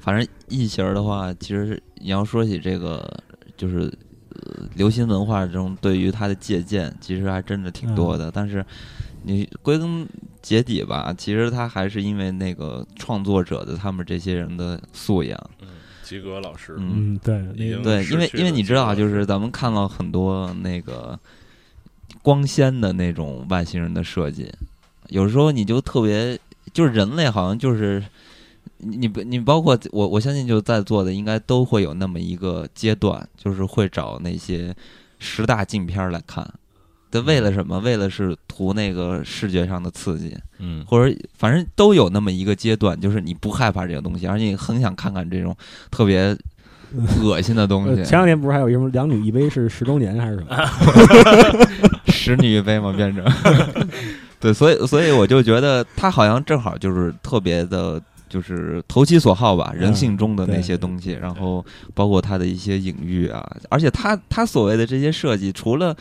[SPEAKER 1] 反正异形的话，其实你要说起这个，就是呃流行文化中对于它的借鉴，其实还真的挺多的。但是你归根结底吧，其实它还是因为那个创作者的他们这些人的素养。
[SPEAKER 3] 嗯，吉格老师，
[SPEAKER 1] 嗯
[SPEAKER 4] 嗯，对，
[SPEAKER 1] 因为因为你知道，就是咱们看到很多那个光鲜的那种外星人的设计，有时候你就特别，就是人类好像就是你你不你包括我我相信就在座的应该都会有那么一个阶段，就是会找那些十大禁片儿来看。这为了什么？为了是图那个视觉上的刺激，
[SPEAKER 3] 嗯，
[SPEAKER 1] 或者反正都有那么一个阶段，就是你不害怕这个东西，而且你很想看看这种特别恶心的东 (laughs) 西。
[SPEAKER 4] 呃前两年不是还有一什么两女一杯是十周年还是什么？(laughs)
[SPEAKER 1] 十女一杯嘛，变成。(laughs) 对，所以所以我就觉得他好像正好就是特别的，就是投其所好吧，人性中的那些东西，然后包括他的一些隐喻啊，而且他他所谓的这些设计，除了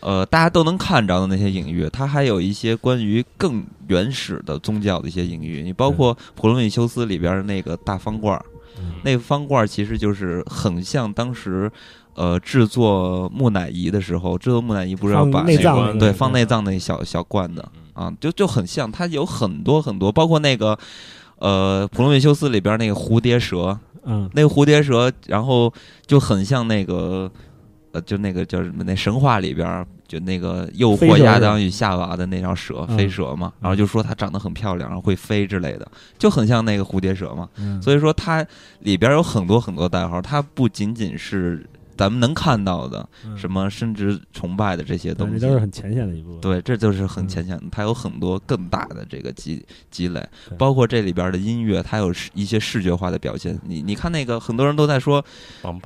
[SPEAKER 1] 呃大家都能看着的那些隐喻，他还有一些关于更原始的宗教的一些隐喻，你包括《普罗米修斯》里边的那个大方罐儿，那个方罐儿其实就是很像当时。呃，制作木乃伊的时候，制作木乃伊不是要把
[SPEAKER 4] 内脏那个
[SPEAKER 1] 对放内脏那小小罐子啊，就就很像，它有很多很多，包括那个呃《普罗米修斯》里边那个蝴蝶蛇，
[SPEAKER 4] 嗯，
[SPEAKER 1] 那个蝴蝶蛇，然后就很像那个呃，就那个叫什么那神话里边就那个诱惑亚当与夏娃的那条蛇，
[SPEAKER 4] 嗯。
[SPEAKER 1] 飞蛇嘛，然后就说它长得很漂亮，然后会飞之类的，就很像那个蝴蝶蛇嘛。
[SPEAKER 4] 嗯。
[SPEAKER 1] 所以说它里边有很多很多代号，它不仅仅是咱们能看到的
[SPEAKER 4] 嗯
[SPEAKER 1] 什么生殖崇拜的这些，东西，
[SPEAKER 4] 那都是很浅显的一部分。
[SPEAKER 1] 对，这就是很
[SPEAKER 4] 嗯
[SPEAKER 1] 浅显的，它有很多更大的这个积积累，包括这里边的音乐，它有视一些视觉化的表现。你你看那个，很多人都在说，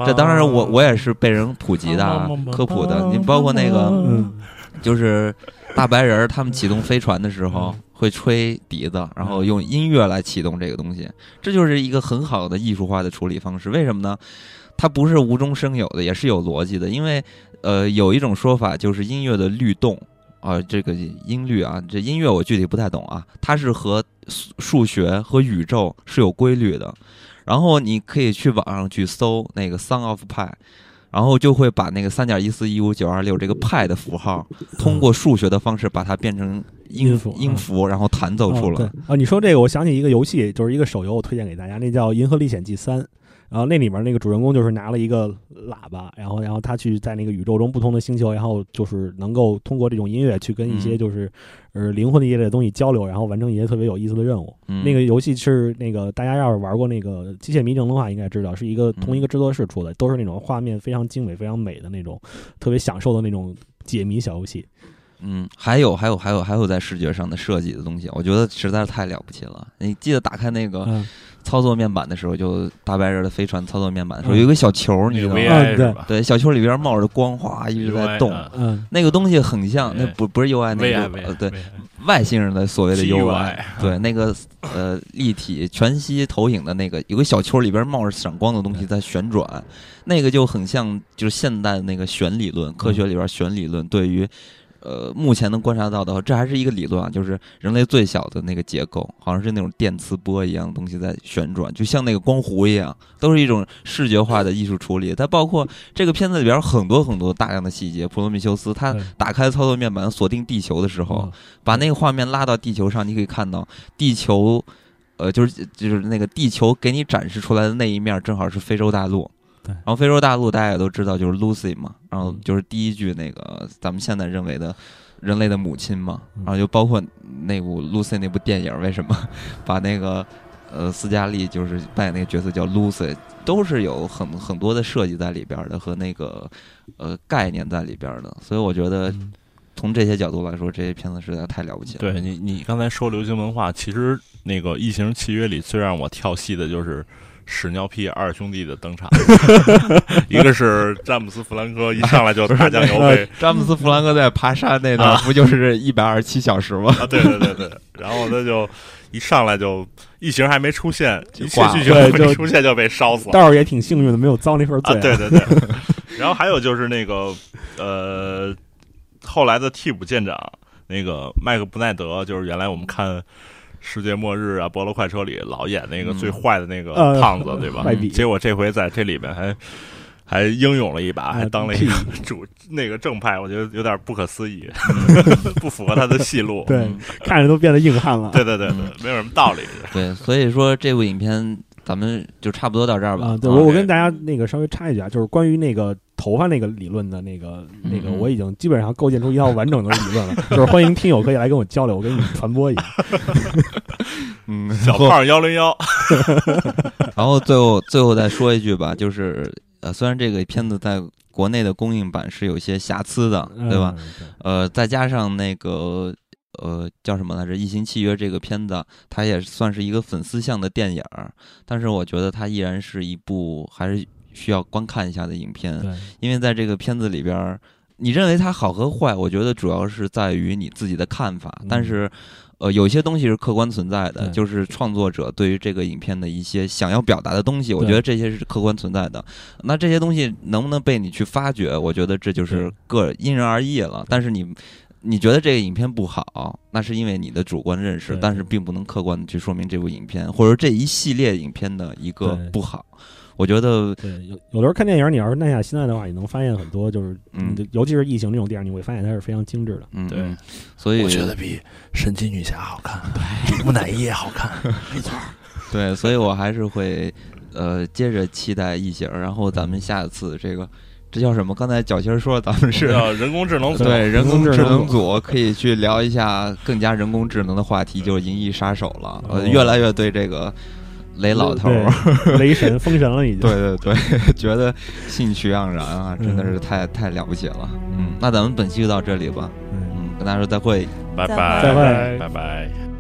[SPEAKER 1] 这当然我我也是被人普及的啊科普的。你包括那个，
[SPEAKER 4] 嗯，
[SPEAKER 1] 就是大白人他们启动飞船的时候会吹笛子，然后用音乐来启动这个东西，这就是一个很好的艺术化的处理方式。为什么呢？它不是无中生有的，也是有逻辑的。因为呃，有一种说法就是音乐的律动啊、这个音律啊，这音乐我具体不太懂啊，它是和数数学和宇宙是有规律的。然后你可以去网上去搜那个《Song of Pi》，然后就会把那个三点一四一五九二六这个派的符号，通过数学的方式把它变成音
[SPEAKER 4] 音符
[SPEAKER 1] 音符，然后弹奏出来。
[SPEAKER 4] 啊，你说这个，我想起一个游戏，就是一个手游，我推荐给大家，那叫《银河历险记三》。然后那里面那个主人公就是拿了一个喇叭，然后然后他去在那个宇宙中不同的星球，然后就是能够通过这种音乐去跟一些
[SPEAKER 1] 嗯
[SPEAKER 4] 就是、呃灵魂的一类的东西交流，然后完成一些特别有意思的任务。
[SPEAKER 1] 嗯，
[SPEAKER 4] 那个游戏是那个大家要是玩过那个《机械迷城》的话，应该知道是一个同一个制作室出的，都是那种画面非常精美、非常美的那种，特别享受的那种解谜小游戏。
[SPEAKER 1] 嗯，还有还有还有还有在视觉上的设计的东西，我觉得实在是太了不起了。你记得打开那个
[SPEAKER 4] 嗯，
[SPEAKER 1] 操作面板的时候，就大白人的飞船操作面板的时候，
[SPEAKER 4] 嗯
[SPEAKER 1] 有一个小球，你知道吗？
[SPEAKER 4] 嗯对
[SPEAKER 3] 是吧？
[SPEAKER 1] 对，小球里边冒着光，哗一直在动。
[SPEAKER 4] 嗯，
[SPEAKER 1] 那个东西很像，那不不是 UI 那个，呃对外星人的所谓的
[SPEAKER 3] GUI
[SPEAKER 1] 对那个呃立体全息投影的那个，有个小球里边冒着闪光的东西在旋转，那个就很像就是现代的那个弦理论，科学里边弦理论对于。呃，目前能观察到的，这还是一个理论啊，就是人类最小的那个结构，好像是那种电磁波一样的东西在旋转，就像那个光弧一样，都是一种视觉化的艺术处理。它包括这个片子里边很多很多大量的细节，普罗米修斯他打开操作面板锁定地球的时候，
[SPEAKER 4] 嗯
[SPEAKER 1] 把那个画面拉到地球上，你可以看到地球，呃，就是就是那个地球给你展示出来的那一面，正好是非洲大陆。
[SPEAKER 4] 对。
[SPEAKER 1] 然后非洲大陆大家也都知道，就是 Lucy 嘛，然后
[SPEAKER 4] 嗯。
[SPEAKER 1] 就是第一句那个咱们现在认为的人类的母亲嘛，
[SPEAKER 4] 嗯。
[SPEAKER 1] 然后就包括那部 Lucy 那部电影，为什么 (laughs) 把那个呃斯嘉丽就是扮演那个角色叫 Lucy，都是有很很多的设计在里边的和那个呃概念在里边的，所以我觉得
[SPEAKER 4] 嗯。
[SPEAKER 1] 从这些角度来说，这些片子实在太了不起了。
[SPEAKER 3] 对你，你刚才说流行文化，其实那个《异形契约》里最让我跳戏的就是屎尿屁二兄弟的登场，一个是詹姆斯·弗兰科一上来就大酱油杯
[SPEAKER 1] 詹姆斯·弗兰克在爬山那段
[SPEAKER 3] 啊
[SPEAKER 1] 不就是一百二十七小时吗？
[SPEAKER 3] 啊，对对对对，然后他就一上来就异形还没出现，一切剧情还没出现就被烧死了。
[SPEAKER 4] 倒是也挺幸运的，没有遭那份罪、
[SPEAKER 3] 啊，对对对。然后还有就是那个呃，后来的替补舰长那个麦克布奈德，就是原来我们看《世界末日》啊，《波罗快车》里老演那个
[SPEAKER 1] 嗯
[SPEAKER 3] 最坏的那个
[SPEAKER 4] 呃
[SPEAKER 3] 胖子，对吧？(laughs) 结果这回在这里面还。还英勇了一把，
[SPEAKER 4] 啊
[SPEAKER 3] 还当了一个 (laughs) 主那个正派，我觉得有点不可思议，(laughs) 不符合他的戏路。
[SPEAKER 4] 对，看着都变得硬汉了。
[SPEAKER 3] 对对对对，没有什么道理。
[SPEAKER 1] 对，所以说这部影片咱们就差不多到这儿吧。
[SPEAKER 4] 啊，对我我跟大家那个稍微插一句啊，就是关于那个头发那个理论的那个那个，
[SPEAKER 1] 嗯
[SPEAKER 4] 我已经基本上构建出一套完整的理论了，(laughs) 就是欢迎听友可以来跟我交流，我给你们传播一下。(laughs)
[SPEAKER 1] 嗯，
[SPEAKER 3] 小胖幺零幺，(laughs)
[SPEAKER 1] 然后最后最后再说一句吧，就是呃，虽然这个片子在国内的公映版是有些瑕疵的，对吧？
[SPEAKER 4] 嗯？
[SPEAKER 1] 呃，再加上那个呃叫什么来着，《异形契约》这个片子，它也算是一个粉丝向的电影儿，但是我觉得它依然是一部还是需要观看一下的影片，因为在这个片子里边儿，你认为它好和坏，我觉得主要是在于你自己的看法，
[SPEAKER 4] 嗯
[SPEAKER 1] 但是。呃，有些东西是客观存在的，就是创作者对于这个影片的一些想要表达的东西，我觉得这些是客观存在的。那这些东西能不能被你去发掘，我觉得这就是个因人而异了。但是你你觉得这个影片不好，那是因为你的主观认识，但是并不能客观的去说明这部影片或者这一系列影片的一个不好。我觉得，
[SPEAKER 4] 对，有有的时候看电影，你要是耐下心来的话，你能发现很多，就是
[SPEAKER 1] 嗯，
[SPEAKER 4] 尤其是异形这种电影，你会发现它是非常精致的。
[SPEAKER 1] 嗯，
[SPEAKER 3] 对
[SPEAKER 1] 嗯，所以我觉得
[SPEAKER 3] 比神奇女侠好看，(laughs) 比木乃伊也好看。
[SPEAKER 1] 没错对，所以我还是会呃接着期待异形，然后咱们下次这个这叫什么？刚才小新说咱们是
[SPEAKER 3] 叫人工智能组，
[SPEAKER 1] 对人工智
[SPEAKER 4] 能
[SPEAKER 1] 能组可以去聊一下更加人工智能的话题，就是《银翼杀手》了。呃，
[SPEAKER 4] 哦
[SPEAKER 1] 越来越对这个雷老头儿，(laughs)
[SPEAKER 4] 雷神、封神了已经。
[SPEAKER 1] 对对对，(laughs) 觉得兴趣盎然啊，真的是太太了不起了。嗯，那咱们本期就到这里吧。
[SPEAKER 4] 嗯，
[SPEAKER 1] 嗯，跟大家说再会。
[SPEAKER 3] 拜
[SPEAKER 2] 再
[SPEAKER 3] 拜
[SPEAKER 4] 会
[SPEAKER 3] 拜拜。